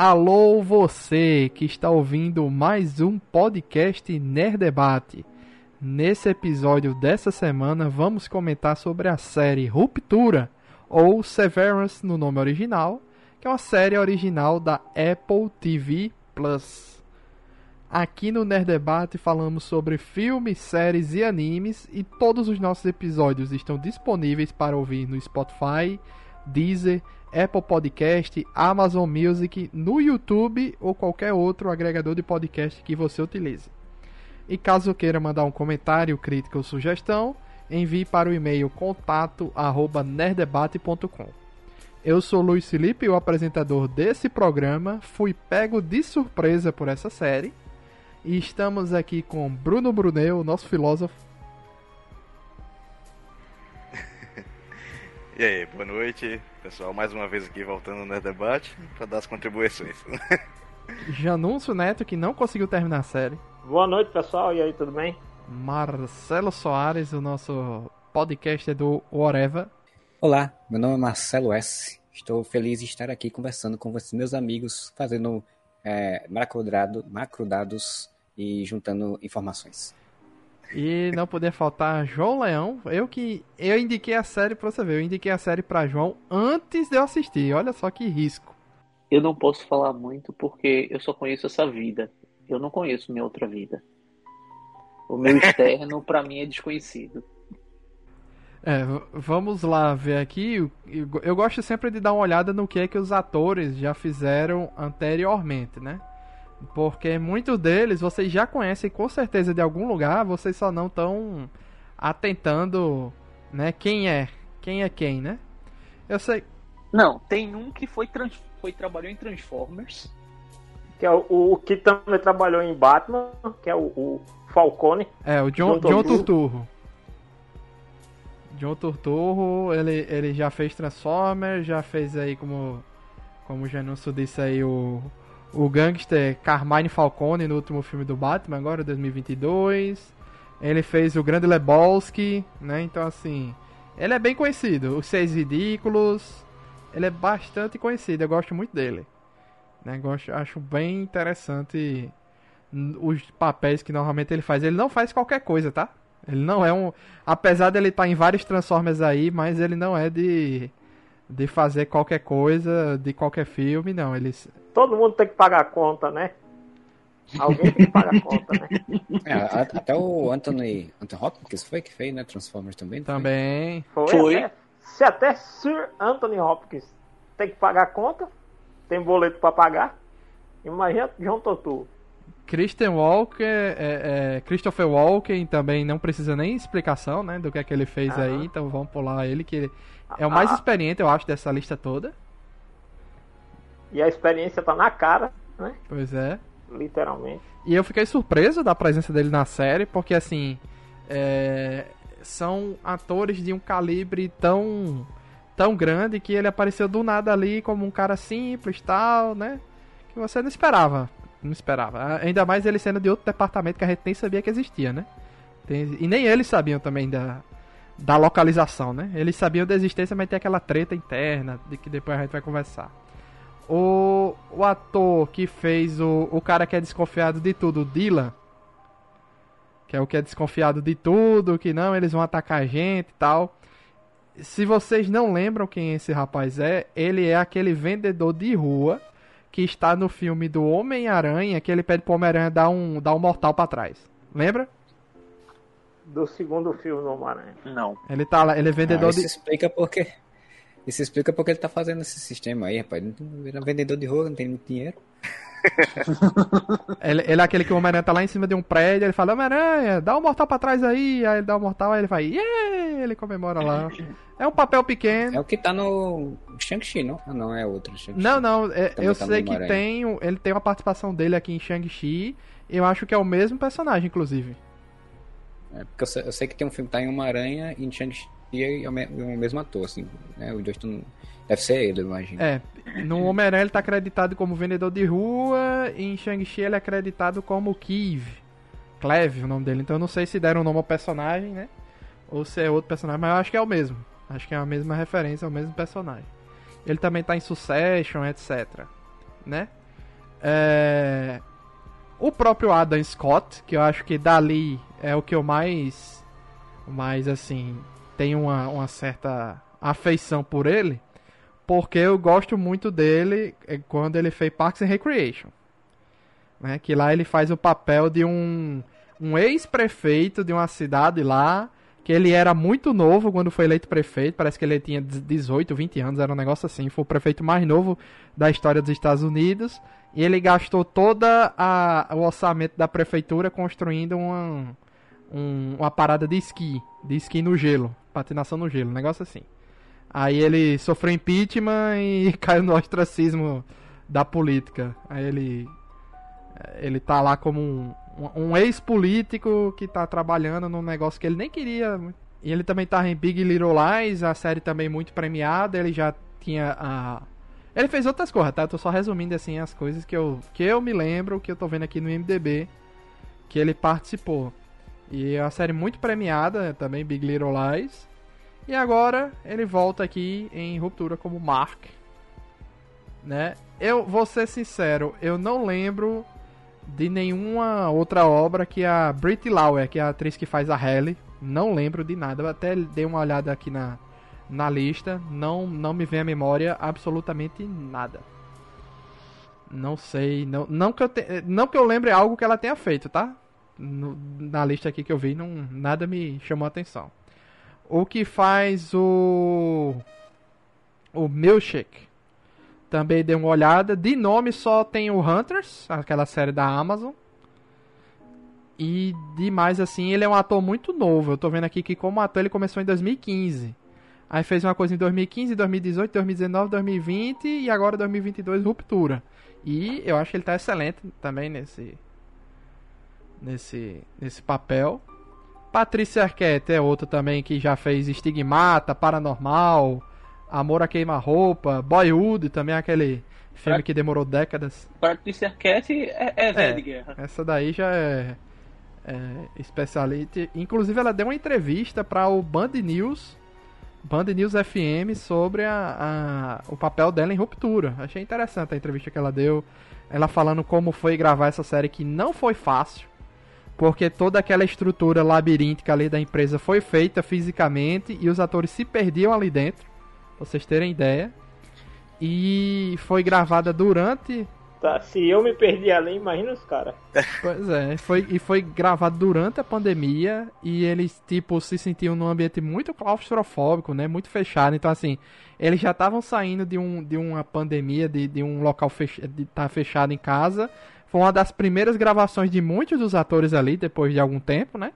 Alô você que está ouvindo mais um podcast Nerd Debate. Nesse episódio dessa semana vamos comentar sobre a série Ruptura ou Severance no nome original, que é uma série original da Apple TV Plus. Aqui no Nerd Debate falamos sobre filmes, séries e animes e todos os nossos episódios estão disponíveis para ouvir no Spotify, Deezer, Apple Podcast, Amazon Music, no YouTube ou qualquer outro agregador de podcast que você utilize. E caso queira mandar um comentário, crítica ou sugestão, envie para o e-mail contato@nerdebate.com. Eu sou Luiz Felipe, o apresentador desse programa. Fui pego de surpresa por essa série. E estamos aqui com Bruno Brunel, nosso filósofo. E aí, boa noite, pessoal. Mais uma vez aqui voltando no debate para dar as contribuições. Janúncio Neto, que não conseguiu terminar a série. Boa noite, pessoal. E aí, tudo bem? Marcelo Soares, o nosso podcast do Whatever. Olá, meu nome é Marcelo S. Estou feliz de estar aqui conversando com vocês, meus amigos, fazendo é, macrodado, macrodados e juntando informações. E não poder faltar João Leão. Eu que eu indiquei a série pra você ver. Eu indiquei a série pra João antes de eu assistir. Olha só que risco. Eu não posso falar muito porque eu só conheço essa vida. Eu não conheço minha outra vida. O meu externo para mim é desconhecido. É, vamos lá ver aqui. Eu gosto sempre de dar uma olhada no que é que os atores já fizeram anteriormente, né? Porque muitos deles vocês já conhecem com certeza de algum lugar, vocês só não estão atentando, né, quem é, quem é quem, né? Eu sei. Não, tem um que foi, trans, foi trabalhou em Transformers. Que é o, o que também trabalhou em Batman, que é o, o Falcone. É, o John, John, John Turturro. John Turturro, ele, ele já fez Transformers, já fez aí como como o Janúncio disse aí o o gangster Carmine Falcone no último filme do Batman, agora 2022. Ele fez o Grande Lebowski, né? Então, assim, ele é bem conhecido. Os Seis Ridículos, ele é bastante conhecido. Eu gosto muito dele. Né? Gosto, acho bem interessante os papéis que normalmente ele faz. Ele não faz qualquer coisa, tá? Ele não é um. Apesar dele estar tá em vários Transformers aí, mas ele não é de de fazer qualquer coisa de qualquer filme, não. Eles todo mundo tem que pagar a conta, né? Alguém tem que pagar a conta, né? É, até o Anthony, Anthony Hopkins foi que fez, né? Transformers também. Também. Foi. foi. Até, se até Sir Anthony Hopkins tem que pagar a conta, tem boleto para pagar, imagina John Tortur. Christian Walker, é, é, Christopher Walker também não precisa nem explicação, né, do que é que ele fez uhum. aí, então vamos pular ele, que ele é o mais ah. experiente, eu acho, dessa lista toda. E a experiência tá na cara, né? Pois é. Literalmente. E eu fiquei surpreso da presença dele na série, porque assim. É... São atores de um calibre tão. tão grande que ele apareceu do nada ali como um cara simples tal, né? Que você não esperava. Não esperava. Ainda mais ele sendo de outro departamento que a gente nem sabia que existia, né? E nem eles sabiam também da, da localização, né? Eles sabiam da existência, mas tem aquela treta interna de que depois a gente vai conversar. O, o ator que fez o, o cara que é desconfiado de tudo, o Dylan, que é o que é desconfiado de tudo, que não, eles vão atacar a gente e tal. Se vocês não lembram quem esse rapaz é, ele é aquele vendedor de rua que está no filme do Homem-Aranha, que ele pede pro Homem-Aranha dar um, dar um mortal para trás. Lembra? Do segundo filme do Homem-Aranha. Não. Ele tá lá, ele é vendedor ah, isso de. explica porque isso explica porque ele tá fazendo esse sistema aí, rapaz. Ele é vendedor de rua, não tem muito dinheiro. ele, ele, é aquele que o Homem-Aranha tá lá em cima de um prédio, ele fala, Homem-Aranha, dá um mortal pra trás aí, aí ele dá um mortal, aí ele vai, yeah! ele comemora lá. É um papel pequeno. É o que tá no Shang-Chi, não? Ah, não, é outro. Não, não, é, eu tá sei que tem, ele tem uma participação dele aqui em Shang-Chi, eu acho que é o mesmo personagem, inclusive. É, porque eu sei, eu sei que tem um filme que tá em Uma-Aranha e em Shang-Chi e é o mesmo ator, assim, né? O Justin deve ser ele, eu imagino. É, no Homem-Aranha ele tá acreditado como vendedor de rua e em Shang-Chi ele é acreditado como Kiv. Cleve, o nome dele. Então eu não sei se deram o nome ao personagem, né? Ou se é outro personagem, mas eu acho que é o mesmo. Acho que é a mesma referência, é o mesmo personagem. Ele também tá em Succession, etc. Né? É... O próprio Adam Scott, que eu acho que dali é o que eu mais. Mais assim. Tenho uma, uma certa afeição por ele. Porque eu gosto muito dele é, quando ele fez Parks and Recreation. Né? Que lá ele faz o papel de um, um ex-prefeito de uma cidade lá que ele era muito novo quando foi eleito prefeito, parece que ele tinha 18, 20 anos, era um negócio assim, foi o prefeito mais novo da história dos Estados Unidos, e ele gastou toda a, o orçamento da prefeitura construindo uma, um, uma parada de esqui, de esqui no gelo, patinação no gelo, um negócio assim. Aí ele sofreu impeachment e caiu no ostracismo da política. Aí ele ele tá lá como um, um ex-político que tá trabalhando num negócio que ele nem queria. E ele também tava em Big Little Lies, a série também muito premiada. Ele já tinha a. Ele fez outras coisas, tá? Eu tô só resumindo assim as coisas que eu, que eu me lembro, que eu tô vendo aqui no MDB, que ele participou. E é uma série muito premiada também, Big Little Lies. E agora ele volta aqui em Ruptura como Mark. Né? Eu vou ser sincero, eu não lembro de nenhuma outra obra que a Brit Lauer, que é a atriz que faz a Halle, não lembro de nada. Eu até dei uma olhada aqui na, na lista, não, não me vem à memória absolutamente nada. Não sei, não, não, que eu te, não que eu lembre algo que ela tenha feito, tá? No, na lista aqui que eu vi, não, nada me chamou a atenção. O que faz o. O Milkshake também dei uma olhada. De nome só tem o Hunters, aquela série da Amazon. E demais assim, ele é um ator muito novo. Eu tô vendo aqui que como ator ele começou em 2015. Aí fez uma coisa em 2015, 2018, 2019, 2020 e agora 2022 Ruptura. E eu acho que ele tá excelente também nesse nesse nesse papel. Patrícia Arquette é outra também que já fez Estigmata, Paranormal, Amor a Queima-Roupa, Boyhood, também aquele filme que demorou décadas. Patrícia Arquette é, é velha é, de guerra. Essa daí já é, é especialista. Inclusive ela deu uma entrevista para o Band News, Band News FM, sobre a, a, o papel dela em Ruptura. Achei interessante a entrevista que ela deu. Ela falando como foi gravar essa série que não foi fácil porque toda aquela estrutura labiríntica ali da empresa foi feita fisicamente e os atores se perdiam ali dentro pra vocês terem ideia. E foi gravada durante. Tá, se eu me perdi ali, imagina os caras. Pois é, foi, e foi gravado durante a pandemia e eles, tipo, se sentiam num ambiente muito claustrofóbico, né? Muito fechado. Então, assim, eles já estavam saindo de, um, de uma pandemia, de, de um local fech... de estar tá fechado em casa. Foi uma das primeiras gravações de muitos dos atores ali, depois de algum tempo, né?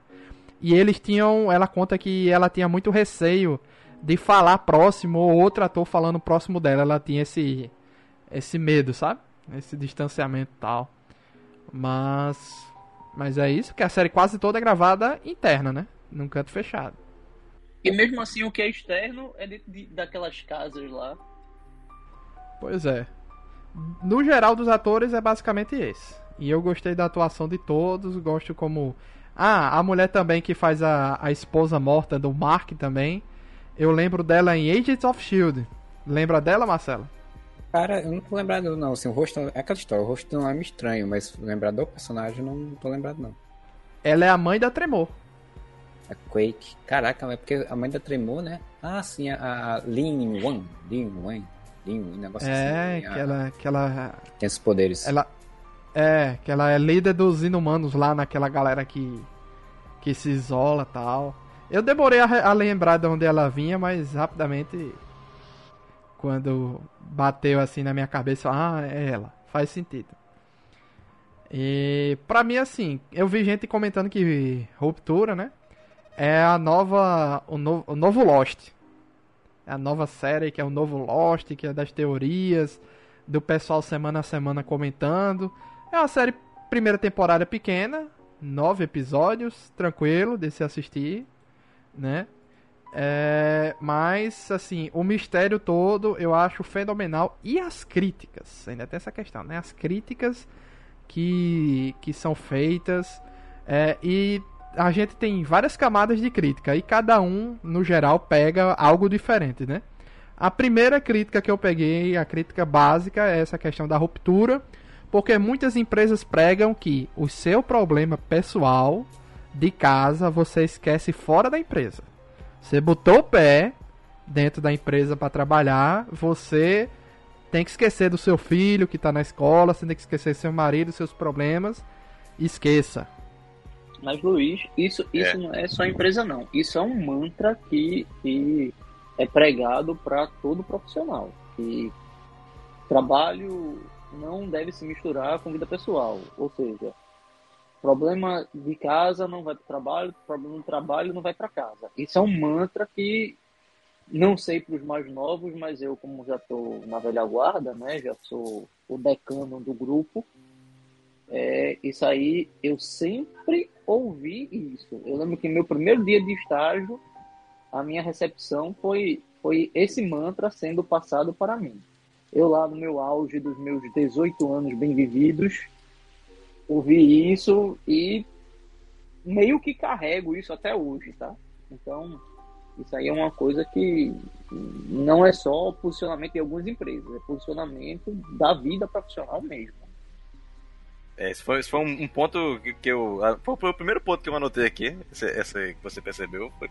E eles tinham. Ela conta que ela tinha muito receio de falar próximo ou outro ator falando próximo dela. Ela tinha esse esse medo, sabe? Esse distanciamento e tal. Mas mas é isso, que a série quase toda é gravada interna, né? Num canto fechado. E mesmo assim o que é externo é dentro de, daquelas casas lá. Pois é. No geral dos atores é basicamente esse. E eu gostei da atuação de todos, gosto como ah, a mulher também que faz a, a esposa morta do Mark também. Eu lembro dela em Agents of Shield. Lembra dela, Marcelo? Cara, eu não tô lembrado não, assim, o rosto é aquela história, o rosto não é estranho, mas lembrar do personagem não tô lembrado não. Ela é a mãe da Tremor. A Quake. Caraca, é porque a mãe da Tremor, né? Ah, sim, a, a Lin Wan, Lin Wan, Lin, um negócio é, assim. É, que ela, que ela tem esses poderes. Ela é, que ela é líder dos inumanos lá naquela galera que que se isola, tal. Eu demorei a, a, lembrar de onde ela vinha, mas rapidamente, quando bateu assim na minha cabeça, ah, é ela, faz sentido. E pra mim, assim, eu vi gente comentando que Ruptura, né? É a nova. O, no, o novo Lost. A nova série que é o novo Lost, que é das teorias, do pessoal semana a semana comentando. É uma série, primeira temporada pequena, nove episódios, tranquilo de se assistir né? É, mas, assim, o mistério todo eu acho fenomenal. E as críticas, ainda tem essa questão, né? As críticas que, que são feitas. É, e a gente tem várias camadas de crítica. E cada um, no geral, pega algo diferente, né? A primeira crítica que eu peguei, a crítica básica, é essa questão da ruptura. Porque muitas empresas pregam que o seu problema pessoal de casa você esquece fora da empresa. Você botou o pé dentro da empresa para trabalhar, você tem que esquecer do seu filho que está na escola, você tem que esquecer do seu marido, seus problemas. Esqueça. Mas, Luiz, isso, isso É. não é só empresa, não. Isso é um mantra que, que é pregado para todo profissional. Que trabalho não deve se misturar com vida pessoal. Ou seja, problema de casa não vai para o trabalho, problema do trabalho não vai para casa. Isso é um mantra que não sei para os mais novos, mas eu, como já estou na velha guarda, né, já sou o decano do grupo, é, isso aí eu sempre ouvi isso. Eu lembro que meu primeiro dia de estágio, a minha recepção foi, foi esse mantra sendo passado para mim. Eu lá no meu auge dos meus 18 anos bem vividos, ouvi isso e meio que carrego isso até hoje, tá? Então, isso aí é uma coisa que não é só posicionamento em algumas empresas, é posicionamento da vida profissional mesmo. É, esse foi, esse foi um, um ponto que, eu. Foi o primeiro ponto que eu anotei aqui. Esse aí que você percebeu. Foi,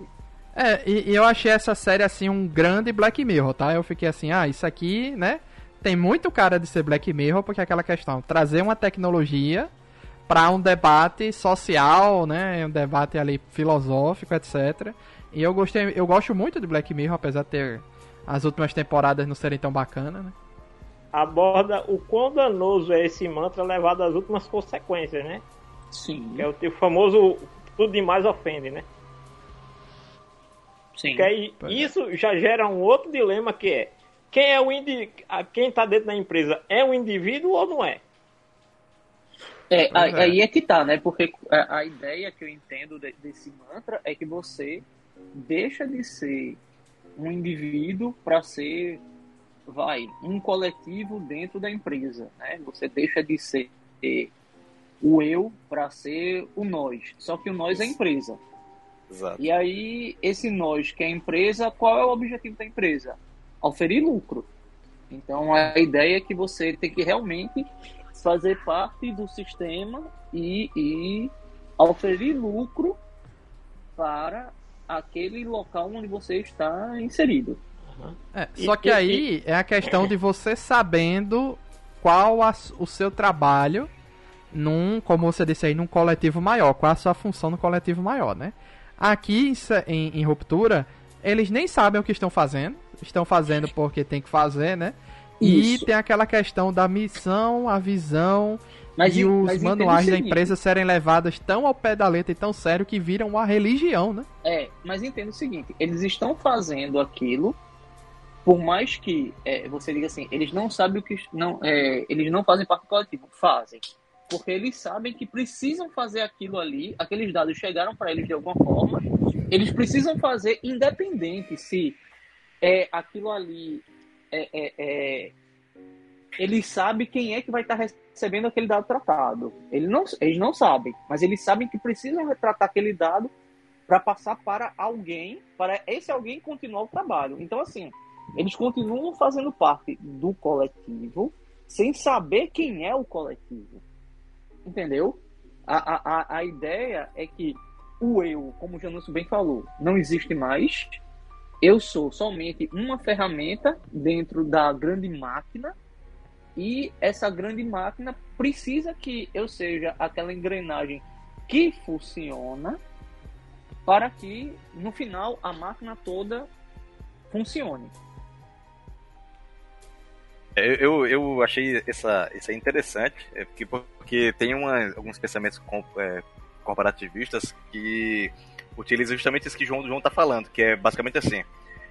É, e, e eu achei essa série assim um grande Black Mirror, tá? Eu fiquei assim, ah, isso aqui, né? Tem muito cara de ser Black Mirror, porque é aquela questão, trazer uma tecnologia para um debate social, né? Um debate ali filosófico, etc. E eu gostei, eu gosto muito de Black Mirror, apesar de ter as últimas temporadas não serem tão bacanas, né? Aborda o quão danoso é esse mantra levado às últimas consequências, né? Sim, Que é o teu famoso tudo demais ofende, né? sim. Que aí, é. isso já gera um outro dilema que é quem é o indi... a- quem tá dentro da empresa é um indivíduo ou não é? É, aí, é. aí é que tá, né? Porque a, a ideia que eu entendo de- desse mantra é que você deixa de ser um indivíduo para ser, vai, um coletivo dentro da empresa, né? Você deixa de ser o eu para ser o nós. Só que o nós é a empresa. exato. E aí, esse nós que é a empresa, qual é o objetivo da empresa? Oferir lucro. Então, a ideia é que você tem que realmente fazer parte do sistema e, e oferir lucro para aquele local onde você está inserido. É, E- só que e- aí é a questão de você sabendo qual a o seu trabalho num, como você disse aí, num coletivo maior, qual a sua função no coletivo maior, né? Aqui em, em, Ruptura, eles nem sabem o que estão fazendo, estão fazendo porque tem que fazer, né? E Isso. tem aquela questão da missão, a visão Mas, e os mas manuais da seguinte, empresa serem levadas tão ao pé da letra e tão sério que viram uma religião, né? É, mas entenda o seguinte, eles estão fazendo aquilo, por mais que é, você diga assim, eles não sabem o que. Não, é, eles não fazem parte do coletivo. Fazem. Porque eles sabem que precisam fazer aquilo ali, aqueles dados chegaram para eles de alguma forma, eles precisam fazer independente se é aquilo ali é, é, é, eles sabem quem é que vai estar recebendo aquele dado tratado. Eles não, eles não sabem, mas eles sabem que precisam retratar aquele dado para passar para alguém, para esse alguém continuar o trabalho. Então, assim, eles continuam fazendo parte do coletivo sem saber quem é o coletivo. Entendeu? A, a, a, ideia é que o eu, como o Janúncio bem falou, não existe mais. Eu sou somente uma ferramenta dentro da grande máquina e essa grande máquina precisa que eu seja aquela engrenagem que funciona para que no final a máquina toda funcione. Eu, eu, eu achei essa, isso interessante, é porque, porque tem uma, alguns pensamentos com- é, corporativistas que utilizam justamente isso que João, João tá falando, que é basicamente assim: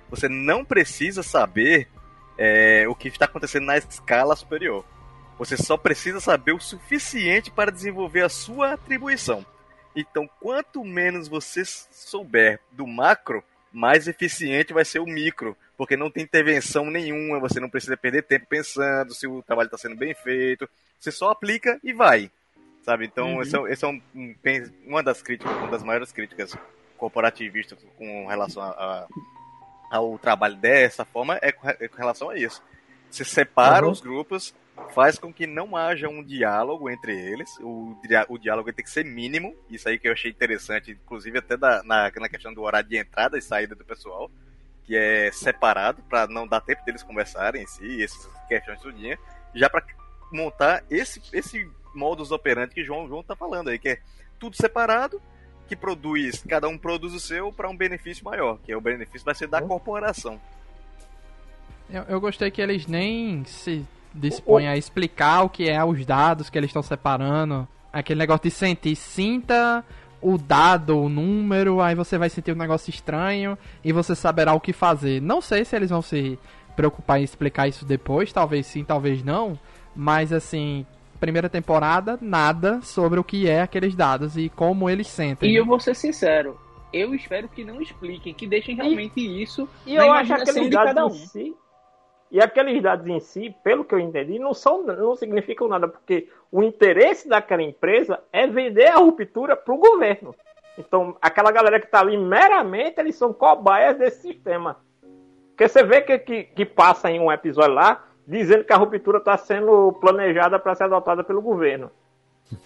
você não precisa saber é, o que está acontecendo na escala superior. Você só precisa saber o suficiente para desenvolver a sua atribuição. Então, quanto menos você souber do macro, mais eficiente vai ser o micro, porque não tem intervenção nenhuma, você não precisa perder tempo pensando se o trabalho está sendo bem feito, você só aplica e vai, sabe? Então, Uhum. esse é, é um- um uma das críticas, uma das maiores críticas corporativistas com relação a- a- ao trabalho dessa forma é com, é com relação a isso. Você separa Uhum. os grupos, faz com que não haja um diálogo entre eles. O, dia- o diálogo tem que ser mínimo. Isso aí que eu achei interessante, inclusive até da- na, na questão do horário de entrada e saída do pessoal, que é separado para não dar tempo deles conversarem em si, essas questões tudinha, já para montar esse esse modus operandi que João João tá falando aí, que é tudo separado, que produz, cada um produz o seu para um benefício maior, que é o benefício vai ser da Uhum. corporação. Eu, eu gostei que eles nem se dispõem a explicar o que é os dados que eles estão separando. Aquele negócio de sentir, sinta o dado, o número, aí você vai sentir um negócio estranho e você saberá o que fazer. Não sei se eles vão se preocupar em explicar isso depois, talvez sim, talvez não, mas assim, primeira temporada, nada sobre o que é aqueles dados e como eles sentem. E eu vou ser sincero, eu espero que não expliquem, que deixem realmente isso E na eu acho dados cada em um. si. E aqueles dados em si, pelo que eu entendi, não, são, não significam nada, porque o interesse daquela empresa é vender a ruptura para o governo. Então, aquela galera que está ali meramente, eles são cobaias desse sistema. Porque você vê que, que, que passa em um episódio lá, dizendo que a ruptura está sendo planejada para ser adotada pelo governo.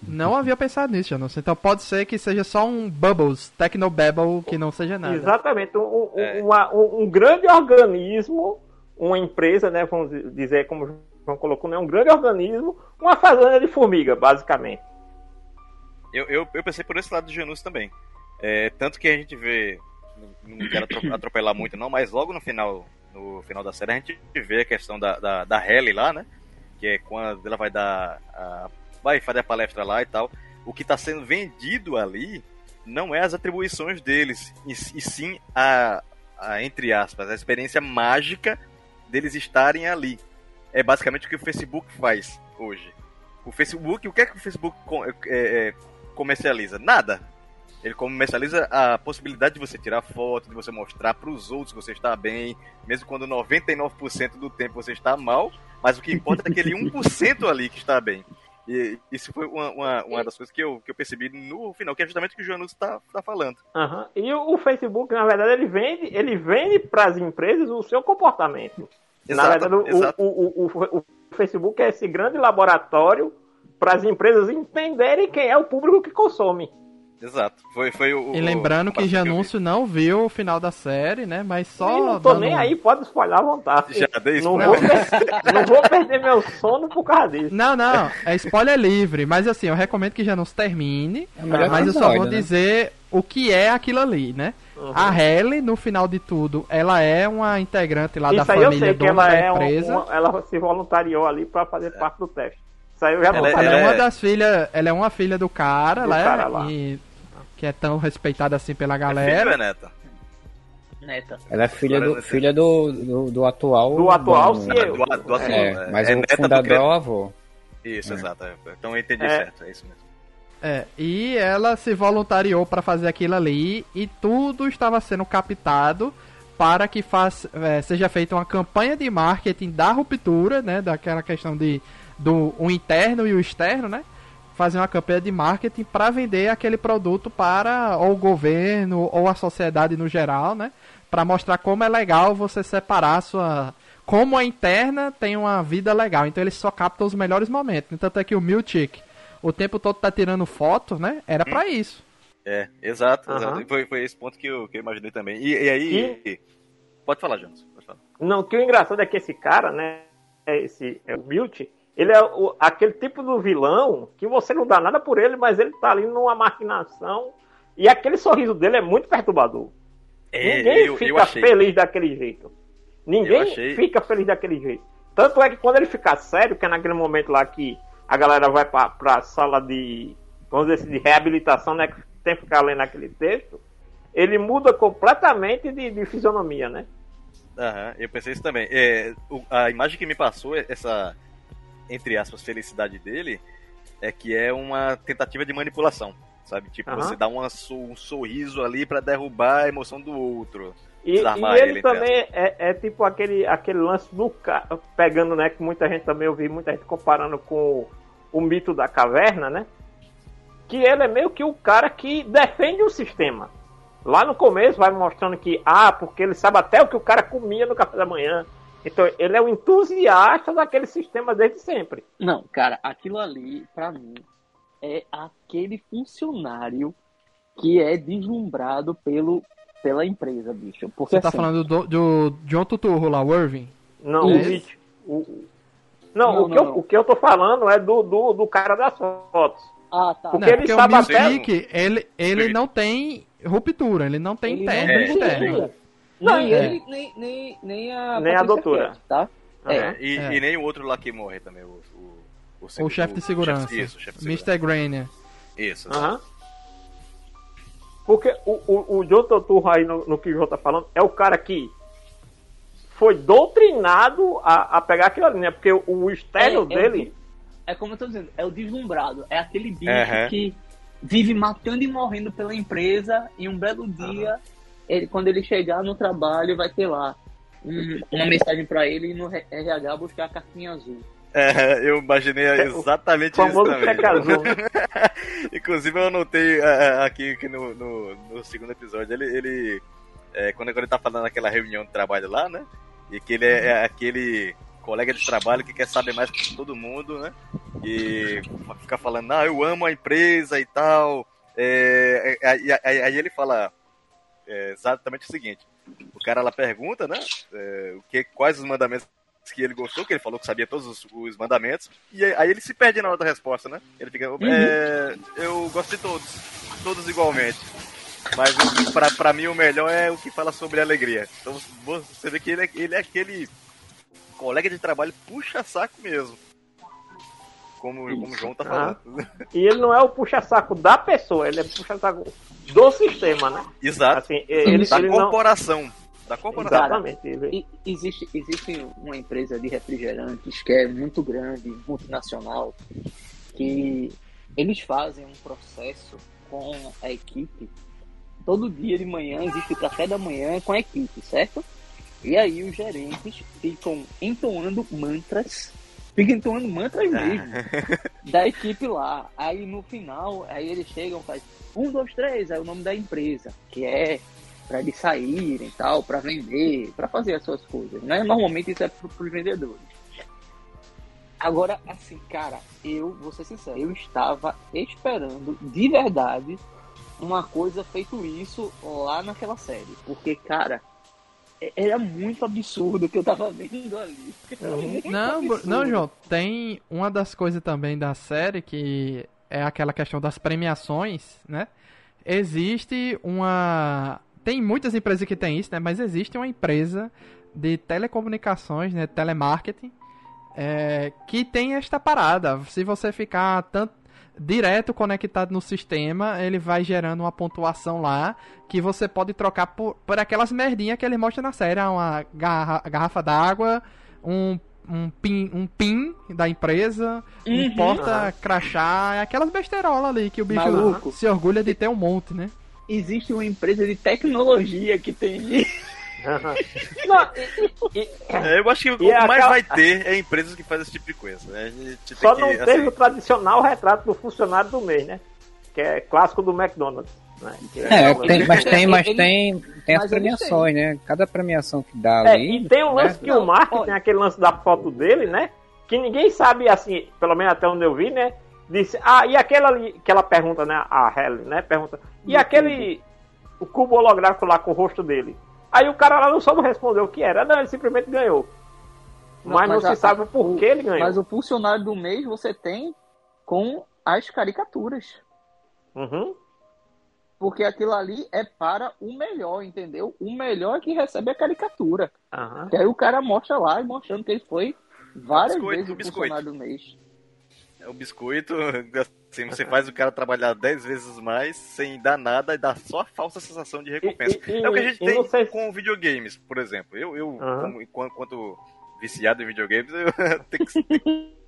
Não havia pensado nisso, Janus. Então pode ser que seja só um Bubbles, Tecnobabble, que não seja nada. Exatamente. Um, um- É. uma- um- um grande organismo, uma empresa, né, vamos dizer, como o João colocou, né, um grande organismo, uma fazenda de formiga, basicamente. Eu, eu, eu pensei por esse lado do Janus também. É, tanto que a gente vê, não, quero atro- atropelar muito não, mas logo no final, no final da série a gente vê a questão da, da, da Halle lá, né? Que é quando ela vai dar. A, vai fazer a palestra lá e tal. O que está sendo vendido ali não é as atribuições deles, e, e sim a, a, entre aspas, a experiência mágica deles estarem ali. É basicamente o que o Facebook faz hoje. O Facebook, o que é que o Facebook co- é, é, comercializa? Nada. Ele comercializa a possibilidade de você tirar foto, de você mostrar para os outros que você está bem, mesmo quando 99% do tempo você está mal, mas o que importa é aquele 1% ali que está bem. E isso foi uma, uma, uma das coisas que eu, que eu percebi no final, que é justamente o que o Janus está tá falando. Aham. E o, Facebook, na verdade, ele vende, ele vende para as empresas o seu comportamento. na Exato, verdade, o, exato. o, o, o, o Facebook é esse grande laboratório para as empresas entenderem quem é o público que consome. Exato. Foi, foi o, E lembrando o que eu. Janúncio não viu o final da série, né? Mas só. e não tô dando nem aí, pode espalhar à vontade. Já dei não, spoiler. vou per- não vou perder meu sono por causa disso. Não, não, é spoiler livre, mas assim, eu recomendo que Janúncio termine, É mas eu só vou né? dizer o que é aquilo ali, né? A Halle, no final de tudo, ela é uma integrante lá da Isso aí eu família sei que ela da é um- empresa. uma, ela se voluntariou ali para fazer parte do teste. Isso aí eu já Ela não é- Ela é uma é- das filhas, ela é uma filha do cara, Do lá, cara lá. E, que é tão respeitada assim pela É galera. é neta? Neta. Ela é filha do, filha do, do, do atual. Do atual, dono, sim, né? Do, do atual, É, é, mas é o neta do fundador é o avô. Isso, É. exato. é. Então eu entendi É. certo, é isso mesmo. É, e ela se voluntariou para fazer aquilo ali e tudo estava sendo captado para que faz, é, seja feita uma campanha de marketing da ruptura, né, daquela questão de do o interno e o externo, né? Fazer uma campanha de marketing para vender aquele produto para ou o governo ou a sociedade no geral, né? Para mostrar como é legal você separar a sua como a interna tem uma vida legal. Então eles só captam os melhores momentos. Tanto é que o Miltic o tempo todo tá tirando foto, né? Era pra isso. É, exato, Aham. exato. E Foi, foi esse ponto que eu, que eu imaginei também. E, e aí. Pode falar, Jonas. Pode falar. Não, que o engraçado é que esse cara, né? é Esse é o Milt, ele é o- aquele tipo do vilão que você não dá nada por ele, mas ele tá ali numa maquinação. E aquele sorriso dele é muito perturbador. É, Ninguém eu, fica eu feliz daquele jeito. Ninguém achei- fica feliz daquele jeito. Tanto é que quando ele ficar sério, que é naquele momento lá que a galera vai pra, pra sala de, vamos dizer assim, de reabilitação, né? Que tem que ficar lendo aquele texto, ele muda completamente de, de fisionomia, né? Aham, eu pensei isso também. É, a imagem que me passou, é essa, entre aspas, felicidade dele, é que é uma tentativa de manipulação. Sabe? Tipo, Aham. você dá uma um sorriso ali pra derrubar a emoção do outro. E, e ele, ele, também é, é tipo aquele, aquele lance do cara, pegando, né, que muita gente também ouvi, muita gente comparando com o mito da caverna, né? Que ele é meio que o cara que defende o sistema. Lá no começo vai mostrando que, ah, porque ele sabe até o que o cara comia no café da manhã. Então, ele é um entusiasta daquele sistema desde sempre. Não, cara, aquilo ali, pra mim, é aquele funcionário que é deslumbrado pelo, pela empresa, bicho. Porque Você tá assim, falando do, do John Tuturro lá, o Irving? Não, Isso. o o- Não, Não, o, que não, eu, não. o que eu tô falando é do, do, do cara das fotos. Ah, tá. Porque Não, ele porque sabe o até- Mystique, ele, ele Sim. não tem ruptura, ele não tem Ele interno não e tem externo. Não, nem é. ele, nem, nem, nem a Nem a doutora. Kett, tá? É. E, É. e nem o outro lá que morre também, o. O, O chefe de segurança, chefe- isso, o chefe de segurança. Mr. Grainer. Isso. Aham. Porque o, o, o John Turturro aí no, no que o João tá falando é o cara que foi doutrinado a, a pegar aquilo ali, né? Porque o, o externo É, é o dele. É como eu tô dizendo, é o deslumbrado. É aquele bicho Aham. que vive matando e morrendo pela empresa e um belo dia, ele, quando ele chegar no trabalho, vai ter lá um- uma mensagem pra ele no RH buscar a cartinha azul. É, eu imaginei exatamente O isso também. né? Inclusive eu anotei é, aqui que no, no, no segundo episódio, ele, ele é, quando, quando ele tá falando naquela reunião de trabalho lá, né? E que ele é, é aquele colega de trabalho que quer saber mais que todo mundo, né? E fica falando, não, eu amo a empresa e tal. É, é, aí, aí- aí ele fala é, exatamente o seguinte: o cara lá pergunta, né? é, o que, quais os mandamentos que ele gostou, que ele falou que sabia todos os, os mandamentos, e aí aí ele se perde na hora da resposta, né? Ele fica, é, eu gosto de todos, todos igualmente. Mas pra, pra mim o melhor é o que fala sobre alegria. Então você vê que ele é, ele é aquele colega de trabalho puxa-saco mesmo. Como, como o João tá falando. E ele não é o puxa-saco da pessoa, ele é puxa-saco do sistema, né? Exato. Assim, ele, da ele não. corporação. Da corporação. Exatamente. E existe, existe uma empresa de refrigerantes que é muito grande, multinacional, que eles fazem um processo com a equipe. Todo dia de manhã existe o café da manhã com a equipe, certo? E aí os gerentes ficam entoando mantras, ficam entoando mantras mesmo da equipe lá. Aí no final, aí eles chegam e fazem um, dois, três, é o nome da empresa, que é para eles saírem tal, para vender, para fazer as suas coisas, né? Normalmente isso é para os vendedores. Agora, assim, cara, eu vou ser sincero, eu estava esperando de verdade uma coisa feito isso lá naquela série, porque, cara, era muito absurdo o que eu tava vendo ali. Muito Não, não, João, tem uma das coisas também da série que é aquela questão das premiações, né? Existe uma. Tem muitas empresas que tem isso, né? Mas existe uma empresa de telecomunicações, né? Telemarketing, é, que tem esta parada. Se você ficar tanto direto conectado no sistema, ele vai gerando uma pontuação lá que você pode trocar por, por aquelas merdinhas que ele mostra na série, ah, uma garra- garrafa d'água, um um pin, um pin da empresa, um Uhum. porta-crachá, é aquelas besteirolas ali que o bicho Maluco. se orgulha de ter um monte, né? Existe uma empresa de tecnologia que tem Não, e- e- É, eu acho que o que mais aquela- vai ter é empresas que fazem esse tipo de coisa. Né? A gente Só tem não que, teve assim, o tradicional retrato do funcionário do mês, né? Que é clássico do McDonald's. Né? É, Não, tem- mas tem, mas Ele- tem, tem as mas eles premiações, né? Cada premiação que dá É, ali. e tem o lance né? que o Mark tem aquele lance da foto dele, né? Que ninguém sabe, assim, pelo menos até onde eu vi, né? Disse, ah, e aquela ali, que ela pergunta, né? A Helen, né? Pergunta, e aquele, o cubo holográfico lá com o rosto dele? Aí o cara lá não soube responder o que era. Não, ele simplesmente ganhou. Não, mas, mas não a- se sabe o porquê ele ganhou. Mas o funcionário do mês você tem com as caricaturas. Uhum. Porque aquilo ali é para o melhor, entendeu? O melhor é que recebe a caricatura. Que aí o cara mostra lá, mostrando que ele foi várias Biscoito, vezes o biscoito. funcionário do mês. O biscoito, assim, você faz o cara trabalhar 10 vezes mais sem dar nada e dá só a falsa sensação de recompensa. E- e- é o que a gente tem com videogames, por exemplo. Eu, eu Aham. como, enquanto viciado em videogames, eu tenho que ser, tenho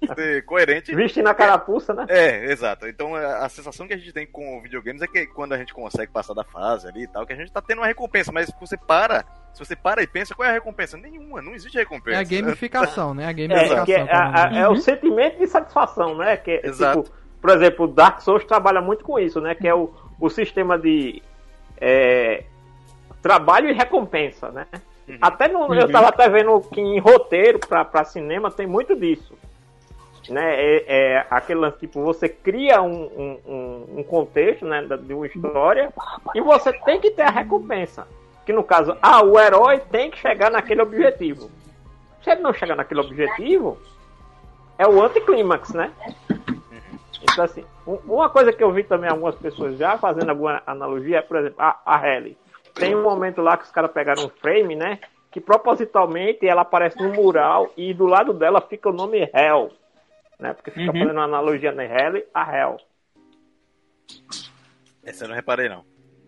que ser coerente. Viste na carapuça, né? É, exato. Então a a sensação que a gente tem com videogames é que quando a gente consegue passar da fase ali e tal, que a gente tá tendo uma recompensa, mas se você para, se você para e pensa, qual é a recompensa? Nenhuma, não existe recompensa. É a gamificação, né? A É, gamificação. é, que é a- a- é o sentimento de satisfação, né? Que, é, Exato. tipo, por exemplo, o Dark Souls trabalha muito com isso, né? Que é o, o sistema de é, trabalho e recompensa, né? Uhum. Até no, Uhum. eu tava até vendo que em roteiro pra, pra cinema tem muito disso. Né? É, é aquele lance, tipo, você cria um, um, um- contexto né, de uma história e você tem que ter a recompensa. Que no caso, ah, o herói tem que chegar naquele objetivo. Se ele não chegar naquele objetivo, é o anticlímax, né? Então, assim, um- uma coisa que eu vi também algumas pessoas já fazendo alguma analogia é, por exemplo, a, a. Tem um momento lá que os caras pegaram um frame, né? Que propositalmente ela aparece no mural e do lado dela fica o nome Hell. Né? Porque fica Uhum. fazendo uma analogia na Ellie a Hell. Essa eu não reparei, não.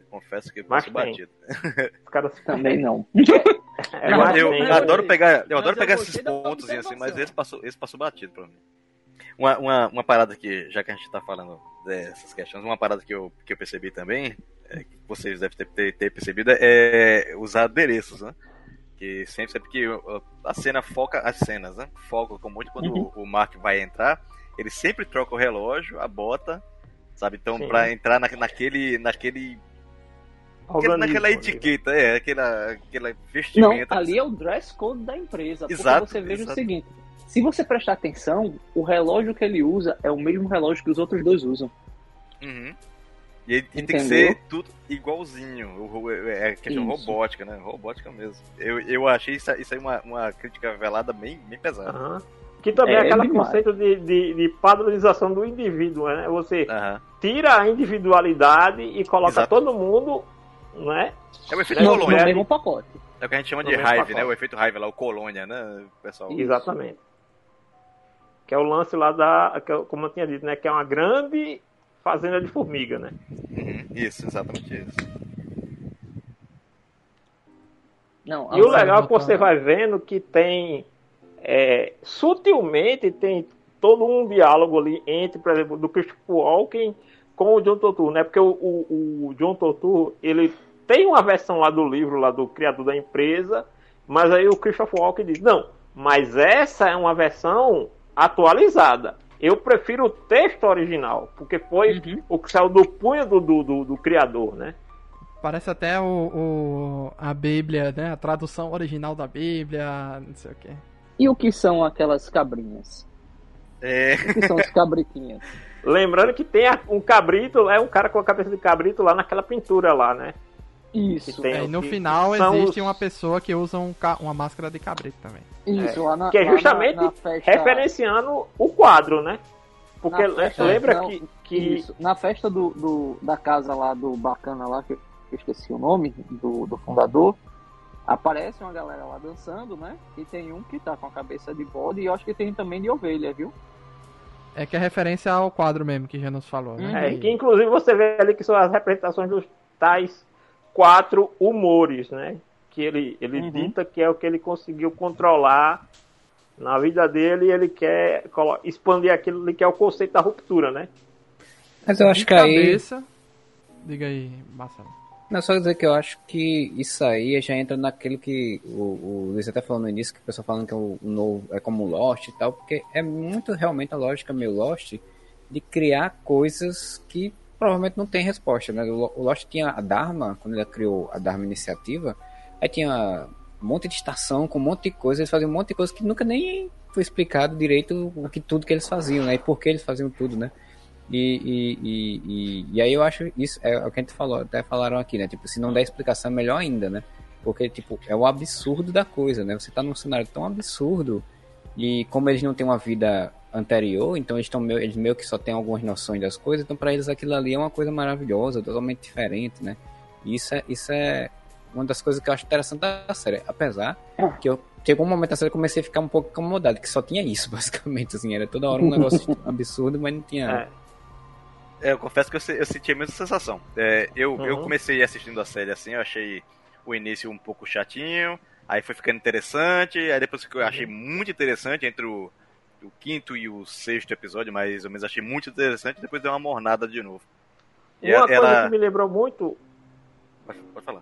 Confesso que passou tem. batido. Os caras Também não. É, Eu, eu adoro pegar, eu adoro eu pegar esses pontos assim, mas esse passou, esse passou batido pra mim. Uma, uma, uma parada que, já que a gente tá falando dessas questões, uma parada que eu, que eu percebi também, é, que vocês devem ter, ter, ter percebido, é usar adereços, né? Que sempre, sempre que uh, a cena foca as cenas, né? Foca com muito quando Uhum. o, o Mark vai entrar, ele sempre troca o relógio, a bota, sabe? Então, Sim. pra entrar na, naquele, naquele organismo, naquela etiqueta, é, aquela, aquela Não, vestimenta. ali é o dress code da empresa. Porque Exato, você veja exato. o seguinte: se você prestar atenção, o relógio que ele usa é o mesmo relógio que os outros dois usam. Uhum. E, aí- e tem que ser tudo igualzinho. Ro- É questão Isso. robótica, né? Robótica mesmo. Eu, eu achei isso, isso aí uma, uma crítica velada bem, bem pesada. Aham. Que também é, É aquele demais. conceito de, de, de padronização do indivíduo, né? Você Aham. tira a individualidade e coloca Exato. todo mundo, né? É o efeito No, no colônia. é- mesmo pacote. É o que a gente chama no de raiva, pacote. né? O efeito raiva lá, o colônia, né, pessoal? Exatamente. Que é o lance lá da. Que é, como eu tinha dito, né? Que é uma grande fazenda de formiga, né? Uhum. Isso, exatamente isso. Não, E o legal é que você vai vendo que tem. é, sutilmente tem todo um diálogo ali entre, por exemplo, do Christopher Walken com o John Turturro, né? Porque o, o, o John Turturro, ele tem uma versão lá do livro, lá do criador da empresa, mas aí o Christopher Walken diz, não, mas essa é uma versão atualizada. Eu prefiro o texto original, porque foi Uhum. o que saiu do punho do, do, do, do criador, né? Parece até o, o- a Bíblia, né? A tradução original da Bíblia, não sei o quê. E o que são aquelas cabrinhas? É, O que são os cabritinhos? Lembrando que tem um cabrito, é um cara com a cabeça de cabrito lá naquela pintura lá, né? Isso, É, e no que final existe os- uma pessoa que usa um ca- uma máscara de cabrito também. Isso, lá na, Que é lá na- justamente na festa, referenciando o quadro, né? Porque festa- lembra não, que, que Isso, na festa do, do- da casa lá do Bacana lá, que eu esqueci o nome do, do fundador, aparece uma galera lá dançando, né? E tem um que tá com a cabeça de bode e eu acho que tem também de ovelha, viu? É que é referência ao quadro mesmo que já nos falou, né? é, que inclusive você vê ali que são as representações dos tais quatro humores, né? Que ele, ele Uhum. dita que é o que ele conseguiu controlar na vida dele e ele quer expandir aquilo ali que é o conceito da ruptura, né? Mas eu acho De que aí. cabeça. Diga aí, Marcelo. Não, só dizer que eu acho que isso aí já entra naquilo que o, o Luiz até falou no início, que o pessoal falando que o, o novo é como o Lost e tal, porque é muito realmente a lógica meio Lost de criar coisas que provavelmente não tem resposta, né? O Lost tinha a Dharma, quando ele criou a Dharma Iniciativa, aí tinha um monte de estação com um monte de coisa, eles faziam um monte de coisa que nunca nem foi explicado direito o que tudo que eles faziam, né? E por que eles faziam tudo, né? E, e, e, e, aí eu acho isso é o que a gente falou, até falaram aqui, né? Tipo, se não der explicação, é melhor ainda, né? Porque, tipo, é o absurdo da coisa, né? Você tá num cenário tão absurdo e como eles não têm uma vida anterior, então eles, tão meio, eles meio que só têm algumas noções das coisas, então para eles aquilo ali é uma coisa maravilhosa, totalmente diferente, né? Isso é, isso é uma das coisas que eu acho interessante da série. Apesar que eu chegou um momento da série que eu comecei a ficar um pouco incomodado, que só tinha isso, basicamente, assim, era toda hora um negócio absurdo, mas não tinha. É. É, eu confesso que eu, eu senti a mesma sensação. É, eu, eu Uhum. comecei assistindo a série assim, eu achei o início um pouco chatinho, aí foi ficando interessante, aí depois que eu achei muito interessante entre o, o quinto e o sexto episódio, mais ou menos, achei muito interessante, depois deu uma mornada de novo. E Uma coisa ela- que me lembrou muito Pode, pode falar.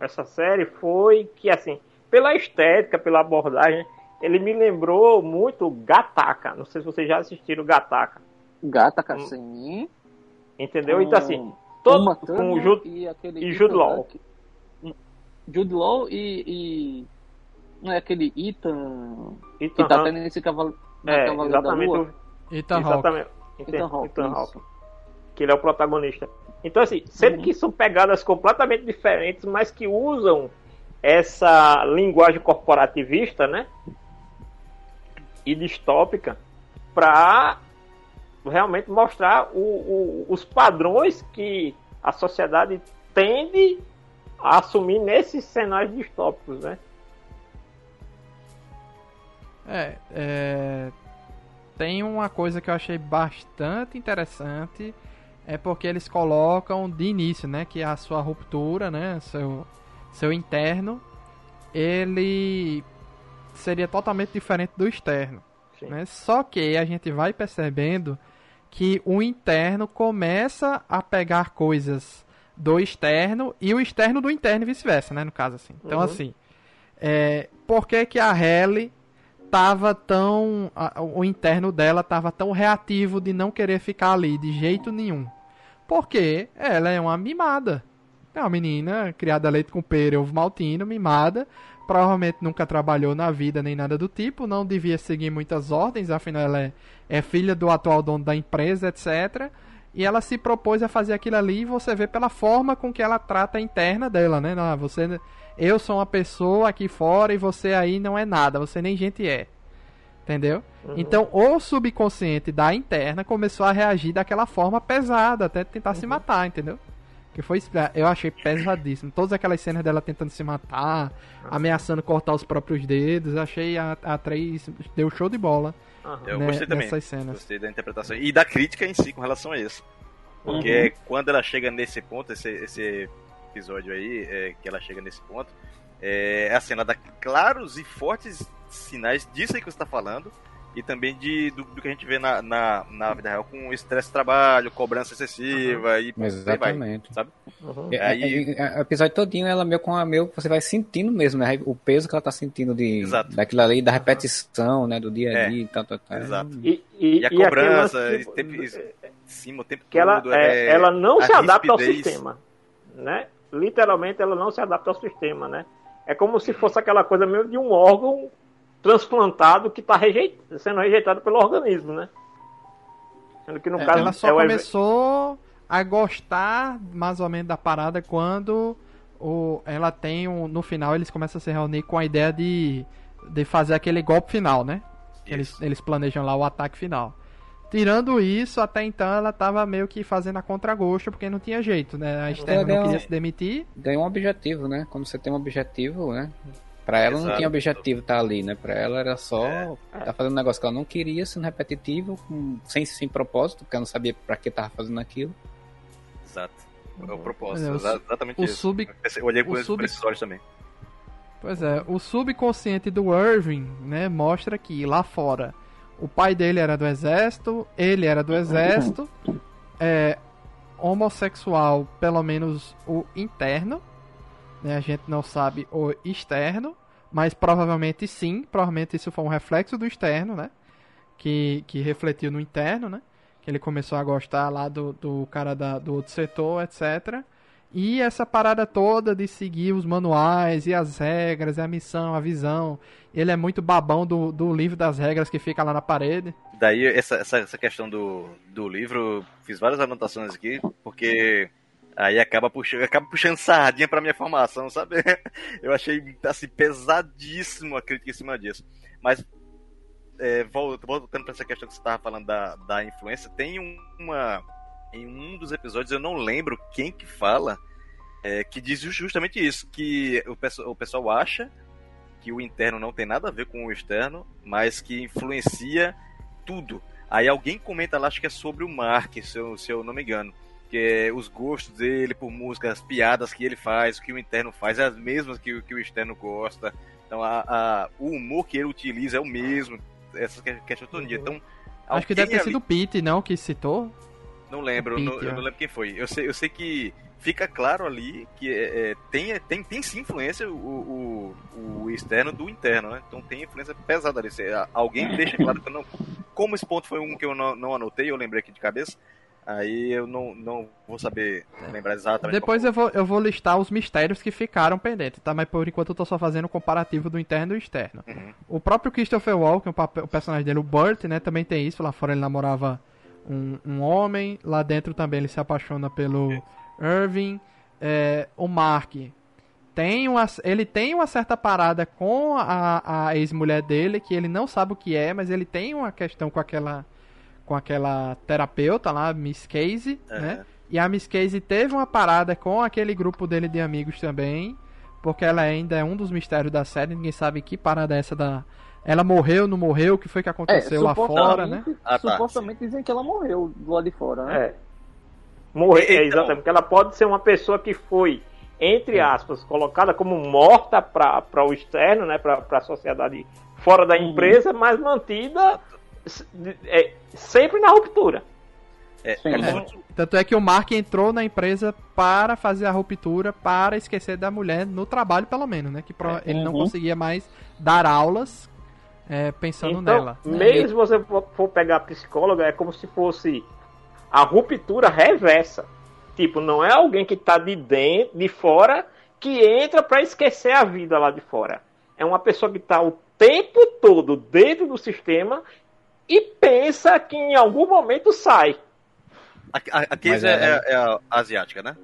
Essa série foi que, assim, pela estética, pela abordagem, ele me lembrou muito Gataca. Não sei se vocês já assistiram Gataca. Gata Cassim. Entendeu? Então, assim, todo, com o Jude, e aquele e Jude Law. Jude Law e, e não é aquele Ethan Ethan que tá Hunt- tendo esse cavalo, é, Cavaleiro da exatamente. Lua. o- Ethan Hawke. exatamente. Ethan. Que ele é o protagonista. Então, assim, sendo Uhum. que são pegadas completamente diferentes, mas que usam essa linguagem corporativista, né? E distópica, para realmente mostrar o- o- os padrões que a sociedade tende a assumir nesses cenários distópicos, né? É, é, tem uma coisa que eu achei bastante interessante, é porque eles colocam de início, né, que a sua ruptura, né, seu, seu interno, ele seria totalmente diferente do externo, Sim. né? Só que a gente vai percebendo que o interno começa a pegar coisas do externo e o externo do interno e vice-versa, né, no caso assim. Então Uhum. assim, é, por que que a Halle tava tão a- o interno dela tava tão reativo de não querer ficar ali de jeito nenhum? Porque ela é uma mimada. É uma menina criada a leite com pera e ovo maltino, mimada, provavelmente nunca trabalhou na vida nem nada do tipo, não devia seguir muitas ordens, afinal ela é, é filha do atual dono da empresa, etc. E ela se propôs a fazer aquilo ali e você vê pela forma com que ela trata a interna dela, né? Não, você, eu sou uma pessoa aqui fora e você aí não é nada, você nem gente é. Entendeu? Então o subconsciente da interna começou a reagir daquela forma pesada, até tentar se matar, entendeu? Que foi, eu achei pesadíssimo. Todas aquelas cenas dela tentando se matar, ameaçando cortar os próprios dedos, eu achei a, a atriz deu show de bola. Eu né, gostei também. Gostei da interpretação. E da crítica em si com relação a isso. Porque quando ela chega nesse ponto, esse, esse episódio aí, é, que ela chega nesse ponto, é, assim, ela dá claros e fortes sinais disso aí que você tá falando. E também de, do, do que a gente vê na, na, na vida real com estresse de trabalho, cobrança excessiva e por aí vai, Exatamente. sabe? Uhum. É, Aí- é, é, o episódio todinho, ela meio com a meio você vai sentindo mesmo, né? O peso que ela tá sentindo de, Exato. daquilo ali, da repetição, né? Do dia a É. dia e tal, tal, tal. Exato. E, e, E a cobrança, esse tempo- isso. Em cima o tempo que ela, todo. é, é, ela não se adapta ao sistema, né? Literalmente ela não se adapta ao sistema, né? É como se fosse aquela coisa meio de um órgão transplantado que está rejeit... sendo rejeitado pelo organismo, né? Sendo que no É, caso ela só é ev- começou a gostar mais ou menos da parada quando o, ela tem um, no final eles começam a se reunir com a ideia de, de fazer aquele golpe final, né? Eles, eles planejam lá o ataque final. Tirando isso, até então ela tava meio que fazendo a contragosto, porque não tinha jeito, né? A Esther não queria se demitir. Ganhou um objetivo, né? Quando você tem um objetivo, né? Pra ela não Exato. tinha objetivo estar ali, né? Pra ela era só É. tá fazendo um negócio que ela não queria, sendo repetitivo, com- sem, sem propósito, porque ela não sabia pra que tava fazendo aquilo. Exato. É o propósito. É, exatamente o isso. sub- Eu olhei por, sub- por esses olhos também. Pois é, o subconsciente do Irving, né, mostra que lá fora o pai dele era do exército, ele era do exército, é homossexual, pelo menos o interno, né, a gente não sabe o externo, mas provavelmente sim, provavelmente isso foi um reflexo do externo, né, que, que refletiu no interno, né, que ele começou a gostar lá do, do cara da, do outro setor, etc. E essa parada toda de seguir os manuais e as regras, e a missão, a visão. Ele é muito babão do, do livro das regras que fica lá na parede. Daí, essa, essa, essa questão do, do livro, fiz várias anotações aqui, porque aí acaba puxando, acaba puxando sardinha pra minha formação, sabe? Eu achei, assim, pesadíssimo a crítica em cima disso. Mas, é, vol- voltando pra essa questão que você tava falando da, da influência, tem um- uma... Em um dos episódios, eu não lembro quem que fala, é, que diz justamente isso, que o, o pessoal acha que o interno não tem nada a ver com o externo, mas que influencia tudo. Aí alguém comenta lá, acho que é sobre o Mark, se eu, se eu não me engano. Que é os gostos dele por música, as piadas que ele faz, o que o interno faz, é as mesmas que, o- que o externo gosta. Então a, a- o humor que ele utiliza é o mesmo. Essa que- questão todo dia. Então. Acho que deve ter alguém sido o Pete, não, que citou. não lembro, O eu não, Pete, eu é. não lembro quem foi. Eu sei, eu sei que fica claro ali que é, é, tem, tem, tem sim influência o, o, o externo do interno, né? Então tem influência pesada ali. Alguém deixa claro que eu não. Como esse ponto foi um que eu não, não anotei, eu lembrei aqui de cabeça. Aí eu não, não vou saber lembrar exatamente. Depois eu vou, eu vou listar os mistérios que ficaram pendentes, tá? Mas por enquanto eu tô só fazendo o comparativo do interno e do externo. Uhum. O próprio Christopher Walken, o, papel- o personagem dele, o Burt, né, também tem isso. Lá fora ele namorava um, um homem, lá dentro também ele se apaixona pelo Irving. É, o Mark tem uma, ele tem uma certa parada com a, a ex-mulher dele, que ele não sabe o que é, mas ele tem uma questão com aquela com aquela terapeuta lá, Miss Casey, É. né? E a Miss Casey teve uma parada com aquele grupo dele de amigos também, porque ela ainda é um dos mistérios da série, ninguém sabe que parada é essa da ela morreu, não morreu, o que foi que aconteceu lá fora, né? Ah, tá, supostamente dizem que ela morreu do lado de fora, né? É. Morrer, é, Então- exatamente. Porque ela pode ser uma pessoa que foi, entre aspas, colocada como morta para o externo, né, para a sociedade fora da empresa, mas mantida é, sempre na ruptura. É, Sim. é É. muito- Tanto é que o Mark entrou na empresa para fazer a ruptura, para esquecer da mulher no trabalho, pelo menos, né? Que pro- ele não Uhum. conseguia mais dar aulas é, pensando então, nela. mesmo se você for pegar a psicóloga, é como se fosse a ruptura reversa. Tipo, não é alguém que tá de dentro, de fora, que entra para esquecer a vida lá de fora. É uma pessoa que tá o tempo todo dentro do sistema e pensa que em algum momento sai. A, a, a Mas Casey é, ela- é a asiática, né?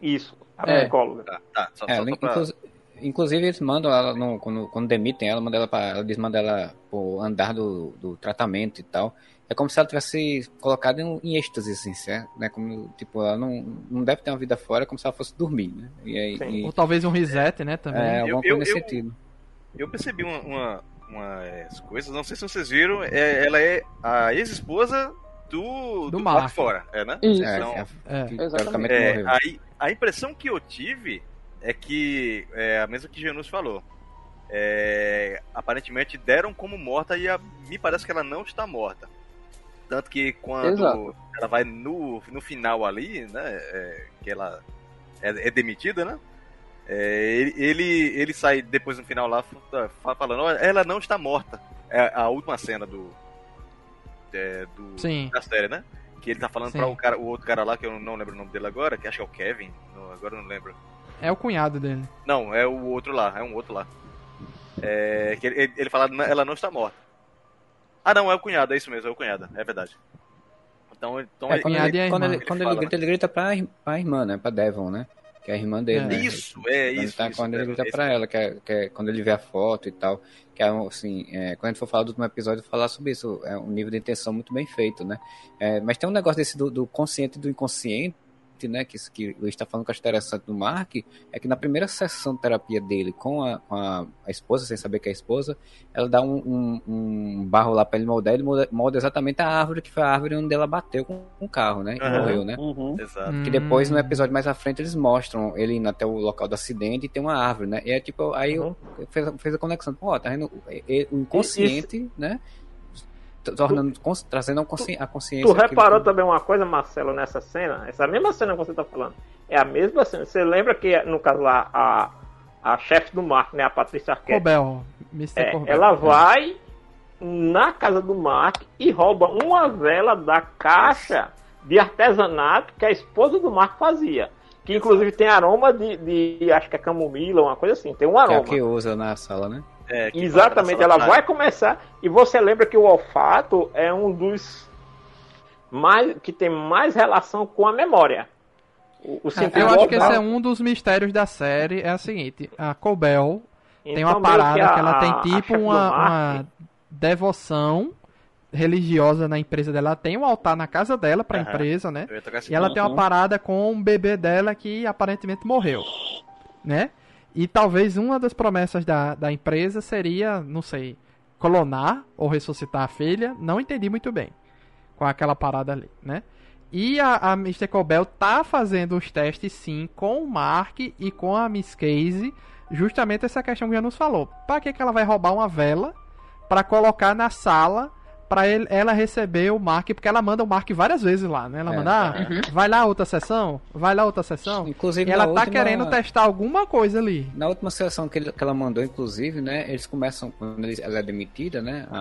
Isso, a É. psicóloga. Tá, tá. Só, É, só, ela, só pra... inclusi- inclusive eles mandam ela, no- quando, quando demitem ela, manda ela pra, ela diz manda ela pro andar do, do tratamento e tal. É como se ela tivesse colocado em, em êxtase, assim, certo? Né? Como, tipo, ela não, não deve ter uma vida fora, é como se ela fosse dormir, né? E, e- Ou talvez um reset, né? Também. é, alguma Eu- coisa eu- nesse eu- sentido. Eu percebi uma, uma, umas coisas, não sei se vocês viram, é, ela é a ex-esposa do, Do do. Mark fora, é, né? Isso. É, Então, é, É. que Exatamente. É, aí, a impressão que eu tive é que é a mesma que Janus falou. É, aparentemente deram como morta e a- me parece que ela não está morta. Tanto que quando Exato. ela vai no, no final ali, né? é, que ela é, é demitida, né? É, ele, ele, ele sai depois no final lá fa- falando, "Olha, ela não está morta. É a última cena do. é, do Sim. da série, né? Que ele tá falando Sim. pra o, cara, o outro cara lá, que eu não lembro o nome dele agora, que acho que é o Kevin, não, agora eu não lembro. É o cunhado dele. Não, é o outro lá, é um outro lá. É, que ele, ele- fala, "Não, ela não está morta. Ah não, é o cunhado, é isso mesmo, é o cunhado, é verdade. Então, então É, ele- quando cunhado ele, quando ele, quando Ele grita, ele grita pra, pra irmã, né? Pra Devon, né? Que é a irmã dele, É. né? Isso, é Quando, isso. tá- isso, quando ele é, grita esse- pra ela, que é, que é quando ele vê a foto e tal, que é assim, é, quando a gente for falar do último episódio, falar sobre isso, é um nível de intenção muito bem feito, né? É, mas tem um negócio desse do, do consciente e do inconsciente, né? Que, que o Luiz está falando que eu acho interessante do Mark, é que na primeira sessão de terapia dele com a, com a, a esposa, sem saber que é a esposa, ela dá um, um, um barro lá pra ele moldar, ele molda, molda exatamente a árvore que foi a árvore onde ela bateu com, o carro, né? E Aham. morreu, né? Uhum. Exato. Hum. Que depois, no episódio mais à frente, eles mostram ele indo até o local do acidente e tem uma árvore, né? E é tipo, aí Uhum. eu fez, fez a conexão. Pô, tá vendo? E- e- O inconsciente, né? Tornando, cons- trazendo a, consci, a consciência. Tu reparou que- também uma coisa, Marcelo, nessa cena? Essa mesma cena que você tá falando. É a mesma cena. Você lembra que, no caso lá, a, a chefe do Mark, né? A Patrícia Arquette, Corbel. Mr. é, Corbel. ela vai na casa do Mark e rouba uma vela da caixa de artesanato que a esposa do Mark fazia. Que inclusive tem aroma de, de acho que é camomila, uma coisa assim. Tem um Que é aroma. o que usa na sala, né? É, que Exatamente, ela vai começar. E você lembra que o olfato é um dos mais que tem mais relação com a memória. O, o sentido Eu acho que esse é um dos mistérios da série. É o seguinte: a Cobel tem Então, uma meio parada que, a- ela a- tem tipo uma, uma devoção religiosa na empresa dela. Ela tem um altar na casa dela pra Aham. empresa, né? E ela ponto. tem uma parada com um bebê dela que aparentemente morreu, né? E talvez uma das promessas da, da empresa seria, não sei, clonar ou ressuscitar a filha. Não entendi muito bem com aquela parada ali, né? E a, a Mr. Cobel tá fazendo os testes sim com o Mark e com a Miss Casey, justamente essa questão que já nos falou. Para que, que ela vai roubar uma vela para colocar na sala para ela receber o Mark, porque ela manda o Mark várias vezes lá, né? Ela É. manda, ah, vai lá outra sessão, vai lá outra sessão. Inclusive, E ela tá última- querendo testar alguma coisa ali. Na última sessão que, ele- que ela mandou, inclusive, né? Eles começam, quando ela é demitida, né? A,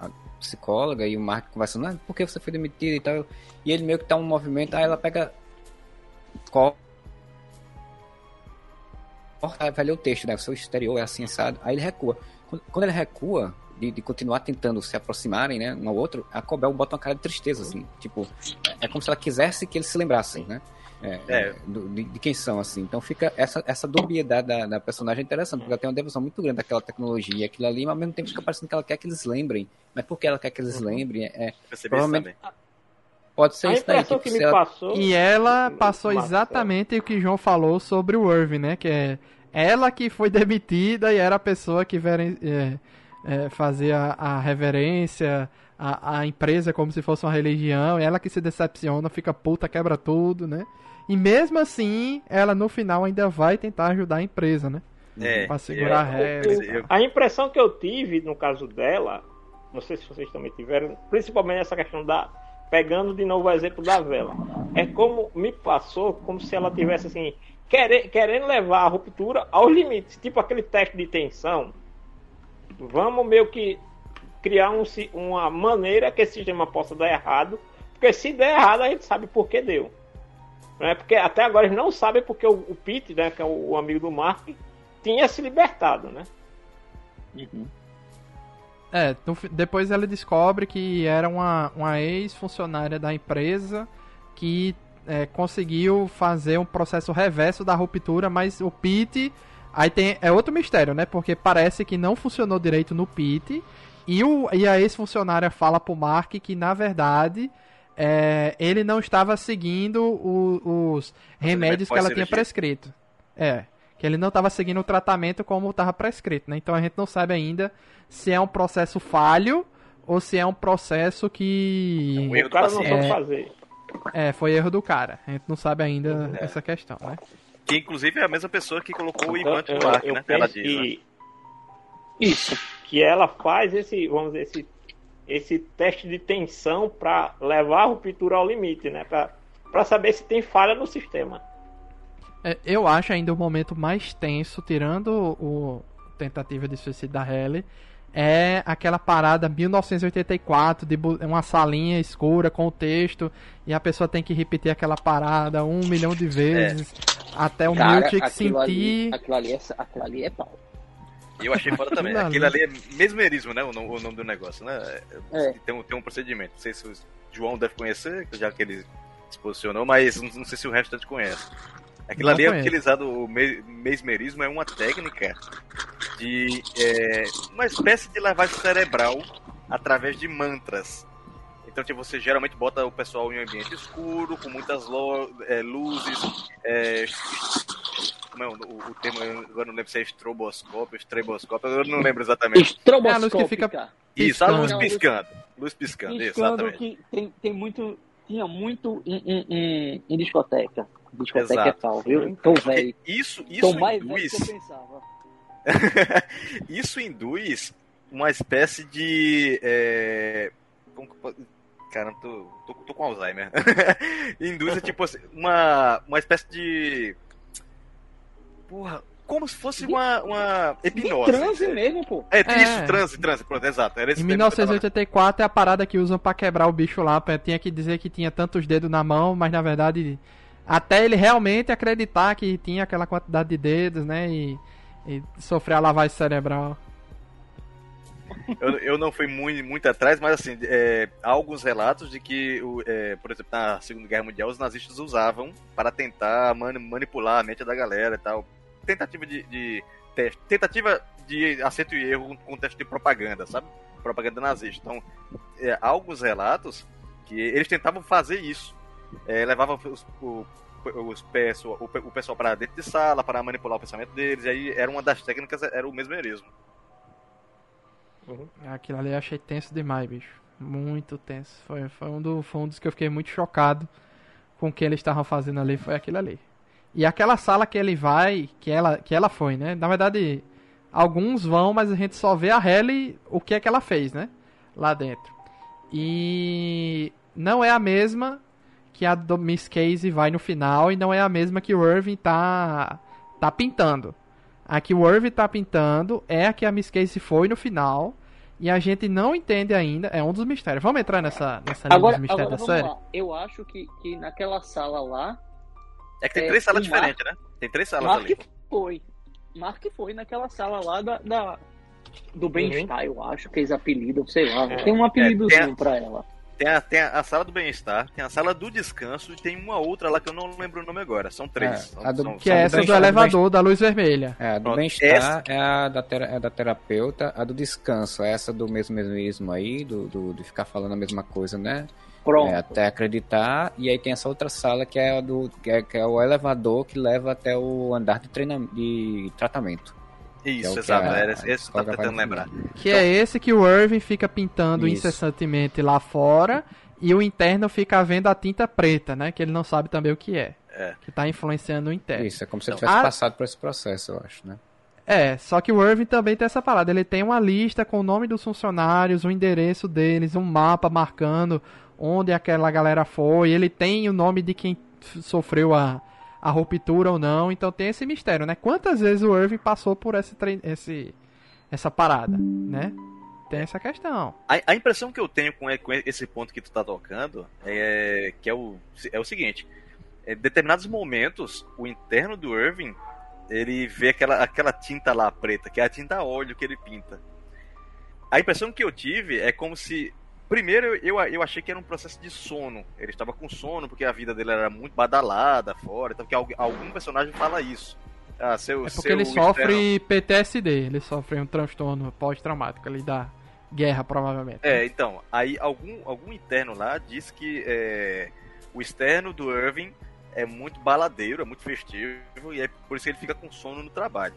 a, a- psicóloga e o Mark conversando, ah, por que você foi demitido e tal. E ele meio que tá um movimento, aí ela pega. Corta, vai ler o texto, né? O seu exterior é assim, assado. Aí ele recua. Quando ele recua, de, de, continuar tentando se aproximarem, né, um ao outro, a Cobel bota uma cara de tristeza, assim. Tipo, é como se ela quisesse que eles se lembrassem, né? É, é. Do, de, de, quem são, assim. Então fica essa, essa dubiedade da, da personagem interessante, porque ela tem uma devoção muito grande daquela tecnologia, aquilo ali, mas ao mesmo tempo fica parecendo que ela quer que eles lembrem. Mas por que ela quer que eles uhum. lembrem? É, provavelmente. Pode ser a isso daí. Tipo, que me ela... passou... E ela passou exatamente o que João falou sobre o Irving, né? Que é ela que foi demitida e era a pessoa que é, é, fazia a reverência à, à empresa como se fosse uma religião. Ela que se decepciona, fica puta, quebra tudo, né? E mesmo assim, ela no final ainda vai tentar ajudar a empresa, né? É, pra segurar a régua. A impressão que eu tive no caso dela, não sei se vocês também tiveram, principalmente essa questão da. Pegando de novo o exemplo da vela. É como me passou, como se ela tivesse assim, querendo, querendo levar a ruptura aos limites, tipo aquele teste de tensão. Vamos meio que criar um, uma maneira que esse sistema possa dar errado, porque se der errado a gente sabe por que deu. Né? Porque até agora eles não sabem porque o, o Pete, né, que é o, o, amigo do Mark, tinha se libertado, né? Uhum. É, depois ela descobre que era uma, uma ex-funcionária da empresa que é, conseguiu fazer um processo reverso da ruptura, mas o Pete. Aí tem. É outro mistério, né? Porque parece que não funcionou direito no Pete. E, o, e a ex-funcionária fala pro Mark que, na verdade, é, ele não estava seguindo o, os remédios que ela tinha prescrito. É, que ele não estava seguindo o tratamento como estava prescrito, né? Então a gente não sabe ainda se é um processo falho ou se é um processo que... É um erro do cara não é, fazer. É, foi erro do cara. A gente não sabe ainda é. essa questão, né? Que inclusive é a mesma pessoa que colocou o implante no ar, né? Ela diz, que... né? Isso. Que ela faz esse, vamos dizer, esse esse teste de tensão para levar a ruptura ao limite, né? Para saber se tem falha no sistema. É, eu acho ainda o momento mais tenso, tirando o, tentativa de suicídio da Halle, é aquela parada 1984 de uma salinha escura com o texto e a pessoa tem que repetir aquela parada um milhão de vezes é. até o Miltic sentir. Ali, aquilo, ali é, aquilo ali é pau. E eu achei foda também. Aquilo ali é mesmerismo, né? O nome, o nome do negócio, né? É. Tem, um, tem um procedimento. Não sei se o João deve conhecer, já que ele se posicionou, mas não, não sei se o restante conhece. Aquilo não ali é conheço. é utilizado, o mesmerismo é uma técnica de. É, uma espécie de lavagem cerebral através de mantras. Então, tipo, você geralmente bota o pessoal em um ambiente escuro, com muitas é, luzes, é, como é o, o, o termo, agora não lembro se é estroboscópio, estreboscópio, eu não lembro exatamente. Estroboscópio. É a luz que fica Isso, a luz piscando. Luz piscando, piscando exatamente. Que tem, tem muito, tinha muito em, em, em, em discoteca. Discoteca Exato. é tal, viu? Tô velho. Isso, isso Tô mais induz... velho que eu pensava. isso induz uma espécie de... É... Cara, tô, tô, tô com Alzheimer. induz, tipo assim, uma, uma espécie de Porra, como se fosse uma, uma hipnose. Transe mesmo, pô. É, é, isso, transe, transe, pronto, exato. Era esse em 1984 é a parada que usam para quebrar o bicho lá. Tinha que dizer que tinha tantos dedos na mão, mas na verdade, até ele realmente acreditar que tinha aquela quantidade de dedos, né? E, e sofrer a lavagem cerebral. Eu, eu não fui muito, muito atrás, mas assim, é, há alguns relatos de que, é, por exemplo, na Segunda Guerra Mundial, os nazistas usavam para tentar manipular a mente da galera e tal tentativa de, de teste, tentativa de acerto e erro com teste de propaganda, sabe? Propaganda nazista. Então, é, alguns relatos que eles tentavam fazer isso. É, levavam os, o, os pessoal, o, o pessoal para dentro de sala para manipular o pensamento deles. E aí era uma das técnicas, era o mesmerismo. Uhum. Aquilo ali eu achei tenso demais, bicho. Muito tenso. Foi, foi, um, do, foi um dos que eu fiquei muito chocado com o que eles estavam fazendo ali. Foi aquilo ali. E aquela sala que ele vai, que ela, que ela foi, né? Na verdade, alguns vão, mas a gente só vê a Ellie, o que é que ela fez, né? Lá dentro. E não é a mesma que a do Miss Casey vai no final e não é a mesma que o Irving tá tá pintando. A que o Irving tá pintando é a que a Miss Casey foi no final E a gente não entende ainda, é um dos mistérios. Vamos entrar nessa, nessa linha Agora, dos mistérios agora da série? lá. Eu acho que, que naquela sala lá, É que tem É, três salas Mark- diferentes, né? Tem três salas Mark ali. foi. Mark foi naquela sala lá da, da- do bem-estar, eu acho, que eles apelidam, sei lá. É. Tem um apelidozinho É, tem a- pra ela. Tem a, tem a sala do bem-estar, tem a sala do descanso e tem uma outra lá que eu não lembro o nome agora. São três. É, do- são- Que são é essa do do elevador da luz vermelha. É, a do bem-estar essa- é, a da tera- é da terapeuta, a do descanso, é essa do mesmo mesmo aí, do, do, de ficar falando a mesma coisa, né? Pronto. É, até acreditar. E aí tem essa outra sala que é, a do, que é, que é o elevador que leva até o andar de, treina, de tratamento. é Isso, que exato. a- Era esse que eu tava tentando lembrar. Que é esse que o Irving fica pintando Isso. incessantemente lá fora e o interno fica vendo a tinta preta, né? Que ele não sabe também o que é. É. Que tá influenciando o interno. Isso, é como se ele Então, tivesse a- passado por esse processo, eu acho, né? É, só que o Irving também tem essa parada. Ele tem uma lista com o nome dos funcionários, o endereço deles, um mapa marcando onde aquela galera foi. Ele tem o nome de quem sofreu a, a ruptura ou não. Então tem esse mistério, né? Quantas vezes o Irving passou por esse, esse essa parada, né? Tem essa questão. A, a impressão que eu tenho com, com esse ponto que tu tá tocando é que é o, é o seguinte: em determinados momentos, o interno do Irving ele vê aquela, aquela tinta lá preta, que é a tinta óleo que ele pinta. A impressão que eu tive é como se. Primeiro, eu, eu achei que era um processo de sono. Ele estava com sono porque a vida dele era muito badalada fora. Então, que algum, personagem fala isso. Ah, seu, É porque ele externo- sofre PTSD, ele sofre um transtorno pós-traumático ali da guerra, provavelmente. É, então, aí algum, algum interno lá diz que é, o externo do Irving é muito baladeiro, é muito festivo, e é por isso que ele fica com sono no trabalho.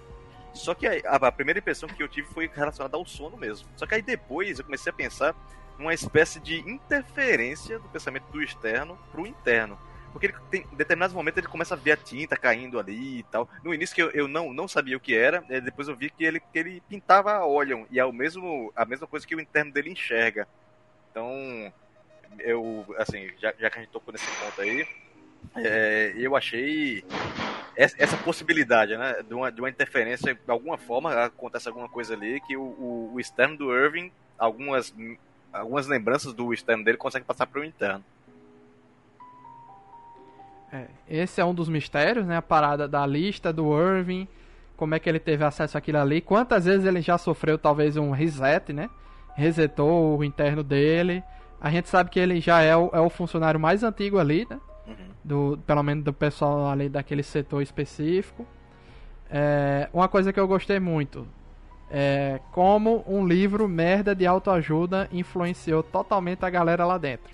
Só que a, a primeira impressão que eu tive foi relacionada ao sono mesmo. Só que aí depois eu comecei a pensar numa espécie de interferência do pensamento do externo pro interno. Porque ele tem, em determinados momentos ele começa a ver a tinta caindo ali e tal. No início que eu, eu não, não sabia o que era, eh, depois eu vi que ele, que ele pintava a óleo. E é o mesmo, a mesma coisa que o interno dele enxerga. Então, eu, assim, já, já que a gente tocou nesse ponto aí, é, eu achei essa, essa possibilidade, né? De uma, de uma interferência, de alguma forma, acontece alguma coisa ali que o, o, o externo do Irving, algumas, algumas lembranças do externo dele consegue passar para o interno. É, esse é um dos mistérios, né? A parada da lista do Irving, como é que ele teve acesso àquilo ali, quantas vezes ele já sofreu talvez um reset, né? Resetou o interno dele. A gente sabe que ele já é o, é o funcionário mais antigo ali, né? Uhum. Do, pelo menos do pessoal ali daquele setor específico. É, uma coisa que eu gostei muito é como um livro merda de autoajuda influenciou totalmente a galera lá dentro.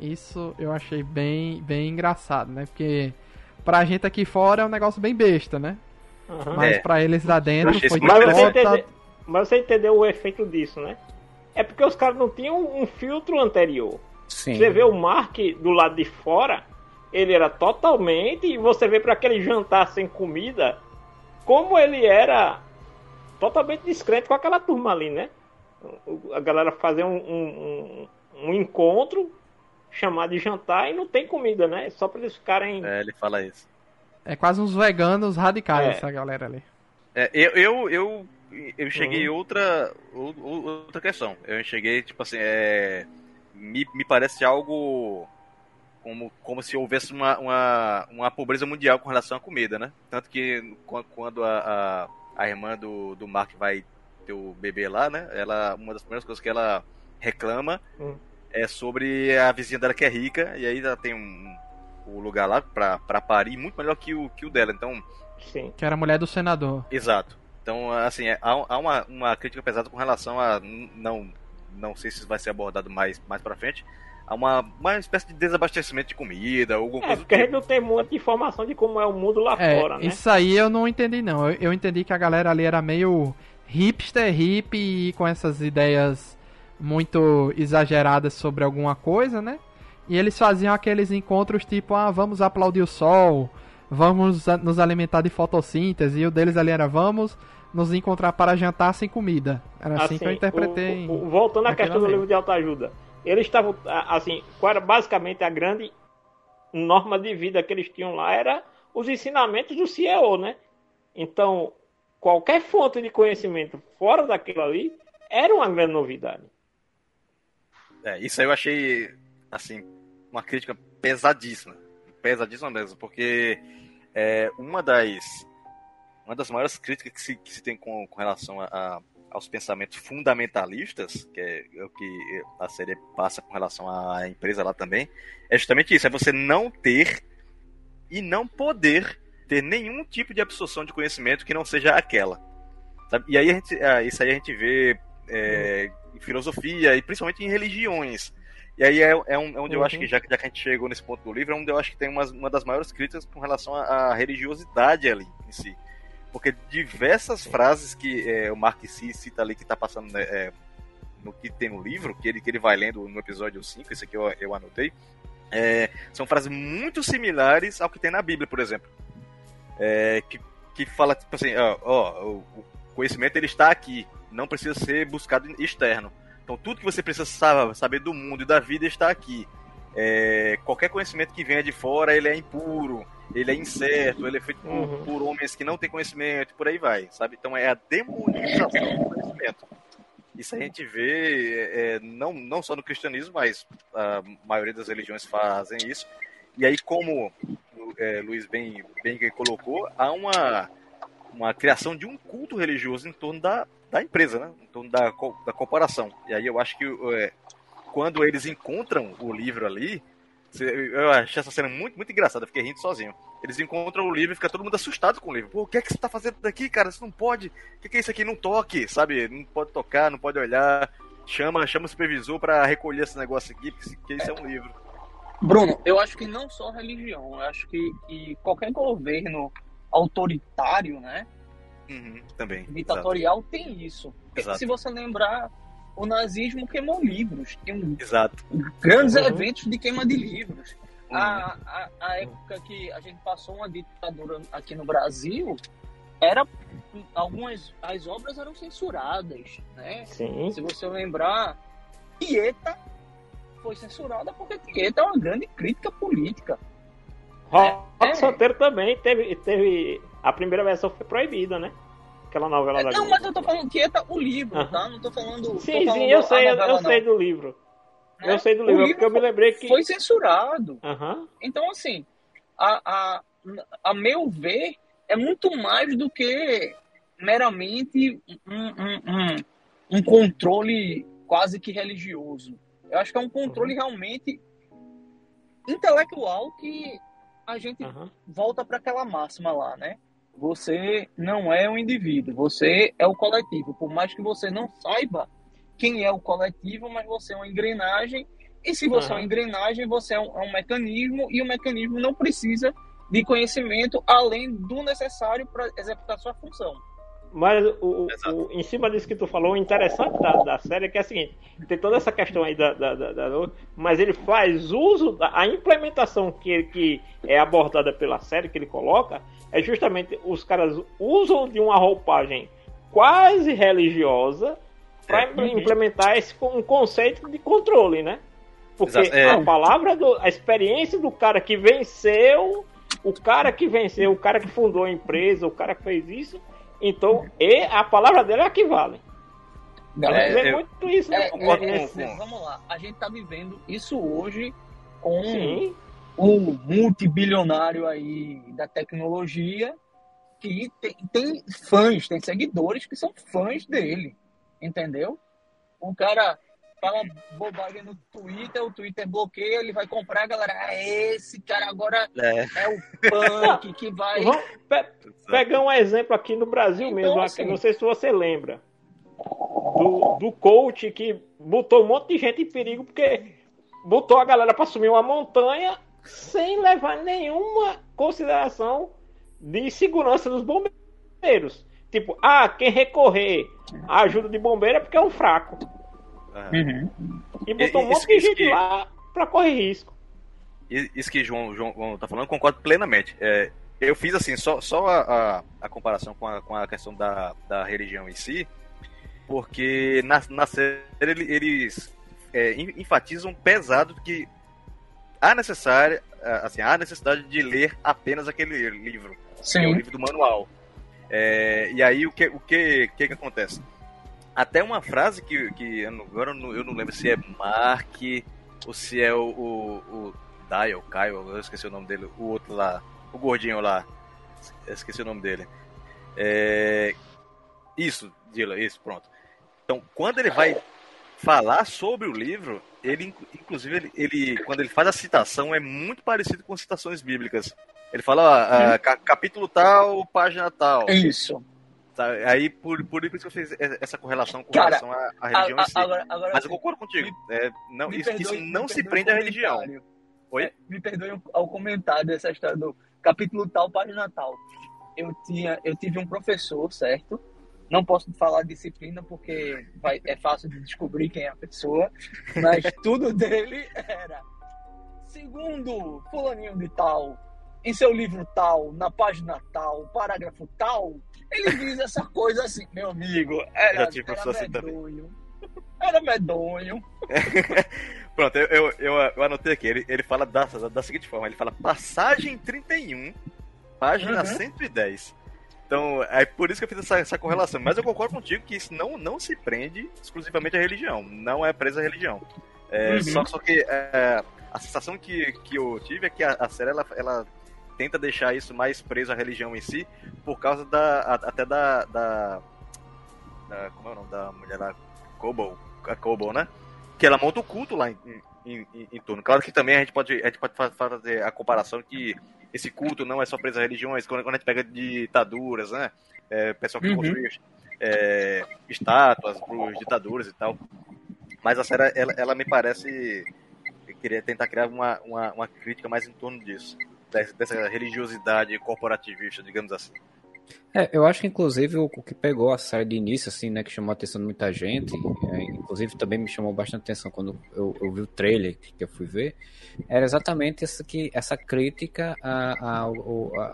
Isso eu achei bem, bem engraçado, né? Porque pra gente aqui fora é um negócio bem besta, né? Aham. Mas É. pra eles lá dentro foi Mas você, entende- mas você entendeu o efeito disso, né? É porque os caras não tinham um filtro anterior. Sim. Você vê o Mark do lado de fora, ele era totalmente. E você vê para aquele jantar sem comida, como ele era totalmente descrente com aquela turma ali, né? A galera fazer um, um, um- um encontro, chamar de jantar e não tem comida, né? Só para eles ficarem. É, ele fala isso. É quase uns veganos radicais É. essa galera ali. É, eu, eu, eu, eu cheguei Uhum. outra, ou- ou- outra questão. Eu cheguei, tipo assim, é, me, me parece algo como, como se houvesse uma, uma, uma pobreza mundial com relação à comida, né? Tanto que qu- quando a, a, a irmã do, do Mark vai ter o bebê lá, né? Ela, uma das primeiras coisas que ela reclama Hum. é sobre a vizinha dela que é rica, e aí ela tem um, um lugar lá pra, pra parir muito melhor que o, que o dela. Então, Sim. Que era a mulher do senador. Exato. Então, assim, é- há, há uma, uma crítica pesada com relação a. Não, não sei se isso vai ser abordado mais, mais pra frente. Uma, uma espécie de desabastecimento de comida, ou alguma É, coisa porque a gente tipo. não tem muita informação de como é o mundo lá É, fora, né? isso aí eu não entendi não. Eu, eu entendi que a galera ali era meio hipster, hippie, e com essas ideias muito exageradas sobre alguma coisa, né? E eles faziam aqueles encontros tipo, ah, vamos aplaudir o sol, vamos nos alimentar de fotossíntese, e o deles ali era, vamos nos encontrar para jantar sem comida. Era assim, que eu interpretei. o- o- voltando à questão do livro de autoajuda, eles estavam, assim, basicamente a grande norma de vida que eles tinham lá era os ensinamentos do CEO, né? Então, qualquer fonte de conhecimento fora daquilo ali era uma grande novidade. É, isso aí eu achei, assim, uma crítica pesadíssima. Pesadíssima mesmo, porque é, uma das uma das maiores críticas que se, que se tem com, com relação a, a, aos pensamentos fundamentalistas, que é, o que a série passa com relação à empresa lá também, é justamente isso: é você não ter e não poder ter nenhum tipo de absorção de conhecimento que não seja aquela. Sabe? E aí a gente, ah, isso aí a gente vê é, em filosofia e principalmente em religiões. E aí é, é, é onde uhum. eu acho que uhum. já, já, que a gente chegou nesse ponto do livro, é onde eu acho que tem uma, uma das maiores críticas com relação à, à religiosidade ali em si. Porque diversas frases que é, o Mark C cita ali que está passando né, é, no que tem no livro, que ele, que ele vai lendo no episódio 5, esse aqui eu, eu anotei, é, são frases muito similares ao que tem na Bíblia, por exemplo. É, que, que fala, tipo assim, ó, ó, o conhecimento ele está aqui, não precisa ser buscado externo. Então tudo que você precisa saber do mundo e da vida está aqui. É, qualquer conhecimento que venha de fora, ele é impuro, ele é incerto, ele é feito por, uhum. por homens que não têm conhecimento, por aí vai, sabe? Então é a demonização do conhecimento. Isso a gente vê é, não, não só no cristianismo, mas a maioria das religiões fazem isso. E aí, como é, Luiz bem, bem colocou, há uma, uma criação de um culto religioso em torno da, da empresa, né? em torno da, da corporação. E aí eu acho que é, quando eles encontram o livro ali, eu achei essa cena muito, muito engraçada, eu fiquei rindo sozinho. Eles encontram o livro e fica todo mundo assustado com o livro. Pô, o que é que você tá fazendo daqui, cara? Você não pode. O que é isso aqui? Não toque, sabe? Não pode tocar, não pode olhar. Chama, chama o supervisor para recolher esse negócio aqui, porque isso é um livro. Bruno, eu acho que não só religião, eu acho que, que qualquer governo autoritário, né? Uhum, também. Ditatorial exato. tem isso. Exato. Se você lembrar o nazismo queimou livros. Tem um Exato. grandes uhum. eventos de queima de livros. Uhum. A, a, a, época que a gente passou uma ditadura aqui no Brasil, era algumas as obras eram censuradas, né? Sim. Se você lembrar, Tieta foi censurada porque Tieta é uma grande crítica política. Rock é, Solteiro também teve, teve a primeira versão foi proibida, né? Aquela novela da Não, mas eu tô falando Tieta, o livro, tá? Não tô falando. Sim, tô falando sim, eu sei, eu, eu sei do livro. É? Eu sei do livro, livro porque eu me lembrei que. Foi censurado. Então, assim, a, a, a meu ver, é muito mais do que meramente um, um, um, um controle quase que religioso. Eu acho que é um controle uhum. realmente intelectual que a gente uhum. volta para aquela máxima lá, né? Você não é um indivíduo, você é o coletivo. Por mais que você não saiba quem é o coletivo, mas você é uma engrenagem. E se você uhum. é uma engrenagem, você é um, é um mecanismo, e o mecanismo não precisa de conhecimento além do necessário para executar sua função. Mas o, o, em cima disso que tu falou, o interessante da, da série é que é o seguinte, tem toda essa questão aí da, da, da, da mas ele faz uso da a implementação que, que é abordada pela série que ele coloca, é justamente os caras usam de uma roupagem quase religiosa para é. Implementar esse um conceito de controle, né? Porque é. a palavra do, a experiência do cara que venceu, o cara que venceu, o cara que fundou a empresa, o cara que fez isso, então e a palavra dele é a que vale. Galera, é, muito isso, né? É, é, é, vamos lá, a gente tá vivendo isso hoje com Sim um multibilionário aí da tecnologia que tem, tem fãs, tem seguidores que são fãs dele, entendeu? O cara fala bobagem no Twitter, o Twitter bloqueia, ele vai comprar, a galera, ah, esse cara agora é, é o punk que vai... Vamos pe pegar um exemplo aqui no Brasil então, mesmo, assim, não sei se você lembra, do, do coach que botou um monte de gente em perigo porque botou a galera para subir uma montanha sem levar nenhuma consideração de segurança dos bombeiros. Tipo, ah, quem recorrer à ajuda de bombeiro é porque é um fraco. Uhum. E botou um monte de gente que... lá para correr risco. Isso que João, João tá falando, concordo plenamente. É, eu fiz assim, só, só a, a, a, comparação com a, com a questão da, da religião em si, porque na, na série eles é, enfatizam pesado que há necessária, assim, há necessidade de ler apenas aquele livro, Sim. que é o livro do manual. É, e aí o que o que, que, que acontece? Até uma frase que, que agora eu não, eu não lembro se é Mark ou se é o, o, o Dial, Kyle, eu esqueci o nome dele, o outro lá, o gordinho lá, eu esqueci o nome dele. É... Isso, Dila, isso, pronto. Então, quando ele vai falar sobre o livro, ele, inclusive, ele, ele, quando ele faz a citação, é muito parecido com citações bíblicas. Ele fala, ó, hum. capítulo tal, página tal. Isso. Aí, por, por isso que eu fiz essa correlação com Cara, relação à, à religião a, a, si. Agora, agora, Mas eu concordo contigo. Me, é, não, isso, perdoe, isso, não se prende à religião. Oi? É, me perdoe ao comentário dessa história do capítulo tal, página tal. Eu, tinha, eu tive um professor, certo? Não posso falar disciplina porque vai, é fácil de descobrir quem é a pessoa, mas tudo dele era segundo fulaninho de tal, em seu livro tal, na página tal, parágrafo tal, ele diz essa coisa assim, meu amigo, era, era medonho. Era medonho. Pronto, eu, eu, eu, eu, anotei aqui, ele, ele fala da, da seguinte forma, ele fala passagem 31, página uhum. 110. Então, é por isso que eu fiz essa, essa, correlação. Mas eu concordo contigo que isso não, não se prende exclusivamente à religião. Não é presa à religião. É, uhum. só, só que é, a sensação que, que eu tive é que a, a série ela, ela tenta deixar isso mais preso à religião em si, por causa da. até da. da, da como é o nome da mulher lá? Cobol. A Cobol, né? Que ela monta o culto lá em, em, em, em torno. Claro que também a gente pode, a gente pode fazer a comparação que esse culto não é só preso a religiões, quando, quando a gente pega ditaduras, né? É, pessoal que uhum. construiu é, estátuas para os ditadores e tal. Mas a série, ela, ela me parece queria tentar criar uma, uma, uma, crítica mais em torno disso, dessa religiosidade corporativista, digamos assim. É, eu acho que inclusive o, que pegou a série de início, assim, né, que chamou a atenção de muita gente, é, inclusive também me chamou bastante atenção quando eu, eu, vi o trailer que eu fui ver, era exatamente essa, que, essa crítica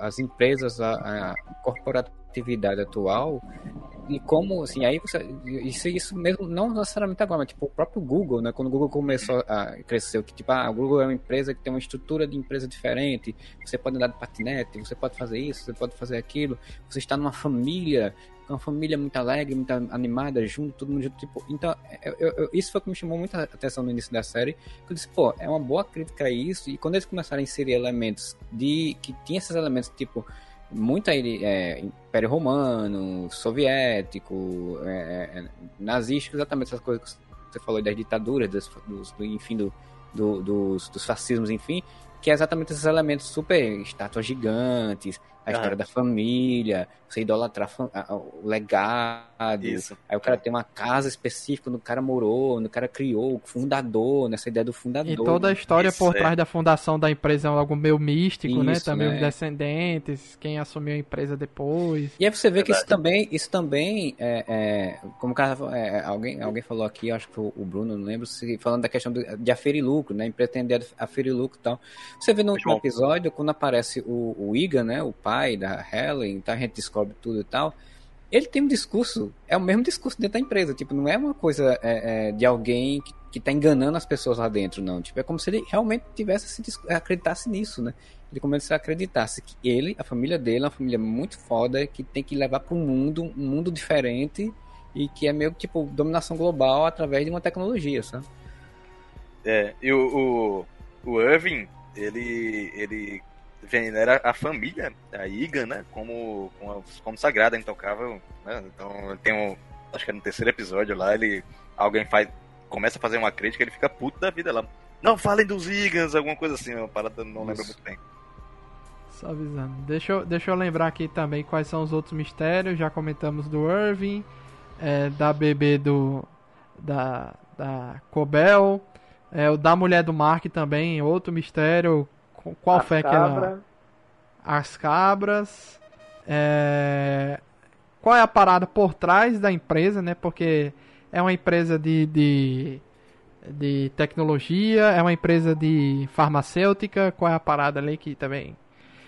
às empresas, à corporatividade atual e como, assim, aí você, isso, isso mesmo, não necessariamente agora, mas tipo, o próprio Google, né, quando o Google começou a crescer, que tipo, ah, Google é uma empresa que tem uma estrutura de empresa diferente, você pode andar de patinete, você pode fazer isso, você pode fazer aquilo, você está numa família, uma família muito alegre, muito animada, junto, todo mundo junto, tipo, então, eu, eu, isso foi o que me chamou muita atenção no início da série, que eu disse, pô, é uma boa crítica a isso, e quando eles começaram a inserir elementos de, que tinha esses elementos, tipo, muito é, Império Romano, soviético, é, é, nazístico, exatamente essas coisas que você falou das ditaduras, dos, dos, do, enfim, do, do, dos, dos fascismos, enfim, que é exatamente esses elementos super estátuas gigantes, a ah. história da família, você idolatrar o legado. Isso. Aí o cara tem uma casa específica onde o cara morou, onde o cara criou, o fundador, nessa ideia do fundador. E toda a história Isso, por é. trás da fundação da empresa é algo meio místico, né? Isso, né? Também né? os descendentes, quem assumiu a empresa depois. E aí você vê Verdade. que isso também, isso também é, é como o cara, é, alguém, alguém falou aqui, acho que foi o Bruno, não lembro, se, falando da questão de, de aferir lucro, né? Pretender aferir lucro e tal. Você vê no, no episódio, quando aparece o, o Iga, né? O pai da Helen, então a gente descobre tudo e tal. Ele tem um discurso, é o mesmo discurso dentro da empresa, tipo, não é uma coisa é, é, de alguém que, que tá enganando as pessoas lá dentro, não. Tipo, é como se ele realmente tivesse se acreditasse nisso, né? Ele como se acreditasse que ele, a família dele, é uma família muito foda, que tem que levar para um mundo, um mundo diferente e que é meio tipo dominação global através de uma tecnologia, sabe? É, e o, o, o Irving, ele, ele venera a família, a Iga, né? Como, como, como sagrada, intocável. Né? Então tem um. Acho que é no terceiro episódio lá, ele. Alguém faz. Começa a fazer uma crítica, ele fica puto da vida lá. Não falem dos Igans, alguma coisa assim, uma parada não lembro muito bem. Só avisando. Deixa eu, deixa eu lembrar aqui também quais são os outros mistérios. Já comentamos do Irving, é, da bebê do. da. da Cobel. É, o da mulher do Mark também, outro mistério. Qual As fé cabra. que ela. As cabras. É... Qual é a parada por trás da empresa, né? Porque é uma empresa de, de, de tecnologia, é uma empresa de farmacêutica. Qual é a parada ali que também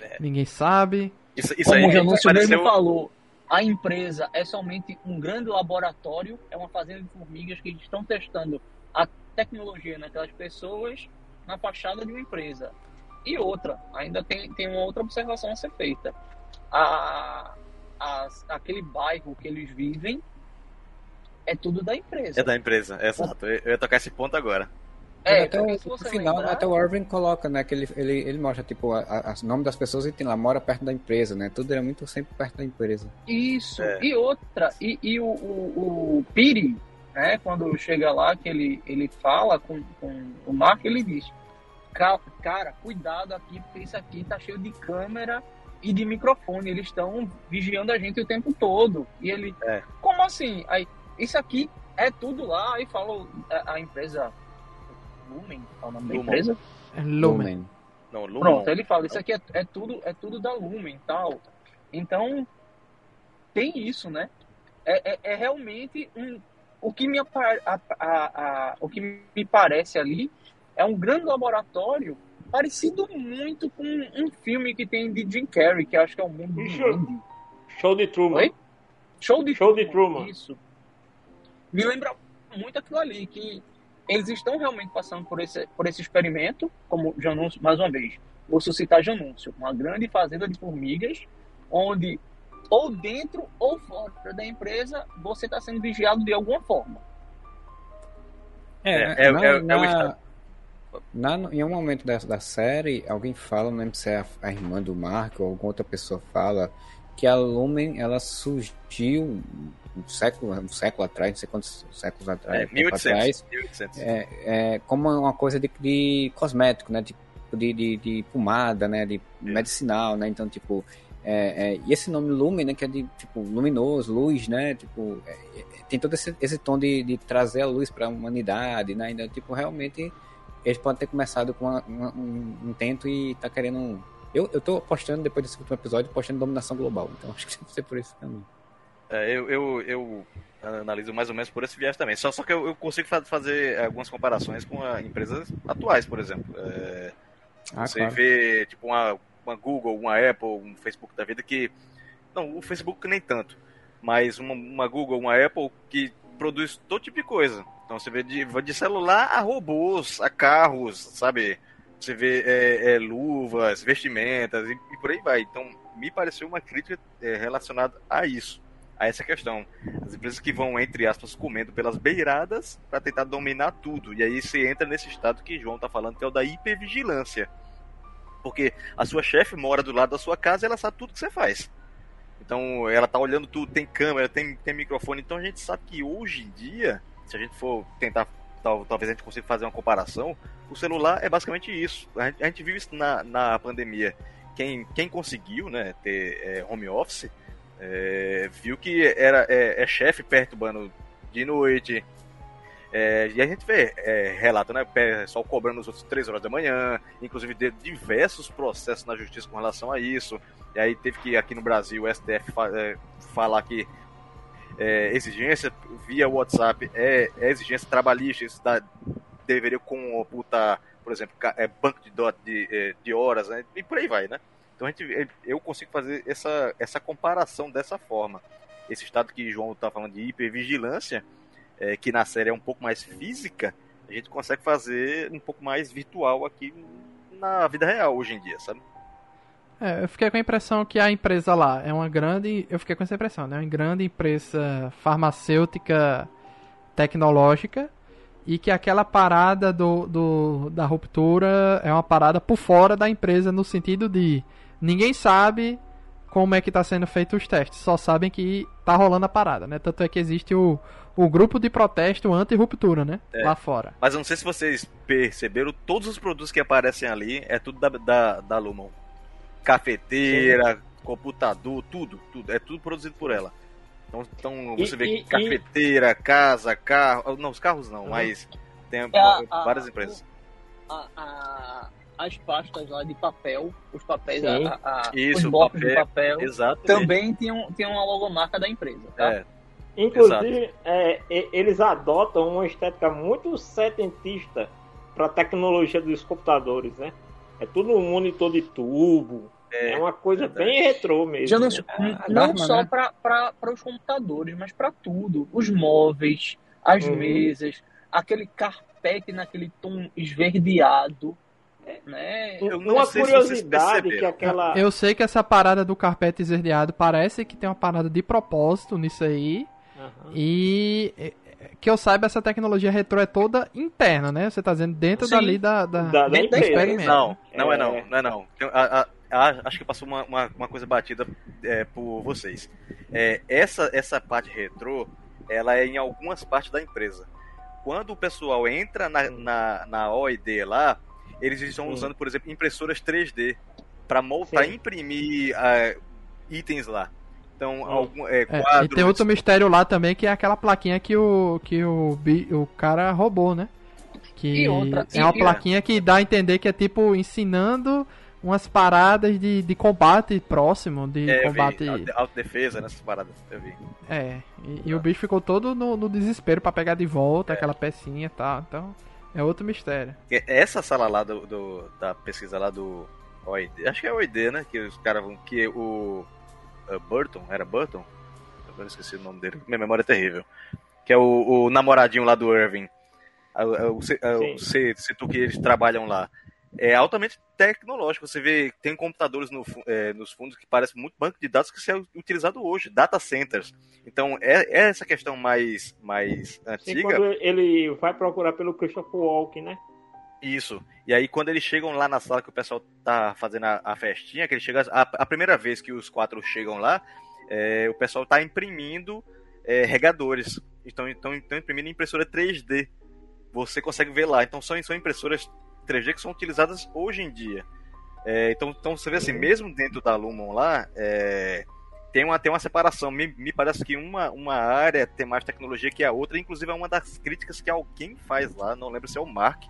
é. ninguém sabe. Isso, isso Como aí, o Janúncio mesmo falou, a empresa é somente um grande laboratório, é uma fazenda de formigas que estão testando a tecnologia naquelas pessoas na fachada de uma empresa. E outra, ainda tem, tem uma outra observação a ser feita. A, a, aquele bairro que eles vivem é tudo da empresa. É da empresa, exato. Eu ia tocar esse ponto agora. É, até o, final, lembrar- até o Irving coloca, né? Que ele, ele, ele mostra, tipo, o nome das pessoas e tem lá, mora perto da empresa, né? Tudo era muito sempre perto da empresa. Isso. É. E outra, e, e o, o, o Piri, né, quando chega lá, que ele, ele fala com, com o Mark, ele diz: "Ca- Cara, cuidado aqui, porque isso aqui tá cheio de câmera e de microfone. Eles estão vigiando a gente o tempo todo. E ele, É. como assim? Aí, isso aqui é tudo lá. Aí falou a, a empresa. Lumen, é o nome da Lumon. empresa? É Lumen. Não, Lumon. Pronto, ele fala, isso aqui é, é tudo, é tudo da Lumen e tal. Então, tem isso, né? É, é, é realmente um. O que, me, a, a- o que me parece ali é um grande laboratório parecido muito com um filme que tem de Jim Carrey, que acho que é o Mundo do. Andy. Show de Truman. Oi? Show de Show de Truman. Isso. Me lembra muito aquilo ali, que eles estão realmente passando por esse, por esse experimento, como Janúncio, mais uma vez, vou suscitar Janúncio, uma grande fazenda de formigas, onde ou dentro ou fora da empresa você está sendo vigiado de alguma forma. É, é- na- é- é o na- estado. Na- em um momento da, da série, alguém fala, não lembro se é a, a irmã do Mark ou alguma outra pessoa fala, que a Lumen, ela surgiu um século, um século atrás, não sei quantos séculos atrás, É, tempo 1800. atrás, 1800. é, é, como uma coisa de, de cosmético, né? De, de, de, de pomada, né? De medicinal, né? Então, tipo, é, é, e esse nome Lumen, né? Que é de, tipo, luminoso, luz, né? Tipo, é, é, tem todo esse, esse tom de, de trazer a luz para a humanidade, né? Então, tipo, realmente, eles podem ter começado com uma- uma- um intento e tá querendo... Eu, eu tô apostando, depois desse último episódio, apostando em dominação global. Então, acho que deve ser por esse caminho. É, eu, eu, eu analiso mais ou menos por esse viés também. Só, só que eu, eu consigo fa- fazer algumas comparações com empresas atuais, por exemplo. É, Ah, você claro. vê, tipo, uma, uma Google, uma Apple, um Facebook da vida que. Não, o Facebook nem tanto. Mas uma, uma Google, uma Apple que produz todo tipo de coisa. Então você vê de, de celular a robôs, a carros, sabe? Você vê é, é, luvas, vestimentas e, e por aí vai. Então me pareceu uma crítica é, relacionada a isso, a essa questão. As empresas que vão, entre aspas, comendo pelas beiradas para tentar dominar tudo. E aí você entra nesse estado que João tá falando, que é o da hipervigilância. Porque a sua chefe mora do lado da sua casa e ela sabe tudo que você faz. Então ela tá olhando tudo, tem câmera, tem, tem microfone. Então a gente sabe que hoje em dia, se a gente for tentar, tal, talvez a gente consiga fazer uma comparação, o celular é basicamente isso. A gente, a gente viu isso na, na pandemia. Quem, quem conseguiu né, ter é, home office é, viu que era é, é chefe perturbando de noite. É, e a gente vê é, relato, né? Pessoal cobrando os outros 3 horas da manhã, inclusive de diversos processos na justiça com relação a isso. E aí teve que aqui no Brasil o STF é, falar que é, exigência via WhatsApp é, é exigência trabalhista, isso dá, deveria computar, por exemplo, é, banco de, do- de, é, de horas, né? E por aí vai, né? Então a gente, eu consigo fazer essa, essa comparação dessa forma. Esse estado que João está falando de hipervigilância, é, que na série é um pouco mais física, a gente consegue fazer um pouco mais virtual aqui na vida real hoje em dia, sabe? É, eu fiquei com a impressão que a empresa lá é uma grande. Eu fiquei com essa impressão, né? Uma grande empresa farmacêutica tecnológica e que aquela parada do, do, da ruptura é uma parada por fora da empresa no sentido de ninguém sabe como é que está sendo feito os testes, só sabem que tá rolando a parada, né? Tanto é que existe o, o grupo de protesto anti-ruptura, né? É. Lá fora. Mas eu não sei se vocês perceberam, todos os produtos que aparecem ali é tudo da, da, da Lumon. Cafeteira, computador, tudo, tudo. É tudo produzido por ela. Então, então E- você vê e- que cafeteira, casa, carro. Não, os carros não, Uhum. mas tem É a- a- várias empresas. A- a- as pastas lá de papel, os papéis, Sim. a, a- Isso, os blocos papel, de papel, Exato. também tinham, tinham uma logomarca da empresa, tá? É, Inclusive, é, e- eles adotam uma estética muito setentista para a tecnologia dos computadores, né? É tudo um monitor de tubo. É, uma coisa verdade. bem retrô mesmo. Já não, né? a não Dharma, só né? para os computadores, mas para tudo. Os móveis, as Uhum. mesas, aquele carpete naquele tom esverdeado. Né? Eu não Uma curiosidade que aquela. Eu sei que essa parada do carpete esverdeado parece que tem uma parada de propósito nisso aí. Aham. E é, que eu saiba, essa tecnologia retrô é toda interna, né? Você tá dizendo dentro Sim. dali da, da, Da- da empresa. Não, não é, É. não, não é não. A- a- acho que passou uma, uma, uma coisa batida é, por vocês. É, essa, essa parte retrô, ela é em algumas partes da empresa. Quando o pessoal entra na, na, na OID lá, eles estão Sim. usando, por exemplo, impressoras 3D para imprimir ah, itens lá. Então, Hum. algum, é, É, quadros, e tem outro mistério lá também, que é aquela plaquinha que o, que o, o cara roubou, né? Que E outra- é uma plaquinha que dá a entender que é tipo ensinando umas paradas de, de combate próximo, de é, combate. auto- autodefesa nessas paradas, eu vi. É, e, e o bicho ficou todo no, no desespero pra pegar de volta É. aquela pecinha e tal. Então, é outro mistério. Essa sala lá do, do- da pesquisa lá do OID, acho que é OID, né? Que os caras vão. Que o. uh, Burton, era Burton? Agora eu esqueci o nome dele. Minha memória é terrível. Que é o, o namoradinho lá do Irving. A- O, se- a- o se- setor que eles trabalham lá. É altamente tecnológico. Você vê, tem computadores no é, nos fundos que parecem muito banco de dados que se é utilizado hoje, data centers. Então, é, é essa questão mais, mais antiga. quando ele vai procurar pelo Christopher Walken, né? Isso. E aí, quando eles chegam lá na sala que o pessoal tá fazendo a, a festinha, que eles chegam. A, a primeira vez que os quatro chegam lá, é, o pessoal tá imprimindo é, regadores. Então, então, então, imprimindo impressora 3D. Você consegue ver lá. Então, são, são impressoras 3D que são utilizadas hoje em dia. É, então, então, você vê assim, mesmo dentro da Lumon lá, é, tem, uma, tem uma separação. Me, me parece que uma, uma área tem mais tecnologia que a outra. Inclusive, é uma das críticas que alguém faz lá. Não lembro se é o Mark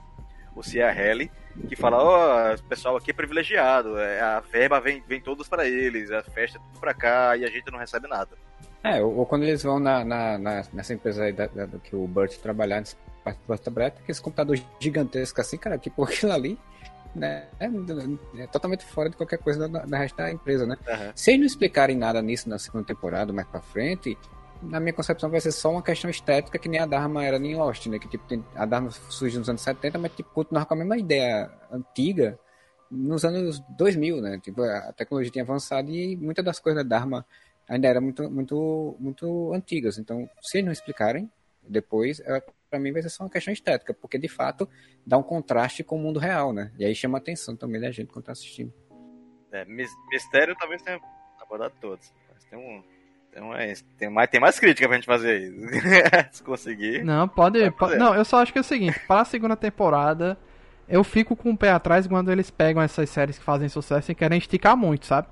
ou se é a Helly, que fala, ó, o pessoal aqui é privilegiado, é, a verba vem, vem todos para eles, a festa é tudo pra cá e a gente não recebe nada. É, ou, ou quando eles vão na, na- na- nessa empresa aí da, da- do que o Burt trabalhar, parte do Burt trabalhar, tem aqueles computadores gigantescos assim, cara, tipo aquilo ali, né, é, é totalmente fora de qualquer coisa da, da resto da empresa, né? Aham. Se eles não explicarem nada nisso na segunda temporada, mais pra frente, na minha concepção vai ser só uma questão estética que nem a Dharma era em Lost, né? Que tipo, tem- a Dharma surgiu nos anos 70, mas tipo, continuava com a mesma ideia antiga nos anos 2000, né? Tipo, a tecnologia tinha avançado e muitas das coisas da Dharma ainda eram muito, muito, muito antigas. Então, se eles não explicarem depois, é, para mim vai ser só uma questão estética, porque de fato dá um contraste com o mundo real, né? E aí chama a atenção também da gente quando tá assistindo. É, mis- mistério talvez tenha abordado todos, mas tem um. Tem, mais, tem, mais, tem mais crítica pra gente fazer aí. Se conseguir. Não, pode. Vai po- fazer. não, eu só acho que é o seguinte: para a segunda temporada, eu fico com o pé atrás quando eles pegam essas séries que fazem sucesso e querem esticar muito, sabe?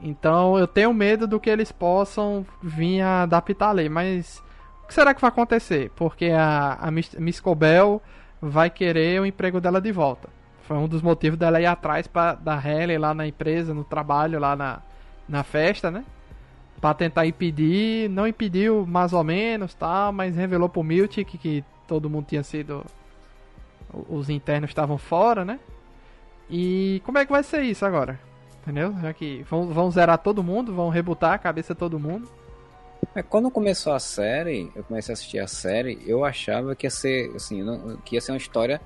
Então eu tenho medo do que eles possam vir a adaptar ali. Mas que será que vai acontecer? Porque a, a Miss, Cobel vai querer o emprego dela de volta. Foi um dos motivos dela ir atrás pra, da Halle lá na empresa, no trabalho, lá na, na festa, né? Pra tentar impedir, não impediu mais ou menos, tá? Mas revelou pro Miltic que, que todo mundo tinha sido. Os internos estavam fora, né? E como é que vai ser isso agora? Entendeu? Já que vão, vão zerar todo mundo, vão rebutar a cabeça todo mundo. É, quando começou a série, eu comecei a assistir a série, eu achava que ia ser, assim, que ia ser uma história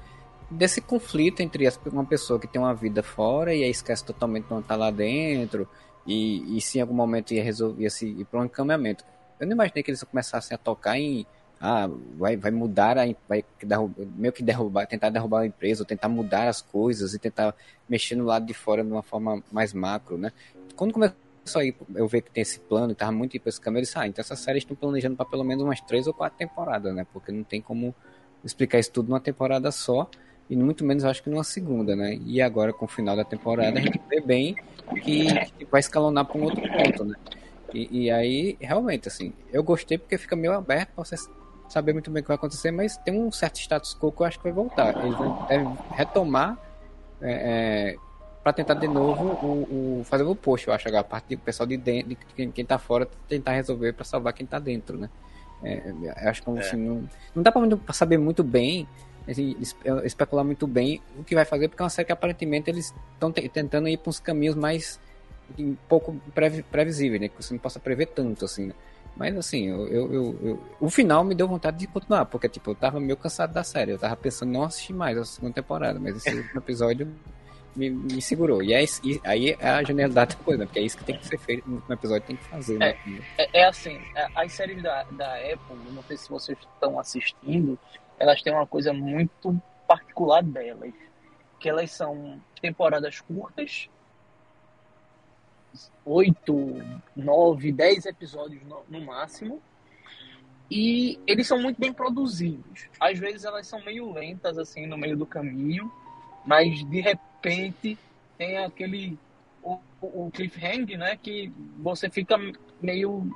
desse conflito entre uma pessoa que tem uma vida fora e aí esquece totalmente não tá lá dentro e, e se em algum momento ia resolver se ir para um encaminhamento. Eu não imaginei que eles começassem a tocar em ah, vai, vai mudar, a, vai derru- meio que derrubar, tentar derrubar a empresa, ou tentar mudar as coisas e tentar mexer no lado de fora de uma forma mais macro, né? Quando começou aí eu ver que tem esse plano e tava muito ir pra esse caminho, eu disse, ah, então essas séries estão planejando para pelo menos umas três ou quatro temporadas, né? Porque não tem como explicar isso tudo numa temporada só, e muito menos acho que numa segunda, né? E agora com o final da temporada a gente vê bem que, que vai escalonar para um outro ponto, né? E, e aí, realmente, assim, eu gostei porque fica meio aberto pra você saber muito bem o que vai acontecer, mas tem um certo status quo que eu acho que vai voltar. Eles devem retomar é, para tentar de novo o, o- fazer o post, eu acho, a parte do pessoal de dentro, de quem, quem tá fora, tentar resolver para salvar quem tá dentro, né? É, eu acho que assim, não, não dá pra saber muito bem, assim, es- especular muito bem o que vai fazer, porque é uma série que aparentemente eles estão tentando ir para uns caminhos mais um pouco previ- previsíveis, né? Que você não possa prever tanto, assim, né? Mas assim, eu, eu, eu- eu- o final me deu vontade de continuar, porque tipo, eu tava meio cansado da série, eu tava pensando não assistir mais a segunda temporada, mas esse último episódio me, me segurou. E, é, e aí é a genialidade da coisa, né? Porque é isso que tem que ser feito no episódio, tem que fazer, né? É, é assim, é, as séries da, da Apple, não sei se vocês estão assistindo, elas têm uma coisa muito particular delas. Que elas são temporadas curtas, oito, nove, dez episódios no, no máximo. E eles são muito bem produzidos. Às vezes elas são meio lentas, assim, no meio do caminho, mas de repente tem aquele o, o cliffhanger, né? Que você fica meio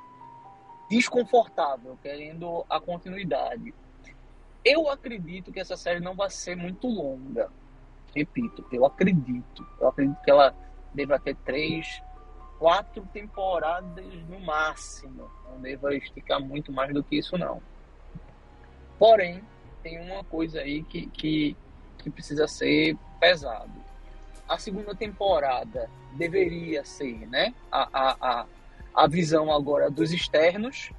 desconfortável, querendo a continuidade. Eu acredito que essa série não vai ser muito longa. Repito, eu acredito. Eu acredito que ela deva ter três, quatro temporadas no máximo. Não deva esticar muito mais do que isso, não. Porém, tem uma coisa aí que, que, que precisa ser pesado. A segunda temporada deveria ser, né? A, a, a, visão agora dos externos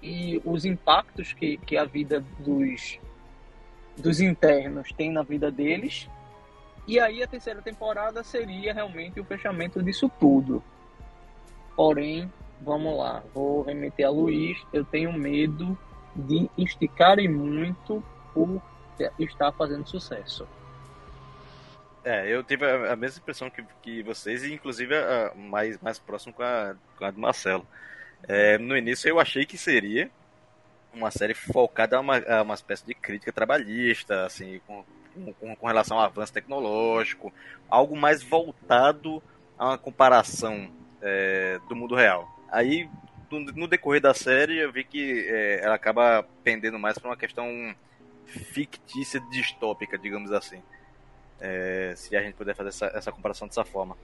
e os impactos que, que a vida dos, dos internos tem na vida deles. E aí a terceira temporada seria realmente o fechamento disso tudo. Porém, vamos lá, vou remeter a Luiz, eu tenho medo de esticarem muito por estar fazendo sucesso. É, eu tive a, mesma impressão que, que vocês, e inclusive a mais, mais próximo com a, com a do Marcelo. É, no início eu achei que seria uma série focada a uma, a uma espécie de crítica trabalhista, assim, com, com, com relação ao avanço tecnológico, algo mais voltado a uma comparação é, do mundo real. Aí, no, no, decorrer da série, eu vi que é, ela acaba pendendo mais para uma questão fictícia distópica, digamos assim. É, se a gente puder fazer essa, essa, comparação dessa forma.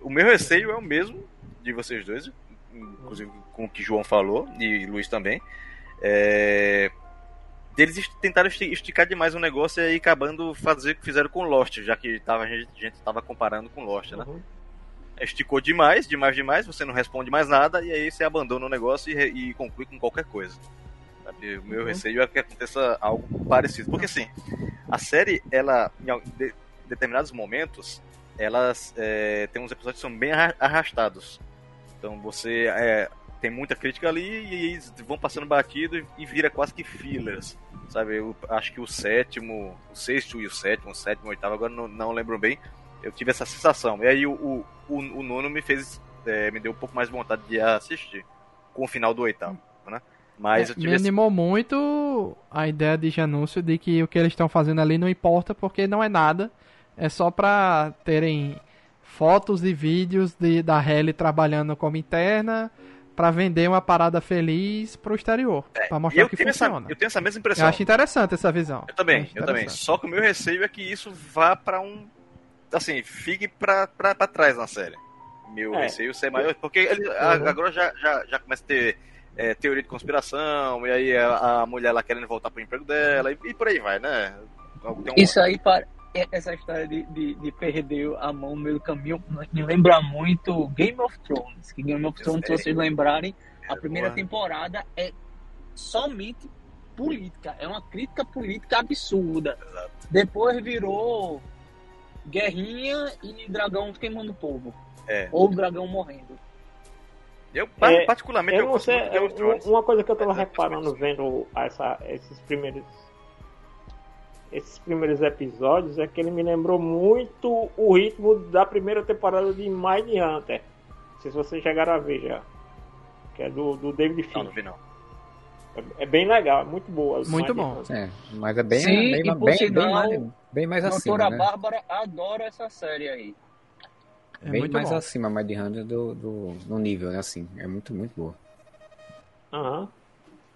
O meu receio é o mesmo de vocês dois, inclusive com o que João falou e Luiz também. É, deles tentaram esticar demais o negócio e acabando fazer o que fizeram com Lost, já que tava, a gente estava comparando com Lost, né? Uhum. Esticou demais, demais, demais, você não responde mais nada e aí você abandona o negócio e, e conclui com qualquer coisa. Sabe? O meu uhum. receio é que aconteça algo parecido. Porque assim, a série, ela, em determinados momentos, elas é, tem uns episódios que são bem arrastados. Então você é, tem muita crítica ali e eles vão passando batido e vira quase que fillers. Sabe, eu acho que o sétimo, o sexto e o sétimo, o sétimo o oitavo, agora não, não lembro bem. Eu tive essa sensação. E aí o, o, o, o nono me fez. É, me deu um pouco mais vontade de assistir. Com o final do oitavo, né? Mas é, me animou esse... muito a ideia de Janúncio de que o que eles estão fazendo ali não importa porque não é nada. É só pra terem fotos e vídeos de, da Helly trabalhando como interna para vender uma parada feliz pro exterior, é, para mostrar que funciona. Essa, eu tenho essa mesma impressão. Eu acho interessante essa visão. Eu também, eu, eu também. Só que o meu receio é que isso vá para um assim, fique pra, pra, pra trás na série. Meu é. receio ser maior, porque ele, uhum. agora já, já, já começa a ter é, teoria de conspiração, e aí a, a, mulher lá querendo voltar pro emprego dela, e, e por aí vai, né? Um... Isso aí, para, essa história de, de, de, perder a mão no meio do caminho me lembra muito Game of Thrones. Que Game of Thrones, se vocês lembrarem, a primeira temporada é somente política. É uma crítica política absurda. Exato. Depois virou guerrinha e dragão queimando o povo. É. Ou dragão morrendo. Eu, é, particularmente, eu, eu não sei, uma coisa que eu tava reparando vendo essa, esses primeiros esses primeiros episódios é que ele me lembrou muito o ritmo da primeira temporada de Mind Hunter. Não sei se vocês chegaram a ver já. Que é do, do David Fincher. Não, não vi não. É, é bem legal, é muito boa. Muito bom. É, mas é bem, Sim, bem, bem, bem, sinal, mais, bem mais acima. Doutora né? Bárbara adora essa série aí. É bem mais bom. acima Mind Hunter do, do, do nível, né? Assim, é muito, muito boa. Aham. Uhum.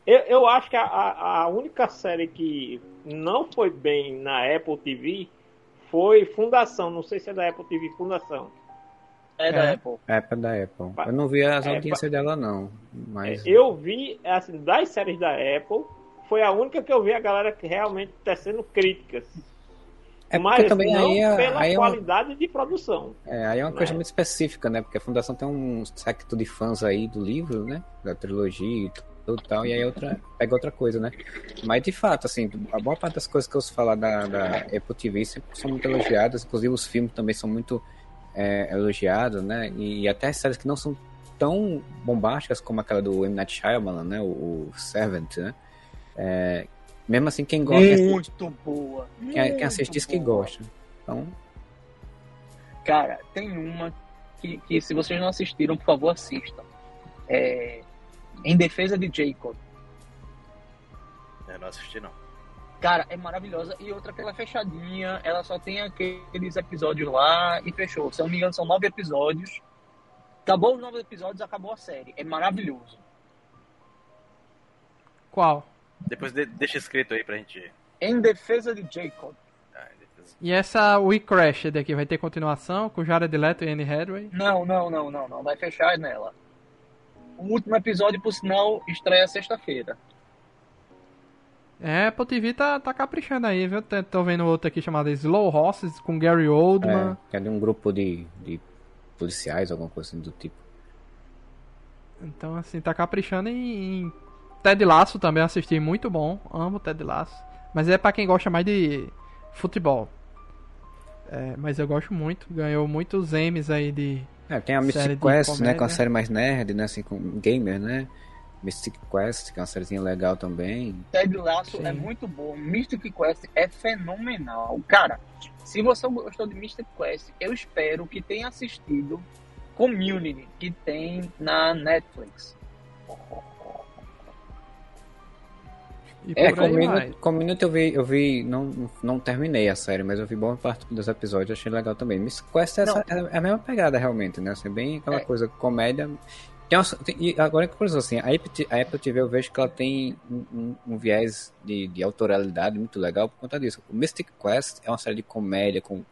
Eu, eu acho que a, a única série que não foi bem na Apple TV foi Fundação. Não sei se é da Apple TV Fundação. É da é, Apple. É da Apple. Eu não vi as é, audiências dela, não. Mas... Eu vi, assim, das séries da Apple, foi a única que eu vi a galera que realmente tecendo críticas. É mas também não aí é, pela aí é qualidade uma... de produção. É, aí é uma coisa é? muito específica, né? Porque a Fundação tem um secto de fãs aí do livro, né? Da trilogia e tal, e aí outra, pega outra coisa, né? Mas de fato, assim, a boa parte das coisas que eu falar da, da Apple TV são muito elogiadas, inclusive os filmes também são muito é, elogiados, né? E até séries que não são tão bombásticas como aquela do M. Night Shyamalan, né? O, o Servant, né? É, mesmo assim, quem gosta... Muito assiste, boa! Quem, quem assiste diz que gosta. Então... Cara, tem uma que, que se vocês não assistiram, por favor, assistam. É, em defesa de Jacob. Eu não assisti, não. Cara, é maravilhosa. E outra que ela é fechadinha, ela só tem aqueles episódios lá e fechou. Se eu não me engano, são nove episódios. Acabou os nove episódios, acabou a série. É maravilhoso. Qual? Depois de, deixa escrito aí pra gente. Em defesa de Jacob. Ah, defesa. E essa We Crashed aqui vai ter continuação com Jared Leto e Anne Hathaway? Não, não, não, não, não. Vai fechar nela. O último episódio, por sinal, estreia sexta-feira. É, Apple TV tá, tá caprichando aí, viu? Tô- vendo outro aqui chamado Slow Horses com Gary Oldman. É, que é de um grupo de, de policiais, alguma coisa assim do tipo. Então, assim, tá caprichando em, em Ted Lasso também assisti, muito bom. Amo Ted Lasso. Mas é pra quem gosta mais de futebol. É, mas eu gosto muito. Ganhou muitos M's aí de. É, tem a Mystic Quest, né? comédia. Com a série mais nerd, né? Assim, com gamer, né? Mystic Quest, que é uma sériezinha legal também. Ted Lasso Sim. é muito bom. Mystic Quest é fenomenal. Cara, se você gostou de Mystic Quest, eu espero que tenha assistido Community, que tem na Netflix. E É. Community, Community eu vi, eu vi não, não terminei a série, mas eu vi boa parte dos episódios, achei legal também. Mystic Quest é, essa- é a mesma pegada realmente, né? Assim, bem aquela É. coisa, comédia. Tem uma- tem- e agora que curioso, assim, a Apple, a Apple TV eu vejo que ela tem um, um- um viés de, de autoralidade muito legal por conta disso. O Mystic Quest é uma série de comédia com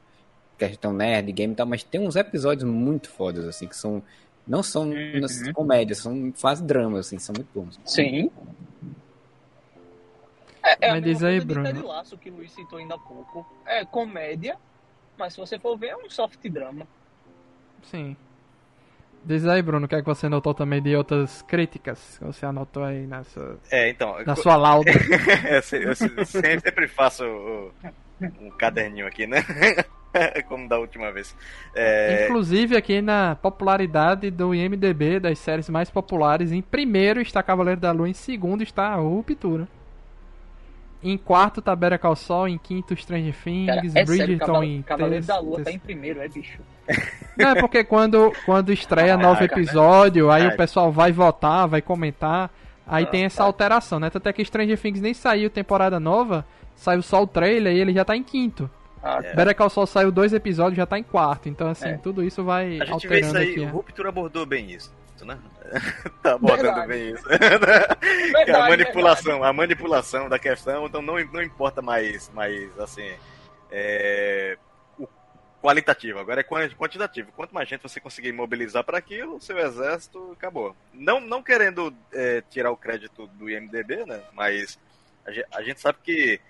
questão nerd, game e tal, mas tem uns episódios muito fodas, assim, que são. Não são Uhum. comédias, são quase dramas, assim, são muito bons. Sim. É, é a Mas mesma diz aí, coisa de Bruno. Ted Lasso, que o Luiz citou ainda há pouco. É comédia, mas se você for ver, é um soft drama. Sim. Diz aí, Bruno, o que é que você notou também de outras críticas que você anotou aí nessa, É, então. na sua lauda? eu, se- eu se- sempre faço o- um caderninho aqui, né? Como da última vez. É, Inclusive aqui na popularidade do IMDB das séries mais populares, em primeiro está Cavaleiro da Lua, em segundo está a Ruptura. Em quarto tá Better Call Saul, em quinto Stranger Things, Cara, é sério, Bridgerton Cavale- em Cavaleiro da Lua terceiro. tá em primeiro, é bicho. Não, é porque quando, quando estreia Caraca, novo né? episódio, aí É. o pessoal vai votar, vai comentar, aí Ah, tem essa tá. alteração, né? Até que Stranger Things nem saiu temporada nova, saiu só o trailer e ele já tá em quinto. Ah, É. Better Call Saul saiu dois episódios já tá em quarto, então assim, É. tudo isso vai a gente vê isso alterando aí, aqui. o né? Ruptura abordou bem isso, né? tá abordando Verdade. bem isso. Verdade, Que a manipulação, a manipulação da questão, então não, não importa mais, mais assim, é, o qualitativo, agora é quan- quantitativo. Quanto mais gente você conseguir mobilizar para aquilo, seu exército acabou. Não, não querendo é, tirar o crédito do IMDB, né? Mas a a gente, sabe que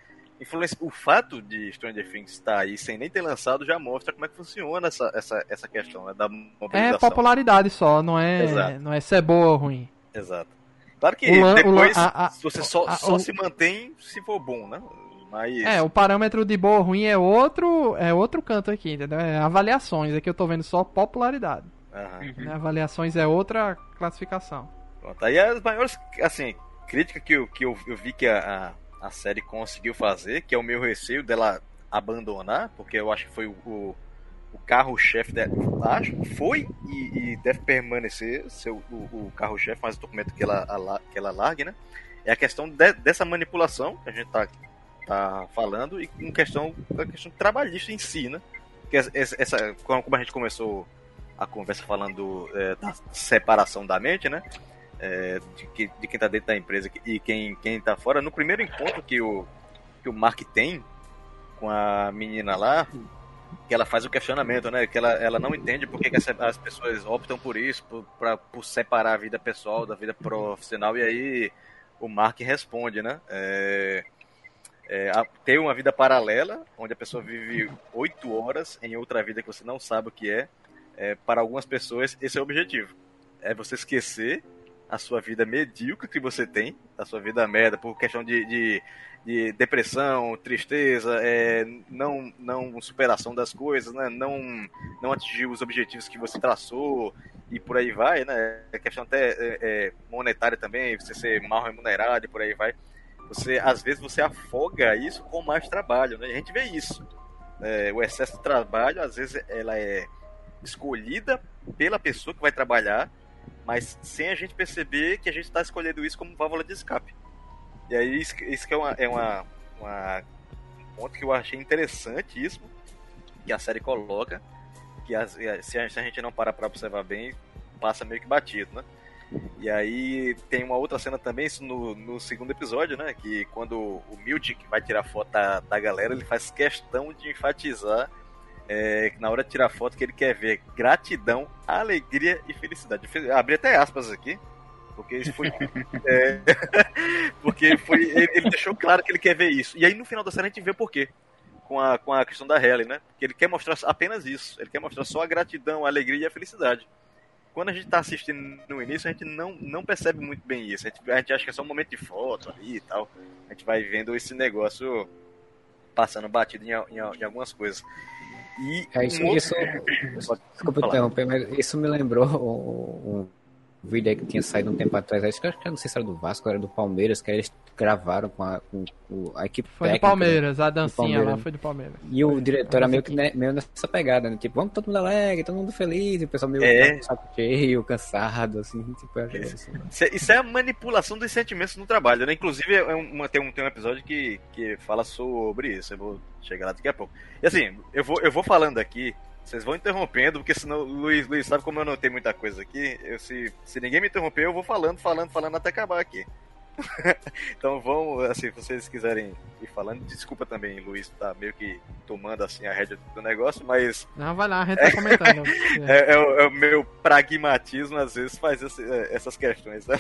influencia, o fato de Stranger Things estar aí sem nem ter lançado já mostra como é que funciona essa, essa, essa questão né, da É mobilização. popularidade só, não é, Exato. não é ser boa ou ruim. Exato. Claro que lan- depois lan- a- a- você só, a- só o- se mantém se for bom, né? Mas É, o parâmetro de boa ou ruim é outro, é outro canto aqui, entendeu? É avaliações, aqui eu tô vendo só popularidade. Uhum. né? Avaliações é outra classificação. Pronto. Aí as maiores, assim, crítica que eu, que eu, eu vi que a, a, série conseguiu fazer, que é o meu receio dela abandonar, porque eu acho que foi o, o, o carro-chefe dela. Acho foi e, e deve permanecer ser o, o, o carro-chefe, mas com medo que ela, que ela largue, né? É a questão de- dessa manipulação que a gente tá, tá falando e com questão, a questão trabalhista em si, né? Que essa, essa- como a gente começou a conversa falando é, da separação da mente, né? É, de, que, de quem tá dentro da empresa e quem, quem tá fora. No primeiro encontro que o, que o Mark tem com a menina lá, que ela faz o questionamento, né? Que ela, ela não entende por que, as, as pessoas optam por isso, por, pra, por separar a vida pessoal da vida profissional, e aí o Mark responde, né? É, é, ter uma vida paralela, onde a pessoa vive oito horas em outra vida que você não sabe o que é, é, para algumas pessoas esse é o objetivo. É você esquecer a sua vida medíocre que você tem, a sua vida merda, por questão de, de, de depressão, tristeza, é, não, não superação das coisas, né? não, não atingir os objetivos que você traçou e por aí vai, né? É questão até é, é, monetária também, você ser mal remunerado e por aí vai. Você, às vezes você afoga isso com mais trabalho, né? A gente vê isso. É, o excesso de trabalho, às vezes, ela é escolhida pela pessoa que vai trabalhar, mas sem a gente perceber que a gente está escolhendo isso como válvula de escape. E aí isso, isso que é, uma, é uma, uma, um ponto que eu achei interessantíssimo que a série coloca, que as, se a gente não parar para observar bem, passa meio que batido, né? E aí tem uma outra cena também, isso no, no segundo episódio, né? Que quando o Miltic vai tirar foto da, da galera, ele faz questão de enfatizar é, na hora de tirar foto que ele quer ver gratidão, alegria e felicidade. Abri até aspas aqui, porque isso foi. é, porque foi. Ele, ele, deixou claro que ele quer ver isso. E aí no final da série a gente vê por quê. Com a, com a questão da Halle, né? Porque ele quer mostrar apenas isso. Ele quer mostrar só a gratidão, a alegria e a felicidade. Quando a gente está assistindo no início, a gente não, não percebe muito bem isso. A gente, a gente acha que é só um momento de foto ali e tal. A gente vai vendo esse negócio passando batido em, em, em algumas coisas. E é, isso, um isso, desculpa interromper, mas isso me lembrou um, um vídeo aí que tinha saído um tempo atrás, acho que eu não sei se era do Vasco, era do Palmeiras, que eles gravaram com a, com, com a equipe Foi técnica, do Palmeiras, a dancinha Palmeiras. lá foi do Palmeiras. E o diretor era meio que né, meio nessa pegada, né? Tipo, vamos todo mundo alegre, todo mundo feliz, e o pessoal meio é. saco cheio, cansado, assim, tipo, é. Assim, isso, é, isso é a manipulação dos sentimentos no trabalho, né? Inclusive, é uma, tem, um, tem um episódio que, que fala sobre isso, eu vou chegar lá daqui a pouco. E assim, eu vou, eu vou falando aqui, vocês vão interrompendo, porque senão, Luiz, Luiz, sabe como eu não tenho muita coisa aqui? Eu, se, se ninguém me interromper, eu vou falando, falando, falando até acabar aqui. então vão, assim, vocês quiserem ir falando, desculpa também, Luiz, tá meio que tomando assim a rédea do negócio, mas. Não, vai lá, a gente tá comentando. é, é, o, é, o, meu pragmatismo, às vezes, faz esse, é, essas questões. Né?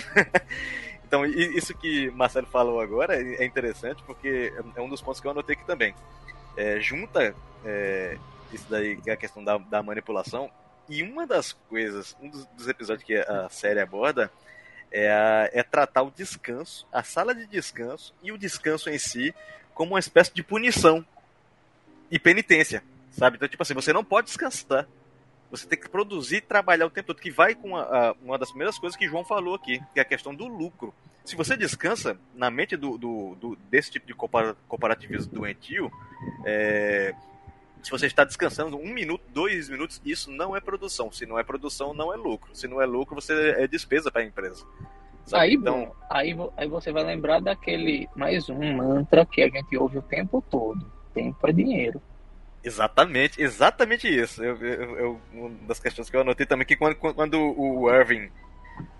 então, isso que Marcelo falou agora é interessante, porque é um dos pontos que eu anotei aqui também. É, junta é, isso daí, que é a questão da, da manipulação, e uma das coisas, um dos, dos episódios que a série aborda é, é tratar o descanso, a sala de descanso e o descanso em si como uma espécie de punição e penitência, sabe? Então, tipo assim, você não pode descansar. Você tem que produzir trabalhar o tempo todo, que vai com a, a, uma das primeiras coisas que João falou aqui, que é a questão do lucro. Se você descansa, na mente do, do, do desse tipo de comparativismo doentio, é, se você está descansando um minuto, dois minutos, isso não é produção. Se não é produção, não é lucro. Se não é lucro, você é despesa para a empresa. Sabe? Aí, então... aí, aí você vai lembrar daquele mais um mantra que a gente ouve o tempo todo: tempo é dinheiro. Exatamente, exatamente isso. Eu, eu, eu, uma das questões que eu anotei também que quando, quando o Irving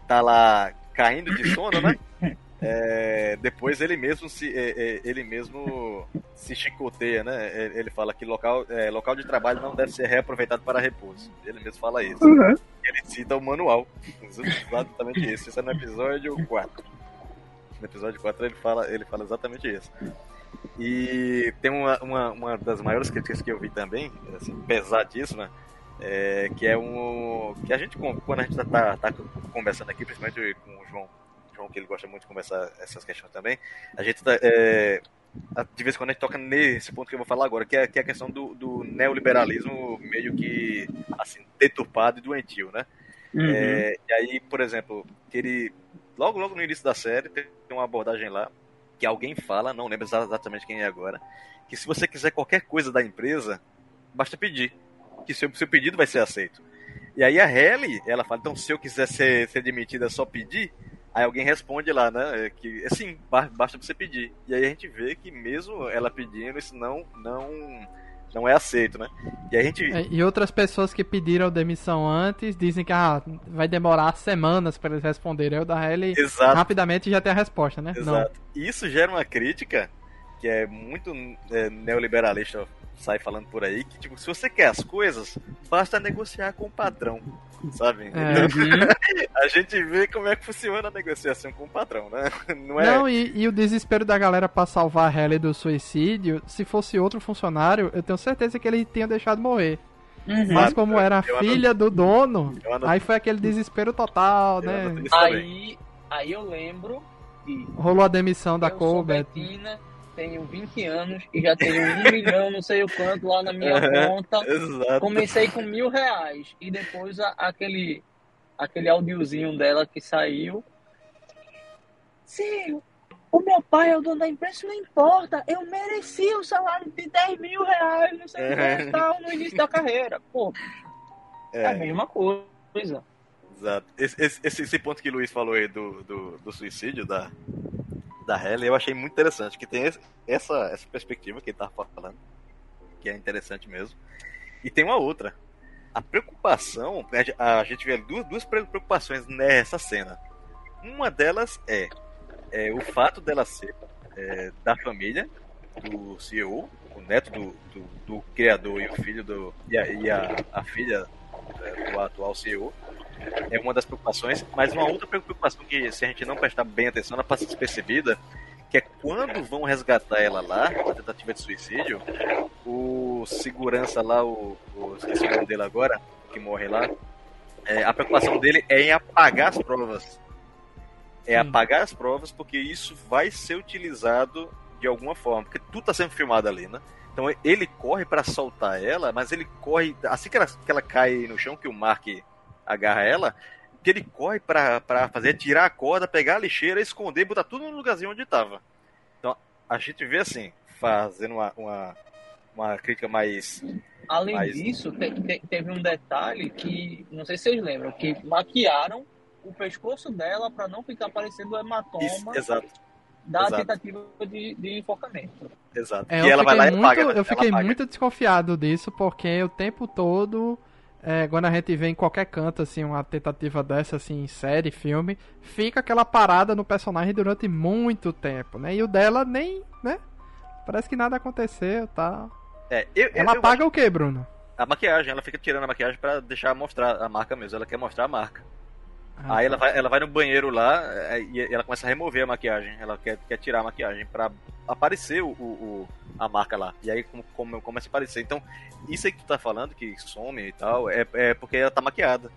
tá lá caindo de sono, né? É, depois ele mesmo se é, é, ele mesmo se chicoteia, né? Ele fala que local, é, local de trabalho não deve ser reaproveitado para repouso. Ele mesmo fala isso. Uhum. Ele cita o manual. Exatamente isso. Isso é no episódio 4. No episódio 4 ele fala, ele fala exatamente isso. E tem uma, uma, uma das maiores críticas que eu vi também, assim, pesadíssima, é, que é um. que a gente, quando a gente tá, tá, tá conversando aqui, principalmente com o João João, que ele gosta muito de conversar essas questões também, a gente tá, é, de vez em quando a gente toca nesse ponto que eu vou falar agora, que é, que é a questão do, do neoliberalismo meio que assim, deturpado e doentio, né? Uhum. É, e aí, por exemplo, que ele logo logo no início da série tem uma abordagem lá que alguém fala, não lembro exatamente quem é agora, que se você quiser qualquer coisa da empresa, basta pedir, que seu, seu pedido vai ser aceito. E aí a Helly, ela fala, então se eu quiser ser, ser demitida é só pedir, Aí alguém responde lá, né? Que assim, basta você pedir. E aí a gente vê que mesmo ela pedindo, isso não, não, não é aceito, né? E a gente. É, e outras pessoas que pediram demissão antes dizem que ah, vai demorar semanas para eles responderem. Aí o da Ellie rapidamente já tem a resposta, né? Exato. Não. Isso gera uma crítica que é muito é, neoliberalista sai falando por aí que tipo, se você quer as coisas, basta negociar com o patrão sabe? É. Então, a gente vê como é que funciona a negociação com o patrão, né? Não, é... Não e, e, o desespero da galera pra salvar a Halle do suicídio, se fosse outro funcionário, eu tenho certeza que ele tinha deixado morrer. Uhum. Mas como era a filha do dono, aí foi aquele desespero total, eu né? Aí, aí eu lembro que Rolou a demissão da sou Colbert. Betina, tenho 20 anos e já tenho um milhão, não sei o quanto lá na minha conta. Exato. Comecei com mil reais e depois a- aquele, aquele audiozinho dela que saiu. Sim, o meu pai é o dono da empresa, não importa. Eu mereci o salário de 10 mil reais, não sei o que, tal, no início da carreira. Pô, é, a É, mesma coisa. exato. Esse, esse- esse, esse ponto que o Luiz falou aí do, do, do suicídio da, da Halle, eu achei muito interessante, que tem essa, essa perspectiva que ele tava falando, que é interessante mesmo. E tem uma outra. A preocupação, a gente- a gente vê duas, duas preocupações nessa cena. Uma delas é, é o fato dela ser é, da família do CEO, o neto do, do, do criador e o filho do. e a, e a, a filha é, do atual CEO. É uma das preocupações, mas uma outra preocupação que, se a gente não prestar bem atenção, ela passa despercebida, que é quando vão resgatar ela lá, na tentativa de suicídio, o segurança lá, o, o esqueci o nome dele agora, que morre lá, é, a preocupação dele é em apagar as provas. É Sim. apagar as provas, porque isso vai ser utilizado de alguma forma, porque tudo está sendo filmado ali, né? Então ele corre para soltar ela, mas ele corre assim que ela, que ela cai no chão, que o Mark agarra ela, que ele corre para fazer é tirar a corda, pegar a lixeira, esconder, e botar tudo no lugarzinho onde estava. Então a gente vê assim, fazendo uma, uma, uma crítica mais Além Mas- disso, te- te- teve um detalhe que, não sei se vocês lembram, que maquiaram o pescoço dela para não ficar parecendo o hematoma Isso, exato, da exato. tentativa de, de enforcamento. exato. É, e eu ela vai lá e muito, né? eu fiquei muito desconfiado disso, porque o tempo todo, é, quando a gente vê em qualquer canto, assim, uma tentativa dessa, assim, em série, filme, fica aquela parada no personagem durante muito tempo, né? E o dela nem, né? Parece que nada aconteceu, tá? É, eu, Ela eu apaga o que, Bruno? a maquiagem, ela fica tirando a maquiagem pra deixar mostrar a marca mesmo. Ela quer mostrar a marca. Ah, Aí ela tá. vai, ela vai no banheiro lá é, e ela começa a remover a maquiagem. Ela quer, quer tirar a maquiagem pra aparecer o, o- a marca lá. E aí como, como começa a aparecer. Então, isso aí que tu tá falando, que some e tal, é, é porque ela tá maquiada.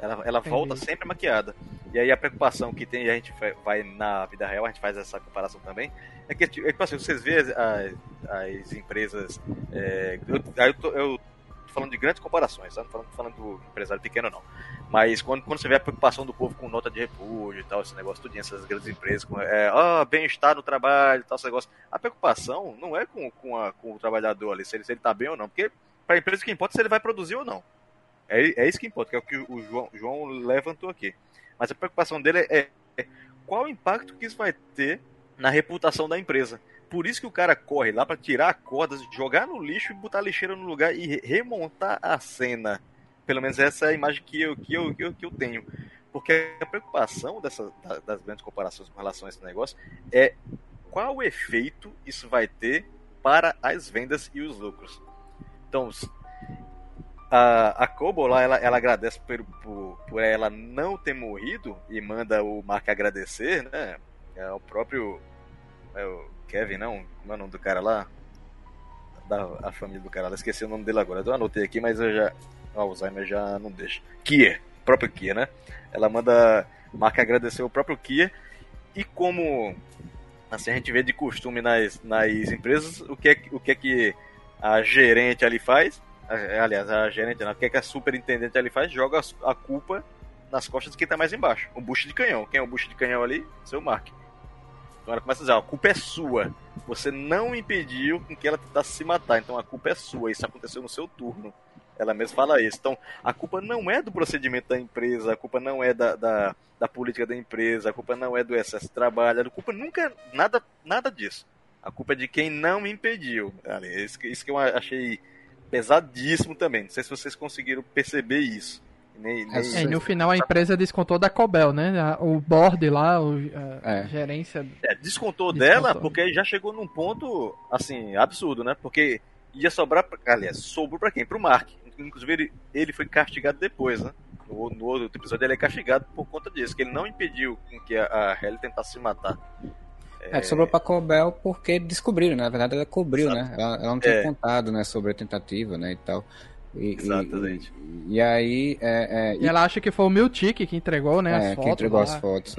Ela, ela Entendi. volta sempre maquiada. E aí a preocupação que tem, e a gente vai na vida real, a gente faz essa comparação também, é que, é tipo assim, vocês vê as, as- as empresas. é, eu, eu, tô, eu tô falando de grandes comparações, tá? não falando, falando do empresário pequeno, não. Mas quando, quando você vê a preocupação do povo com nota de repúdio e tal, esse negócio tudinho, essas grandes empresas, com é, ah, bem-estar no trabalho e tal, esse negócio. A preocupação não é com, com, a- com o trabalhador ali, se ele, se ele tá bem ou não. Porque para a empresa o que importa é se ele vai produzir ou não. É, é isso que importa, que é o que o João, João levantou aqui. Mas a preocupação dele é, é qual o impacto que isso vai ter na reputação da empresa. Por isso que o cara corre lá para tirar cordas, jogar no lixo e botar a lixeira no lugar e re- remontar a cena. Pelo menos essa é a imagem que eu, que eu, que eu, que eu tenho. Porque a preocupação dessa, da- das grandes comparações com relação a esse negócio é qual efeito isso vai ter para as vendas e os lucros. Então, a, a Kobo lá, ela, ela agradece por, por, por ela não ter morrido e manda o Mark agradecer, né? É o próprio é o Kevin, não? Como é o nome do cara lá? Da a família do cara lá, esqueci o nome dele agora. Eu anotei aqui, mas eu já. O Alzheimer já não deixa. Kia, próprio Kia, né? Ela manda Mark agradecer o próprio Kia. E como assim a gente vê de costume nas, nas empresas, o que, é, o que é que a gerente ali faz? Aliás, a gerente não, o que é que a superintendente ali faz? Joga a, culpa nas costas de quem tá mais embaixo. O bucho de canhão. Quem é o bucho de canhão ali? Seu Mark. Ela começa a dizer, ó, a culpa é sua. Você não impediu com que ela tentasse se matar, então a culpa é sua. Isso aconteceu no seu turno. Ela mesma fala isso. Então, a culpa não é do procedimento da empresa, a culpa não é da, da, da política da empresa, a culpa não é do excesso de trabalho, a culpa nunca é nada, nada disso. A culpa é de quem não impediu. Isso que, isso que eu achei pesadíssimo também. Não sei se vocês conseguiram perceber isso. Nem, nem- É, e no final a empresa descontou da Cobel, né? O board lá, o, a É. gerência. É, descontou, Descontou. dela porque já chegou num ponto, assim, absurdo, né? Porque ia sobrar, pra, aliás, sobrou pra quem? Pro Mark. Inclusive, ele, ele foi castigado depois, né? No, no outro episódio, ele é castigado por conta disso, que ele não impediu com que a, a Ellie tentasse se matar. É, sobrou pra Cobel porque descobriram, né? na verdade ela cobriu, Exato. né? Ela, ela não tinha É. contado, né, sobre a tentativa, né, e tal. E, Exatamente. E, e aí. É, é, E ela acha que foi o Miltic que entregou, né? As é, fotos. que entregou lá. as fotos.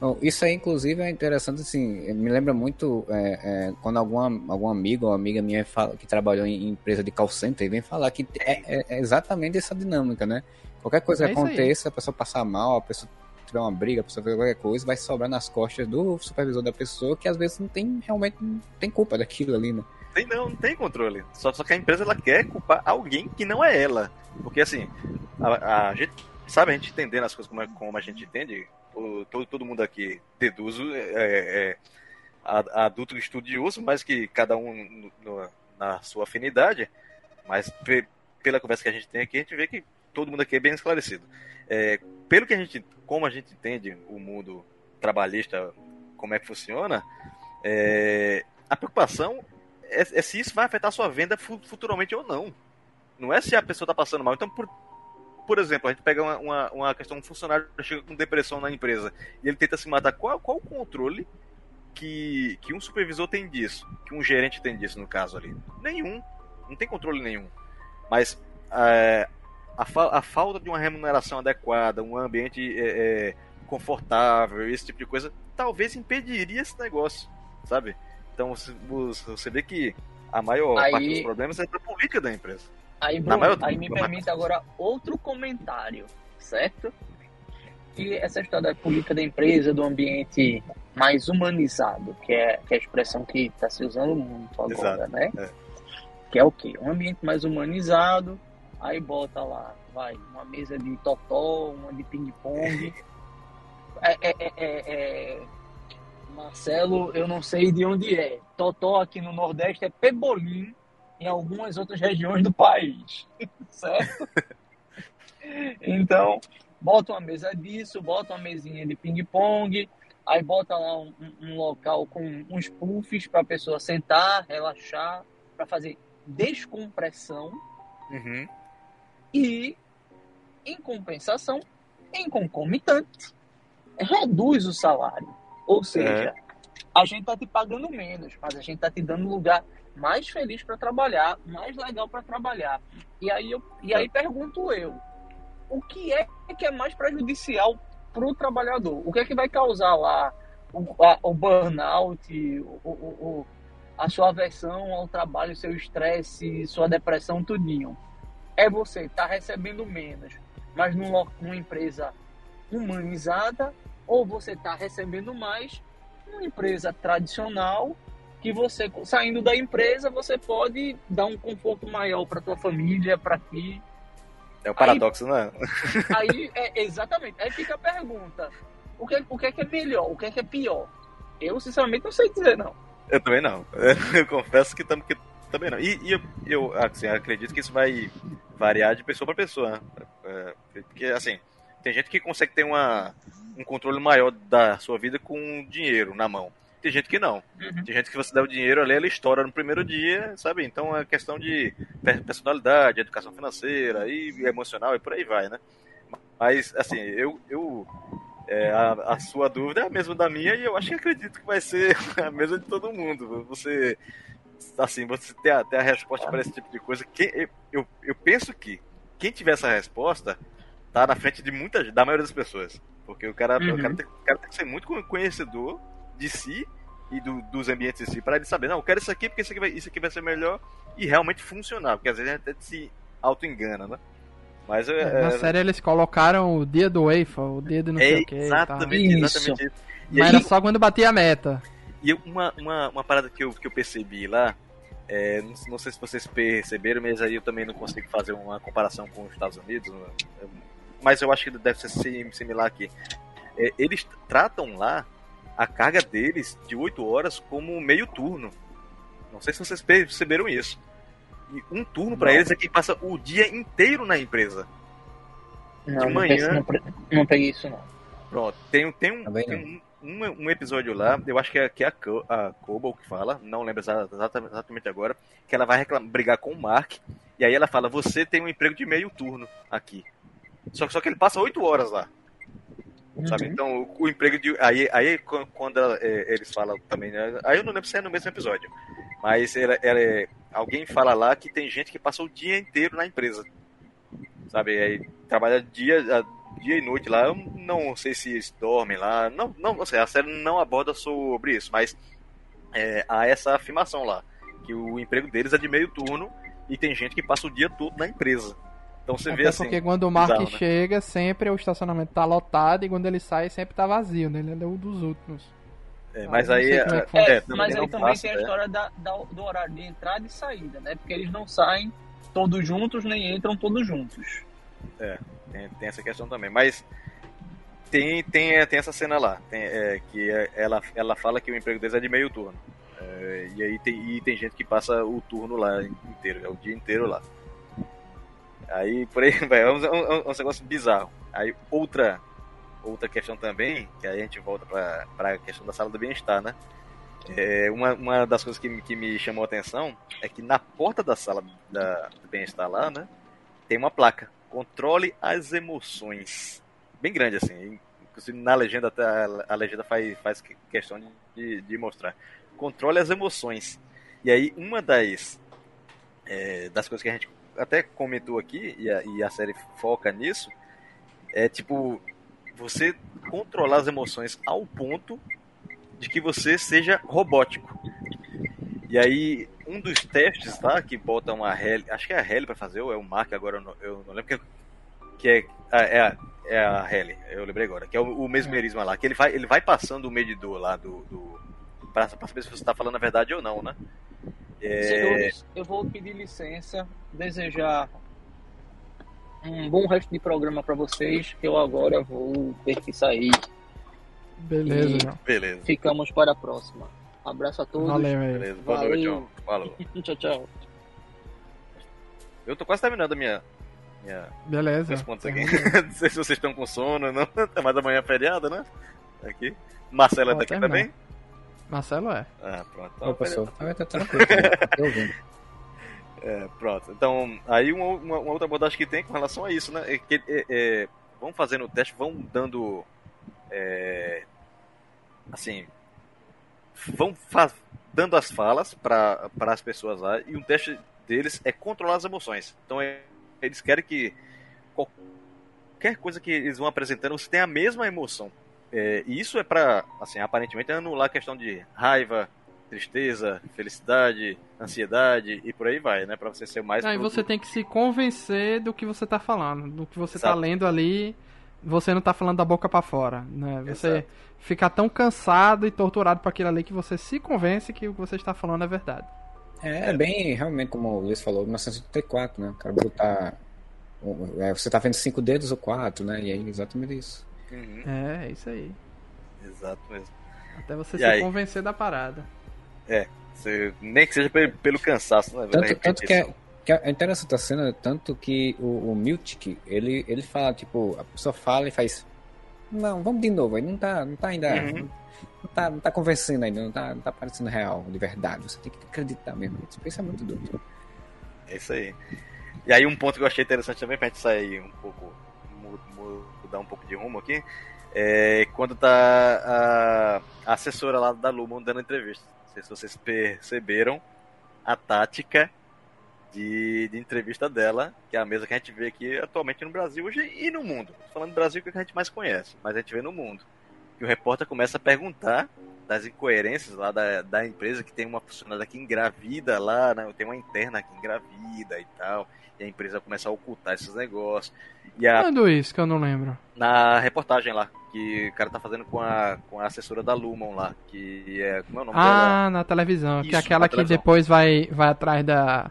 Bom, isso aí, inclusive, é interessante, assim, me lembra muito é, é, quando alguma, algum amigo ou amiga minha fala, que trabalhou em empresa de call center vem falar que é, é- é exatamente essa dinâmica, né? Qualquer coisa É que aí. aconteça, a pessoa passar mal, a pessoa tiver uma briga, a pessoa fazer qualquer coisa, vai sobrar nas costas do supervisor da pessoa que às vezes não tem, realmente não tem culpa daquilo ali, né? Tem, não, não tem controle. Só, só que a empresa ela quer culpar alguém que não é ela. Porque assim, a, a gente sabe, a gente entendendo as coisas como, é- como a gente entende, o- todo, todo mundo aqui deduz é, é, a- adulto estudioso, mas que cada um no- na sua afinidade. Mas pe- pela conversa que a gente tem aqui, a gente vê que todo mundo aqui é bem esclarecido. É, pelo que a gente, como a gente entende o mundo trabalhista, como é que funciona, é, a preocupação é, é se isso vai afetar a sua venda fu- futuramente ou não. Não é se a pessoa está passando mal. Então, por, por exemplo, a gente pega uma, uma, uma questão, um funcionário chega com depressão na empresa e ele tenta se matar. Qual, qual o controle que, que um supervisor tem disso? Que um gerente tem disso, no caso ali? Nenhum. Não tem controle nenhum. Mas é, a, fa- a falta de uma remuneração adequada, um ambiente é, é, confortável, esse tipo de coisa, talvez impediria esse negócio, sabe? Então você, vê que a maior Aí- parte dos problemas é da política da empresa. Aí, Bruno, maior- aí me permite agora outro comentário, certo? Que essa história da política da empresa, do ambiente mais humanizado, que é, que é a expressão que está se usando muito agora, Exato, né? é. Que é o quê? Um ambiente mais humanizado, aí bota lá, vai, uma mesa de totó, uma de ping-pong. É, é, é, é, é, Marcelo, eu não sei de onde é. Totó aqui no Nordeste é pebolim em algumas outras regiões do país, certo? Então, bota uma mesa disso, bota uma mesinha de ping-pong, aí bota lá um, um- local com uns puffs para a pessoa sentar, relaxar, para fazer descompressão Uhum. e, em compensação, em concomitante, reduz o salário. Ou seja, a gente tá te pagando menos, mas a gente tá te dando um lugar mais feliz para trabalhar, mais legal para trabalhar. E aí, eu, e aí pergunto eu, o que é que é mais prejudicial para o trabalhador? O que é que vai causar lá o, a- o burnout, o, o- o- a sua aversão ao trabalho, seu estresse, sua depressão, tudinho? É você estar recebendo menos, mas num lo- numa empresa humanizada, ou você está recebendo mais numa empresa tradicional que você saindo da empresa você pode dar um conforto maior para tua família, para ti. É o paradoxo, não é? Aí é exatamente. Aí fica a pergunta: o que, o que é que é melhor? O que é que é pior? Eu sinceramente não sei dizer não. Eu também não. Eu confesso que, tam, que também não. E, e eu, eu assim, acredito que isso vai variar de pessoa para pessoa. né? É, porque, assim, tem gente que consegue ter uma, um controle maior da sua vida com dinheiro na mão. Tem gente que não. Uhum. Tem gente que você dá o dinheiro ali, ela estoura no primeiro dia, sabe? Então é questão de per- personalidade, educação financeira e emocional e por aí vai, né? Mas, assim, eu. eu é, a, a sua dúvida é a mesma da minha e eu acho que acredito que vai ser a mesma de todo mundo. Você. Assim, você ter a, ter a resposta para esse tipo de coisa. Quem, eu, eu penso que quem tiver essa resposta tá na frente de muita da maioria das pessoas. Porque o cara, Uhum. o cara, tem, o cara tem que ser muito conhecedor de si e do- dos ambientes em si, para ele saber, não, eu quero isso aqui porque isso aqui, vai, isso aqui vai ser melhor e realmente funcionar, porque às vezes a gente até se auto-engana, né? Mas é, Na série eles colocaram o dia do UEFA, o dia do não sei é o que. exatamente, Isso. exatamente isso. E, Mas aí, era só quando batia a meta. e uma, uma, uma parada que eu, que eu percebi lá, é, não, não sei se vocês perceberam, mas aí eu também não consigo fazer uma comparação com os Estados Unidos, né? Mas eu acho que deve ser sim- similar aqui. É, eles tratam lá a carga deles de 8 horas como meio turno. Não sei se vocês perceberam isso. E um turno para eles é quem passa o dia inteiro na empresa. Não, De não, manhã- peguei- não, pre- não peguei isso não. Pronto, tem, tem, um, Também tem um, um, um episódio lá, eu acho que é, que é a, Co- a Cobalt que fala, não lembro exa- exata- exatamente agora, que ela vai reclamar, brigar com o Mark, e aí ela fala, você tem um emprego de meio turno aqui. Só, só que ele passa 8 horas lá. Sabe? Uhum. Então, o, o emprego de. Aí, aí qu- quando ela- é, eles falam também. né? Aí eu não lembro se é no mesmo episódio. Mas ela, ela é- alguém fala lá que tem gente que passa o dia inteiro na empresa. sabe? Aí trabalha dia, dia e noite lá. Eu não sei se eles dormem lá. Não, não, não sei, a série não aborda sobre isso, mas é, há essa afirmação lá. Que o emprego deles é de meio turno e tem gente que passa o dia todo na empresa. Então você Até vê assim. porque quando o Mark bizarro, né? chega, sempre o estacionamento tá lotado e quando ele sai, sempre tá vazio, né? Ele é um dos últimos. É, mas aí. é é, é, É, também mas aí também passa, tem a história da, da- do horário de entrada e saída, né? Porque eles não saem todos juntos, nem entram todos juntos. Tem, tem essa questão também. Mas tem, tem, tem essa cena lá, tem, é, que é- ela, ela fala que o emprego deles é de meio turno. É, e aí tem, e tem gente que passa o turno lá inteiro, é o dia inteiro lá. Aí por aí vai, é um, é um- é um negócio bizarro. Aí outra, outra questão também, que aí a gente volta pra, pra questão da sala do bem-estar, né? É, uma, uma das coisas que, que me chamou a atenção é que na porta da sala da, do bem-estar lá, né? Tem uma placa. Controle as emoções. Bem grande assim. Inclusive na legenda a, a legenda faz, faz que- questão de, de mostrar. Controle as emoções. E aí uma das é, das coisas que a gente até comentou aqui e a, e a série foca nisso é tipo você controlar as emoções ao ponto de que você seja robótico. E aí, um dos testes lá, que bota uma Helly, acho que é a Helly pra fazer, ou é o Mark, agora eu não, eu não lembro, que, que é, é, a, é a Helly, eu lembrei agora, que é o, o mesmerismo lá, que ele vai, ele vai passando o medidor lá do. do pra, pra saber se você tá falando a verdade ou não, né? É, Senhores, eu vou pedir licença, desejar um bom resto de programa para vocês, que eu agora vou ter que sair. Beleza, E- beleza, Ficamos para a próxima. Abraço a todos. Valeu aí. beleza. Boa Valeu. noite, João. Falou. Tchau, tchau. Eu tô quase terminando a minha. minha Beleza. meus pontos aqui. Não sei se vocês estão com sono, não. Mas amanhã é feriado, né? Aqui. Marcelo é Pode daqui terminar. também? Marcelo é. Ah, pronto. Então, Ô, professor, tá, tá tranquilo, tô ouvindo. É, pronto. Então, aí uma, uma- uma outra abordagem que tem com relação a isso, né? É que é, é, vão fazendo o teste, vão dando. é, assim. Vão fa- dando as falas para as pessoas lá, e um teste deles é controlar as emoções. Então, é- eles querem que qualquer coisa que eles vão apresentando, você tenha a mesma emoção. É, e isso é para, assim, aparentemente anular a questão de raiva, tristeza, felicidade, ansiedade e por aí vai, né? Pra você ser mais. Aí produ- você tem que se convencer do que você tá falando, do que você tá Exato. lendo ali, você não tá falando da boca pra fora, né? Você Exato. fica tão cansado e torturado por aquilo ali que você se convence que o que você está falando é verdade. É, é bem, realmente, como o Luiz falou, 1984, né? O cara botar. é, você tá vendo cinco dedos ou quatro, né? E aí, exatamente isso. Uhum, É, é isso aí. exato mesmo. Até você E se aí? convencer da parada. Você, nem que seja pelo, pelo cansaço, né? Tanto, tanto que, é, que é interessante a cena, tanto que o, o Miltic, ele, ele fala, tipo, a pessoa fala e faz. Não, vamos de novo, aí não tá, não tá ainda. Uhum. Não, tá, não tá convencendo ainda, não tá, não tá parecendo real, de verdade. Você tem que acreditar mesmo. Isso é muito doido. É isso aí. E aí um ponto que eu achei interessante também, pra gente sair um pouco, mudar um pouco de rumo aqui, é quando tá a, a assessora lá da Lumon dando entrevista. Não sei se vocês perceberam a tática de, de entrevista dela, que é a mesma que a gente vê aqui atualmente no Brasil hoje e no mundo. Falando do Brasil que é a gente mais conhece, mas a gente vê no mundo. Que o repórter começa a perguntar das incoerências lá da, da empresa, que tem uma funcionária que engravida lá, né? Tem uma interna que engravida e tal. E a empresa começa a ocultar esses negócios. E a, Quando isso que eu não lembro? na reportagem lá, que o cara tá fazendo com a, com a assessora da Lumon lá, que é. Como é o nome dela? Ah, na televisão. que é Isso, aquela que televisão. depois vai, vai atrás da.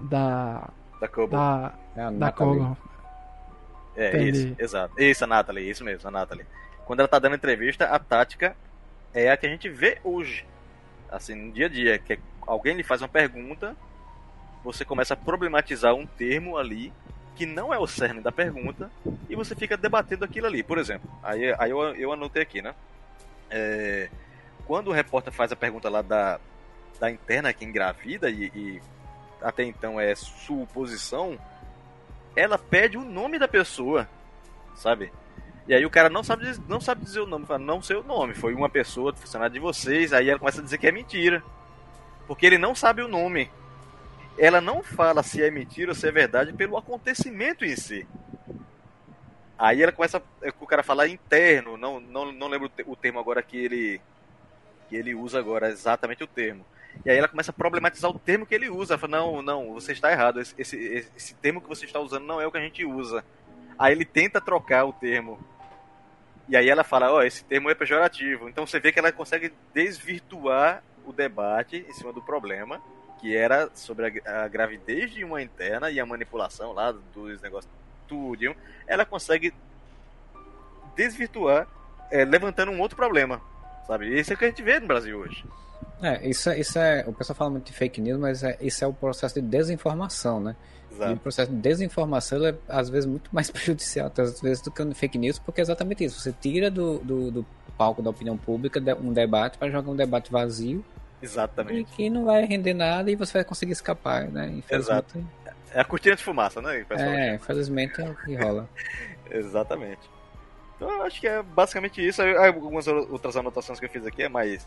Da. Da Kobo. Da. É a Da Natalie. Kogo. É, Entendi. isso, exato. Isso, a Nathalie, isso mesmo, a Nathalie. Quando ela tá dando entrevista, a tática é a que a gente vê hoje. Assim, no dia a dia, que é alguém lhe faz uma pergunta, você começa a problematizar um termo ali que não é o cerne da pergunta e você fica debatendo aquilo ali. Por exemplo, aí, aí eu, eu anotei aqui, né? É, quando o repórter faz a pergunta lá da, da interna que engravida e, e até então é suposição, ela pede o nome da pessoa, sabe? E aí o cara não sabe, não sabe dizer o nome, fala, não sei o nome, foi uma pessoa funcionária de vocês, aí ela começa a dizer que é mentira. Porque ele não sabe o nome. Ela não fala se é mentira ou se é verdade pelo acontecimento em si. Aí ela começa, o cara falar interno, não, não, não lembro o termo agora que ele, que ele usa agora, exatamente o termo. E aí ela começa a problematizar o termo que ele usa. Ela fala, não, não, você está errado, esse, esse, esse termo que você está usando não é o que a gente usa. Aí ele tenta trocar o termo. E aí ela fala, ó, oh, esse termo é pejorativo. Então você vê que ela consegue desvirtuar o debate em cima do problema, que era sobre a, a gravidez de uma interna e a manipulação lá dos negócios tudo. Ela consegue desvirtuar, é, levantando um outro problema, sabe? Isso é o que a gente vê no Brasil hoje. É, isso, é, isso é. O pessoal fala muito de fake news, mas é, isso é o processo de desinformação, né? Exato. E o processo de desinformação é, às vezes, muito mais prejudicial, às vezes, do que o fake news, porque é exatamente isso. Você tira do, do, do palco da opinião pública um debate para jogar um debate vazio. Exatamente. E que não vai render nada e você vai conseguir escapar, né? Exato. É a cortina de fumaça, né? É, infelizmente é o que rola. Exatamente. Então eu acho que é basicamente isso. Algumas outras anotações que eu fiz aqui é mais.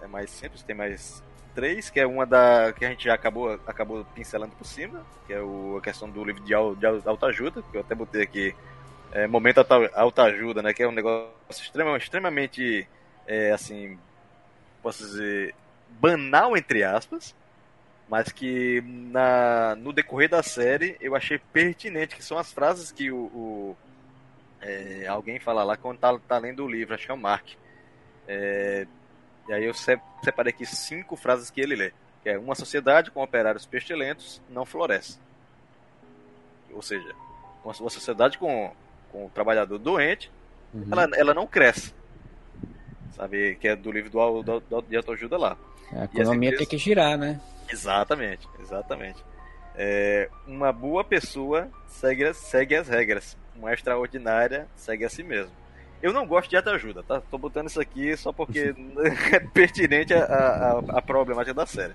É mais simples, tem mais três, que é uma da. que a gente já acabou, acabou pincelando por cima, que é o, a questão do livro de, de autoajuda, que eu até botei aqui. É, momento autoajuda, né? Que é um negócio extremamente, extremamente é, assim. Posso dizer. banal, entre aspas mas que na, no decorrer da série eu achei pertinente, que são as frases que o, o é, alguém fala lá quando tá, tá, lendo o livro, acho que é o Mark. É, e aí eu separei aqui cinco frases que ele lê. Que é uma sociedade com operários pestilentos não floresce. Ou seja, uma, uma sociedade com, com um trabalhador doente, uhum. ela, ela não cresce. Sabe? Que é do livro do, do, do, de autoajuda lá. A economia tem que girar, né? Exatamente, exatamente. É, uma boa pessoa segue, segue as regras. Uma extraordinária segue a si mesmo. Eu não gosto de autoajuda, tá? Tô botando isso aqui só porque é pertinente a, a, a, problemática da série.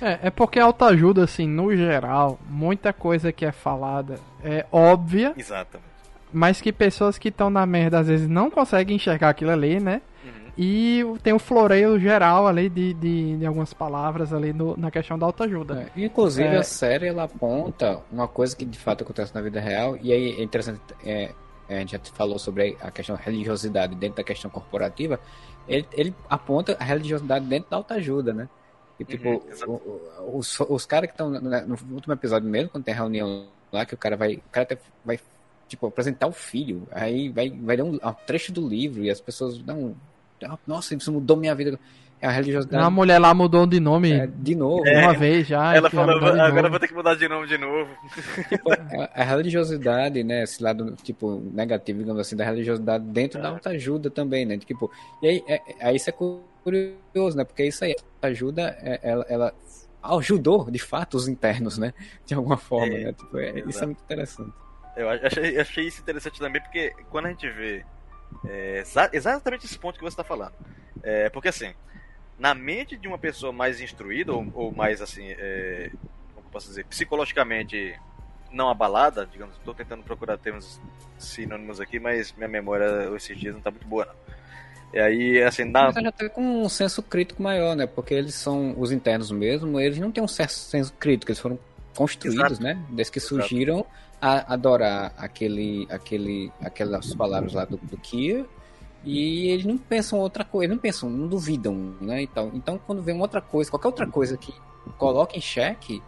É, é porque autoajuda, assim, no geral, muita coisa que é falada é óbvia. Exatamente. Mas que pessoas que estão na merda às vezes não conseguem enxergar aquilo ali, né? E tem o floreio geral ali de, de, de algumas palavras ali no, na questão da autoajuda. É, inclusive é... a série ela aponta uma coisa que de fato acontece na vida real, e aí é interessante, é, a gente já falou sobre a questão da religiosidade dentro da questão corporativa, ele, ele aponta a religiosidade dentro da autoajuda, né? E tipo, uhum, o, os, os caras que estão no último episódio mesmo, quando tem a reunião lá, que o cara vai. O cara vai tipo, apresentar o filho. Aí vai, vai dar um, um trecho do livro e as pessoas não nossa, isso mudou minha vida. É a religiosidade. A mulher lá mudou de nome. É, de novo. É, uma vez já. Ela falou, agora vou ter que mudar de nome de novo. Tipo, a, a, religiosidade, né? Esse lado, tipo, negativo, digamos assim, da religiosidade dentro da autoajuda também, né? Tipo, e aí, é, aí isso é curioso, né? Porque isso aí, a ajuda, é, ela, ela ajudou, de fato, os internos, né? De alguma forma, é, né? Tipo, é, isso é muito interessante. Eu achei, achei isso interessante também, porque quando a gente vê é, exatamente esse ponto que você está falando. É, porque assim, na mente de uma pessoa mais instruída, ou, ou mais assim, é, como posso dizer, psicologicamente não abalada, digamos, estou tentando procurar termos sinônimos aqui, mas minha memória esses dias não está muito boa, não. E aí, assim, na... Mas já tá com um senso crítico maior, né? Porque eles são os internos mesmo, eles não têm um senso crítico, eles foram construídos, Exato. né? Desde que surgiram Exato a adorar aquele, aquele, aquelas palavras lá do, do Kia e eles não pensam outra coisa, não pensam, não duvidam, né? Então, então quando vem outra coisa, qualquer outra coisa que coloca em xeque,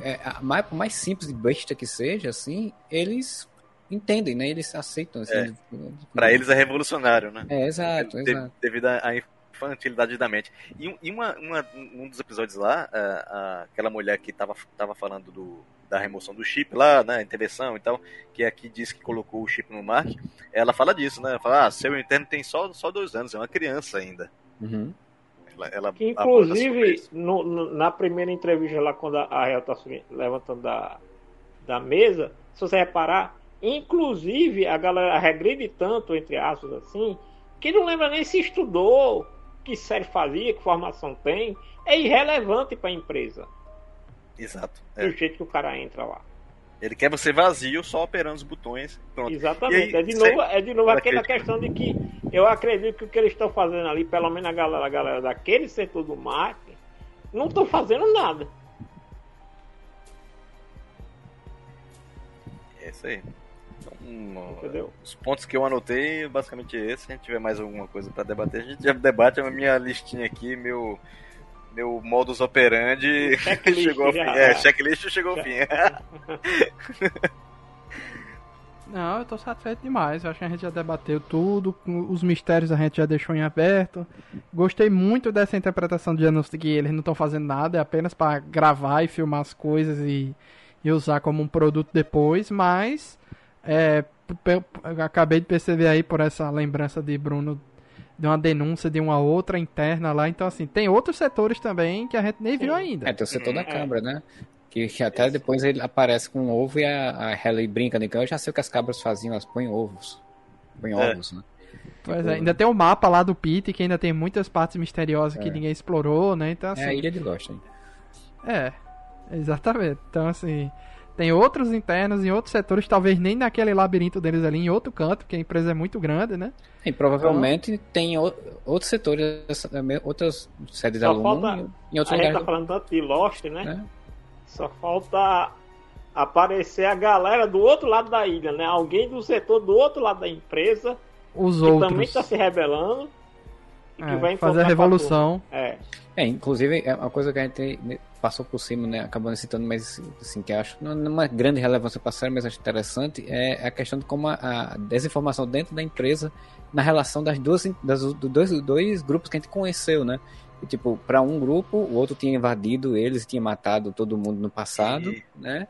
é, mais, por mais simples e besta que seja, assim, eles entendem, né? Eles aceitam. Assim, é. Para eles é revolucionário, né? É, exato, de, exato. Devido à infantilidade da mente. E, e uma, uma, um dos episódios lá, a, a, aquela mulher que tava, tava falando do da remoção do chip lá, né, intervenção e tal, que aqui diz que colocou o chip no Mark, ela fala disso, né? Ela fala, ah, seu interno tem só, só dois anos, é uma criança ainda. Uhum. Ela, ela que, inclusive, no, no, na primeira entrevista lá, quando a Real tá levantando da, da mesa, se você reparar, inclusive a galera regride tanto, entre aspas, assim, que não lembra nem se estudou, que série fazia, que formação tem, é irrelevante para a empresa. Exato. É. Do jeito que o cara entra lá. Ele quer você vazio, só operando os botões. Pronto. Exatamente. Aí, é de novo, é de novo aquela questão de que eu acredito que o que eles estão fazendo ali, pelo menos a galera, a galera daquele setor do marketing, não estão fazendo nada. É isso aí. Então, Entendeu? Os pontos que eu anotei, basicamente esse. Se a gente tiver mais alguma coisa para debater, a gente já debate a minha listinha aqui, meu. Meio meu modus operandi Checklist, chegou ao fim. É, checklist chegou ao fim. Não, eu tô satisfeito demais. Eu acho que a gente já debateu tudo. Os mistérios a gente já deixou em aberto. Gostei muito dessa interpretação de Janus de que eles não estão fazendo nada, é apenas pra gravar e filmar as coisas e, e usar como um produto depois. Mas é, acabei de perceber aí por essa lembrança de Bruno de uma denúncia de uma outra interna lá. Então, assim, tem outros setores também que a gente nem viu ainda. É, tem o setor da É. cabra, né? Que, que até depois ele aparece com um ovo e a, a Helly brinca, né? Que eu já sei o que as cabras faziam, elas põem ovos. Põem É. ovos, né? Pois é, ainda tem o mapa lá do Pit, que ainda tem muitas partes misteriosas que É. ninguém explorou, né? Então, assim, É a ilha de Lost, hein? É, exatamente. Então, assim, tem outros internos em outros setores, talvez nem naquele labirinto deles ali, em outro canto, porque a empresa é muito grande, né? E provavelmente tem o- outros setores, eh, outras sedes Só aluno falta- em, outros A gente tá lugares. falando tanto de Lost, né? né? Só falta aparecer a galera do outro lado da ilha, né? Alguém do setor do outro lado da empresa Os que outros. também está se rebelando e que é, vai fazer a revolução. a. É. É, inclusive, é uma coisa que a gente passou por cima, né? Acabando citando, mas assim, que acho não não é uma grande relevância para a série, mas acho interessante, é a questão de como a, a desinformação dentro da empresa na relação das duas, das, dos dois, dois grupos que a gente conheceu, né? E, tipo, para um grupo, o outro tinha invadido eles, tinha matado todo mundo no passado, E- né?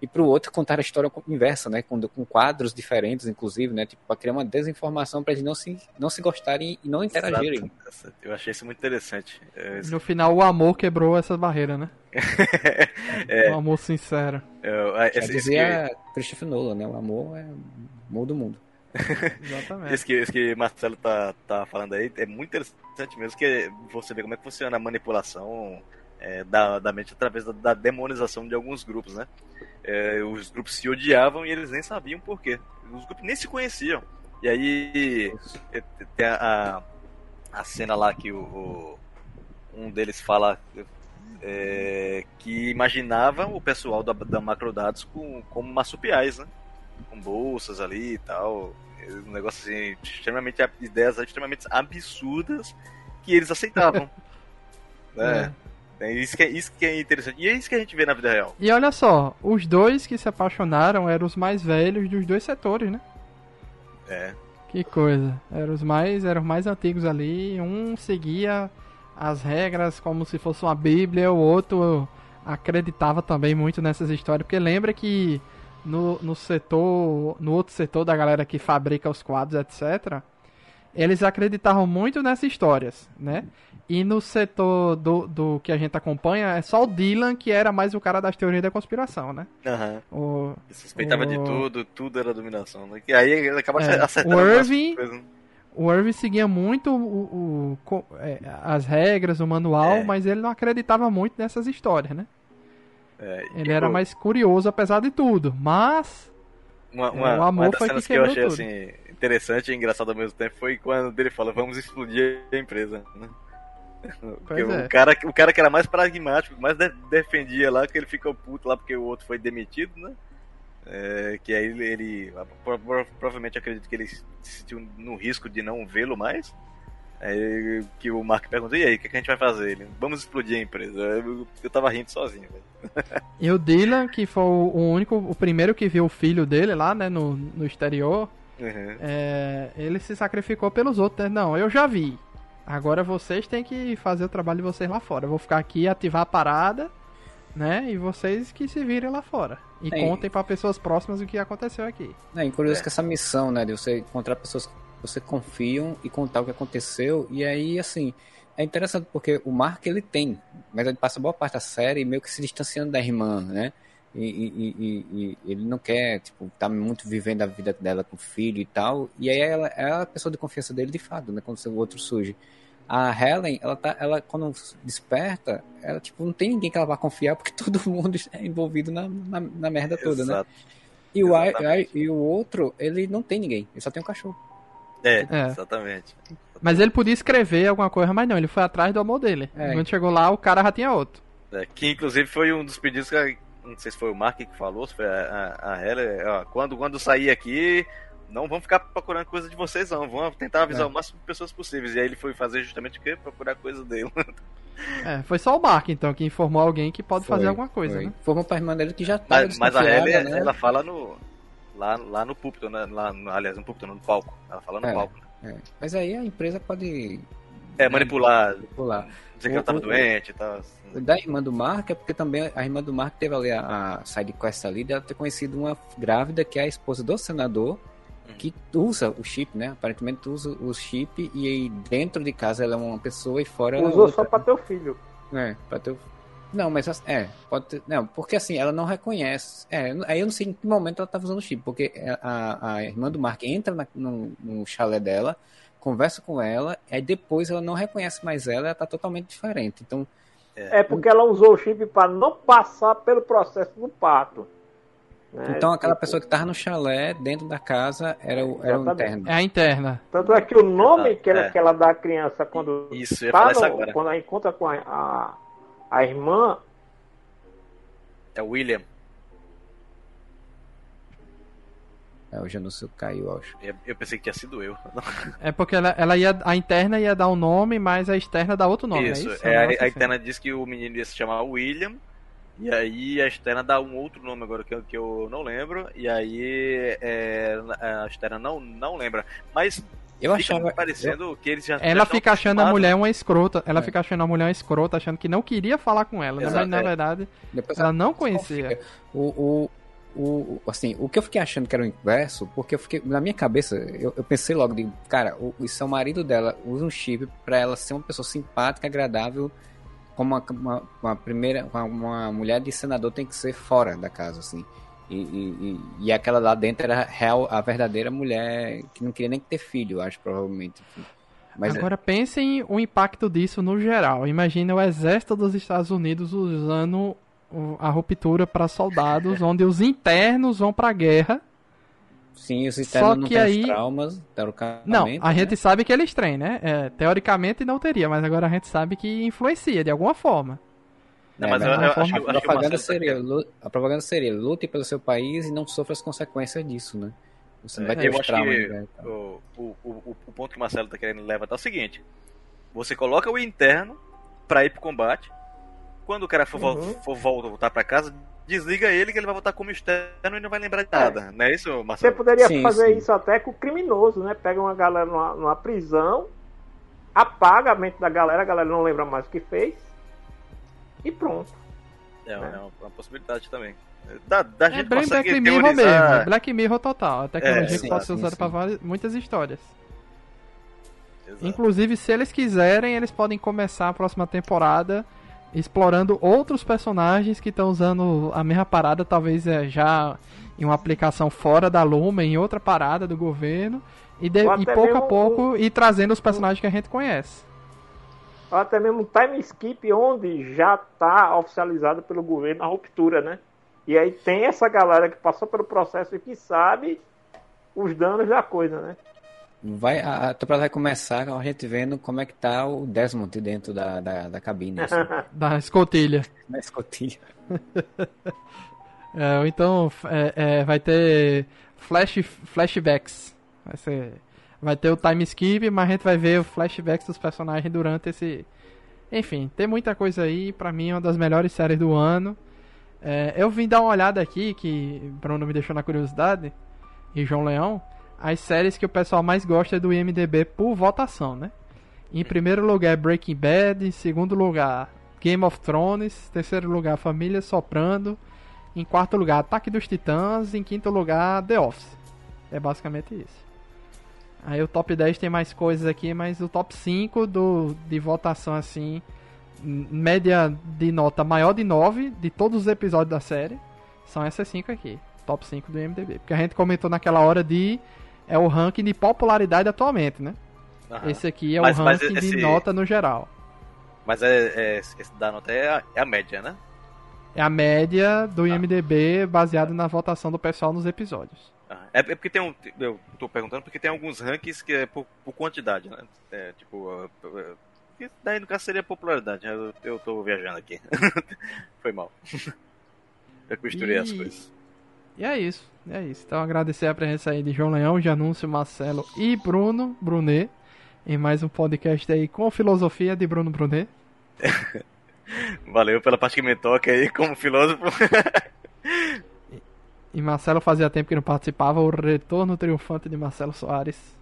E, para o outro contar a história inversa, né? Com, com quadros diferentes, inclusive, né? Tipo, para criar uma desinformação para eles não se, não se gostarem e não interagirem. Exato. Eu achei isso muito interessante. É, No final, o amor quebrou essas barreiras, né? É. O amor sincero. eu- Já esse, esse que, dizia Christopher Nolan, né? O amor é o amor do mundo. Exatamente. esse que, esse que Marcelo tá, tá falando aí é muito interessante mesmo, que você vê como é que funciona a manipulação é, da, da mente através da, da demonização de alguns grupos, né? É, os grupos se odiavam e eles nem sabiam por quê. Os grupos nem se conheciam. E aí é, tem a, a, a cena lá que o, o- um deles fala é, que imaginava o pessoal da, da Macrodados com, como marsupiais, né? Com bolsas ali e tal. É Um negócio assim, extremamente, ideias extremamente absurdas que eles aceitavam. né? É isso que é, isso que é interessante. E é isso que a gente vê na vida real. E olha só, os dois que se apaixonaram eram os mais velhos dos dois setores, né? É. Que coisa. Eram os mais, eram os mais antigos ali. Um seguia as regras como se fosse uma bíblia, o outro acreditava também muito nessas histórias. Porque lembra que no, no setor, no outro setor da galera que fabrica os quadros, etc., eles acreditavam muito nessas histórias, né? E no setor do, do que a gente acompanha, é só o Dylan que era mais o cara das teorias da conspiração, né? Aham. Ele Suspeitava de O- tudo, tudo era dominação. Né? E aí ele acaba É, acertando o Irving- né? O Irving seguia muito o, o- é, as regras, o manual, É. mas ele não acreditava muito nessas histórias, né? É, Ele tipo, era mais curioso apesar de tudo, mas Uma, É, uma, o amor uma das foi cenas que que, eu quebrou achei tudo. assim, interessante e engraçado ao mesmo tempo foi quando ele fala, vamos explodir a empresa. Né? É. o, cara, o cara que era mais pragmático, mais de- defendia lá, que ele ficou puto lá porque o outro foi demitido, né? É, que aí ele, ele pro- pro- provavelmente acredito que ele se sentiu no risco de não vê-lo mais. Aí que o Mark perguntou, e aí, o que, que a gente vai fazer? Ele, vamos explodir a empresa. Eu, eu tava rindo sozinho, velho. e o Dylan, que foi o o único, o primeiro que viu o filho dele lá, né, no, no exterior, Uhum. é, ele se sacrificou pelos outros, né? Não, eu já vi. Agora vocês têm que fazer o trabalho de vocês lá fora. Eu vou ficar aqui, ativar a parada, né? E vocês que se virem lá fora. E É, contem pra pessoas próximas o que aconteceu aqui. É, e curioso que essa missão, né, de você encontrar pessoas que você confiam e contar o que aconteceu, e aí, assim, é interessante porque o Mark ele tem, mas ele passa boa parte da série meio que se distanciando da irmã, né? E, e- e- e- ele não quer, tipo, tá muito vivendo a vida dela com o filho e tal, e aí ela é a pessoa de confiança dele de fato, né, quando o outro surge. A Helen, ela tá, ela quando desperta, ela, tipo, não tem ninguém que ela vá confiar porque todo mundo é envolvido na, na, na merda toda, né? Exato. E o, I- Exatamente. I- e o outro, ele não tem ninguém, ele só tem um cachorro. É, É. exatamente. Mas ele podia escrever alguma coisa, mas não, ele foi atrás do amor dele. É. Quando chegou lá, o cara já tinha outro. É, que inclusive foi um dos pedidos que, não sei se foi o Mark que falou, se foi a, a, a Heller, ó, quando, quando sair aqui, não vamos ficar procurando coisa de vocês, não. Vamos tentar avisar É. o máximo de pessoas possíveis. E aí ele foi fazer justamente o quê? Procurar coisa dele. É, foi só o Mark, então, que informou alguém que pode fazer Foi, alguma coisa, foi. né? Formou pra irmã dele que já tava Mas, mas a Heller, né? ela fala no. Lá, lá no púlpito, né? Lá, aliás, no púlpito, não, no palco. Ela fala no É. palco. né? É, Mas aí a empresa pode É, manipular, pular. dizer que ela tava doente e tal. O da irmã do Mark é porque também a irmã do Mark teve ali a, a side quest ali dela ter conhecido uma grávida que é a esposa do senador que usa o chip, né? Aparentemente usa o chip e aí dentro de casa ela é uma pessoa e fora ela é Usou outra. só pra teu filho. É, pra ter... Não, mas assim, é, pode ter... Não, porque assim, ela não reconhece. É, aí eu não sei em que momento ela tava usando o chip, porque a, a irmã do Mark entra na- no, no chalé dela, conversa com ela, aí depois ela não reconhece mais ela, ela tá totalmente diferente. Então, É porque ela usou o chip para não passar pelo processo do parto. né? então aquela Tipo, pessoa que tava no chalé, dentro da casa, era o, era o interno. É a interna. Tanto é que o nome que ela, é. que ela dá à criança quando Isso, tá no- agora. quando ela encontra com a, a, a irmã, É William. É, o Janúcio caiu, eu acho. Eu, eu pensei que tinha sido eu. É porque ela, ela ia, a interna ia dar um nome, mas a externa dá outro nome, isso, é isso? é, a, a assim. interna diz que o menino ia se chamar William. E aí a externa dá um outro nome agora que eu, que eu não lembro. E aí é, a externa não, não lembra. Mas Eu fica achava. parecendo que eles já. já Ela estão fica achando a mulher uma escrota. Ela É. fica achando a mulher uma escrota, achando que não queria falar com ela. né? Exato, mas na é. verdade, Depois ela não conhecia. O, o, o, assim, o que eu fiquei achando que era o inverso, porque eu fiquei, na minha cabeça, eu, eu pensei logo, de, cara, o, é o marido dela, usa um chip pra ela ser uma pessoa simpática, agradável, como uma, uma, uma primeira, uma, uma mulher de senador tem que ser fora da casa, assim. E, e, e, aquela lá dentro era real, a verdadeira mulher que não queria nem ter filho, acho, provavelmente. Mas é, Agora pensem o impacto disso no geral. Imagina o exército dos Estados Unidos usando a ruptura para soldados, onde os internos vão pra guerra. sim, os externos não que têm aí- os traumas, teoricamente. Não, a né? gente sabe que eles têm, né? É, teoricamente não teria, mas agora a gente sabe que influencia de alguma forma. Não, É, mas eu, a eu acho, forma- que- A acho que o propaganda, tá seria, querendo- lu- a propaganda seria lute pelo seu país e não sofra as consequências disso, né? Você não vai É, ter eu acho traumas. que né, o, o, o, o ponto que o Marcelo tá querendo levar é o seguinte: você coloca o interno pra ir pro combate. Quando o cara for, Uhum. for voltar, voltar pra casa, desliga ele que ele vai voltar como externo e não vai lembrar de É. nada. Não é isso, você Marcelo? poderia Sim, fazer sim. isso até com o criminoso, né? Pega uma galera numa, numa prisão, apaga a mente da galera, a galera não lembra mais o que fez. E pronto. É, uma, é uma- uma possibilidade também. Da, da É gente bem Black Mirror teorizar... mesmo. Black Mirror total. A tecnologia É, que sim, pode ser usada para várias, muitas histórias. Exato. Inclusive, se eles quiserem, eles podem começar a próxima temporada explorando outros personagens que estão usando a mesma parada, talvez é, já em uma aplicação fora da Luma, em outra parada do governo, e, de- e pouco a pouco ir trazendo os personagens que a gente conhece. Até mesmo um time skip onde já está oficializado pelo governo a ruptura, né? E aí tem essa galera que passou pelo processo e que sabe os danos da coisa, né? Vai, a, a temporada vai começar com a gente vendo como é que tá o Desmond dentro da, da, da cabine, assim, Da escotilha. na escotilha. É, ou então é, é, vai ter flash, flashbacks. Vai, ser, vai ter o time skip, mas a gente vai ver o flashbacks dos personagens durante esse. Enfim, tem muita coisa aí. Pra mim, é uma das melhores séries do ano. É, eu vim dar uma olhada aqui, que Bruno me deixou na curiosidade, e João Leão, as séries que o pessoal mais gosta do IMDB por votação, né? Em primeiro lugar é Breaking Bad, em segundo lugar Game of Thrones, terceiro lugar Família Soprando, em quarto lugar, Ataque dos Titãs. Em quinto lugar, The Office. É basicamente isso. Aí o top 10 tem mais coisas aqui, mas o top 5 do, de votação, assim, média de nota maior de 9 de todos os episódios da série, são essas 5 aqui. Top 5 do IMDB. Porque a gente comentou naquela hora de. É o ranking de popularidade atualmente, né? Aham. Esse aqui é Mas- o ranking esse- de nota no geral. Mas é, é, esse da nota é a, é a média, né? É a média do Ah. IMDB baseado na votação do pessoal nos episódios. Ah, É, é porque tem um. Eu tô perguntando porque tem alguns rankings que é por, por quantidade, né? É, tipo. ah, ah, que daí no caso seria popularidade, né? eu, eu tô viajando aqui. Foi mal. Eu costurei E- as coisas. E é isso, é isso. Então agradecer a presença aí de João Leão, Janúncio, Marcelo e Bruno Brunet em mais um podcast aí com filosofia de Bruno Brunet. Valeu pela parte que me toca aí como filósofo. E Marcelo fazia tempo que não participava, o retorno triunfante de Marcelo Soares.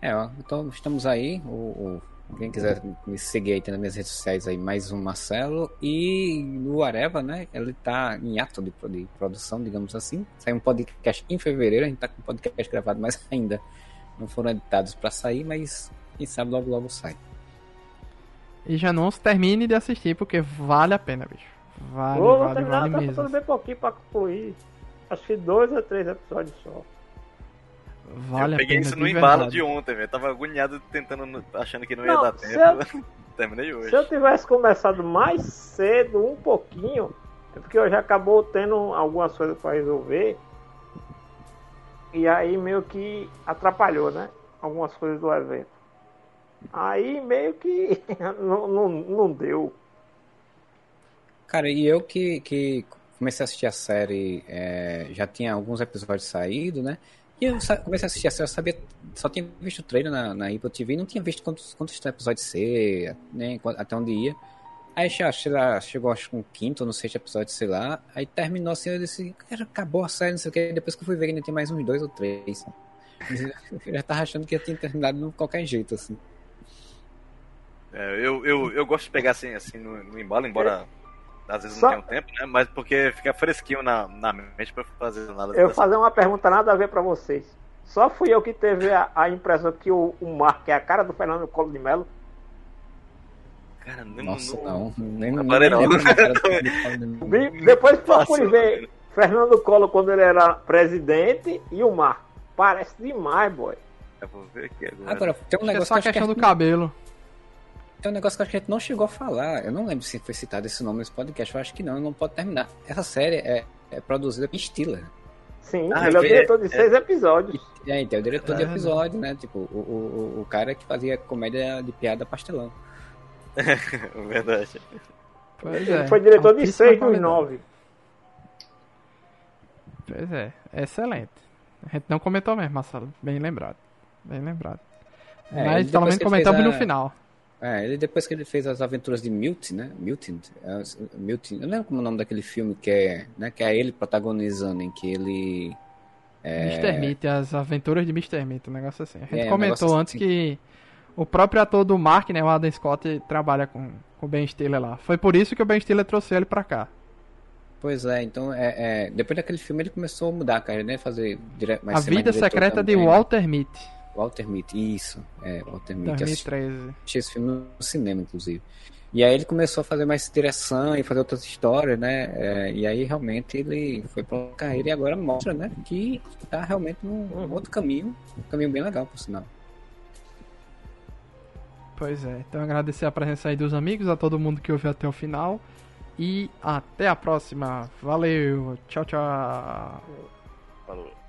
É, ó, então estamos aí. O, o- quem quiser me seguir aí tem nas minhas redes sociais aí, mais um Marcelo. E no Areva, né? Ele tá em ato de, de produção, digamos assim. Saiu um podcast em fevereiro, a gente tá com um podcast gravado, mas ainda não foram editados pra sair, mas quem sabe logo logo sai. E Janúncio, termine de assistir, porque vale a pena, bicho. Vale, Vou vale, terminar, vale tá mesmo. faltando bem pouquinho pra concluir. Acho que dois ou três episódios só. Vale eu a peguei pena isso no embalo de ontem, velho. Tava agoniado tentando, achando que não ia Não, dar se tempo. Terminei hoje. Se eu tivesse começado mais cedo, um pouquinho, é porque eu já acabou tendo algumas coisas pra resolver. E aí meio que atrapalhou, né? Algumas coisas do evento. Aí meio que não, não, não deu. Cara, e eu que, que comecei a assistir a série, é, já tinha alguns episódios saídos, né? E eu comecei a assistir a série, eu sabia, só tinha visto o trailer na, na Apple TV, não tinha visto quantos, quantos episódios ser, nem quan- até onde ia. Aí lá, chegou acho que um quinto ou sexto episódio, sei lá. Aí terminou assim, eu disse, cara, acabou a série, não sei o que. Depois que eu fui ver, ainda tem mais uns dois ou três. Eu já tava achando que eu tinha terminado de qualquer jeito, assim. É, eu, eu, eu gosto de pegar assim, assim no, no embalo, embora às vezes Só- não tenha tempo, né? Mas porque fica fresquinho na, na mente pra fazer nada. Eu vou fazer uma pergunta nada a ver pra vocês. Só fui eu que teve a, a impressão que o, o Mark é a cara do Fernando Collor de Mello. Cara, não, Nossa, não- não. Nem, nem, não. cara do- Vi- Depois procure ver? Fernando Collor quando ele era presidente e o Mark. Parece demais, boy. Eu vou ver aqui agora. Agora, tem um que é negócio só que, a que questão a do gente- cabelo. Tem um negócio que acho que a gente não chegou a falar. Eu não lembro se foi citado esse nome nesse podcast. Eu acho que não, não pode terminar. Essa série é, é produzida por Stiller. Sim, Ah, ele é o é- diretor de é- seis episódios. E aí, tem o diretor de É, episódio, né? Tipo, o, o, o- cara que fazia comédia de piada pastelão. Verdade. Pois Ele é. foi diretor de seis dos nove. Pois é, excelente. A gente não comentou mesmo, Marcelo. Bem lembrado. Bem lembrado. É, Mas pelo menos comentamos fez no a- final. É, ele depois que ele fez as aventuras de Milton, né? Milton, é, Milton, eu não lembro como é o nome daquele filme que é, né? Que é ele protagonizando, em que ele Mr. Meat, as aventuras de Mr. Meat, um negócio assim. A gente É, um comentou negócio antes assim. que o próprio ator do Mark, né, o Adam Scott, trabalha com, com o Ben Stiller lá. Foi por isso que o Ben Stiller trouxe ele pra cá. Pois é, então é, é, depois daquele filme ele começou a mudar a carreira, né? Fazer dire... mais a Vida Secreta de também. Walter Mitty, Walter Mitty, isso, é, Walter Mitty. Eu assisti, 2013. assisti esse filme no cinema, inclusive. E aí ele começou a fazer mais direção e fazer outras histórias, né? É, e aí realmente ele foi pra uma carreira e agora mostra, né? Que tá realmente num outro caminho, um caminho bem legal, por sinal. Pois é, então agradecer a presença aí dos amigos, a todo mundo que ouviu até o final. E até a próxima. Valeu, tchau, tchau. Falou.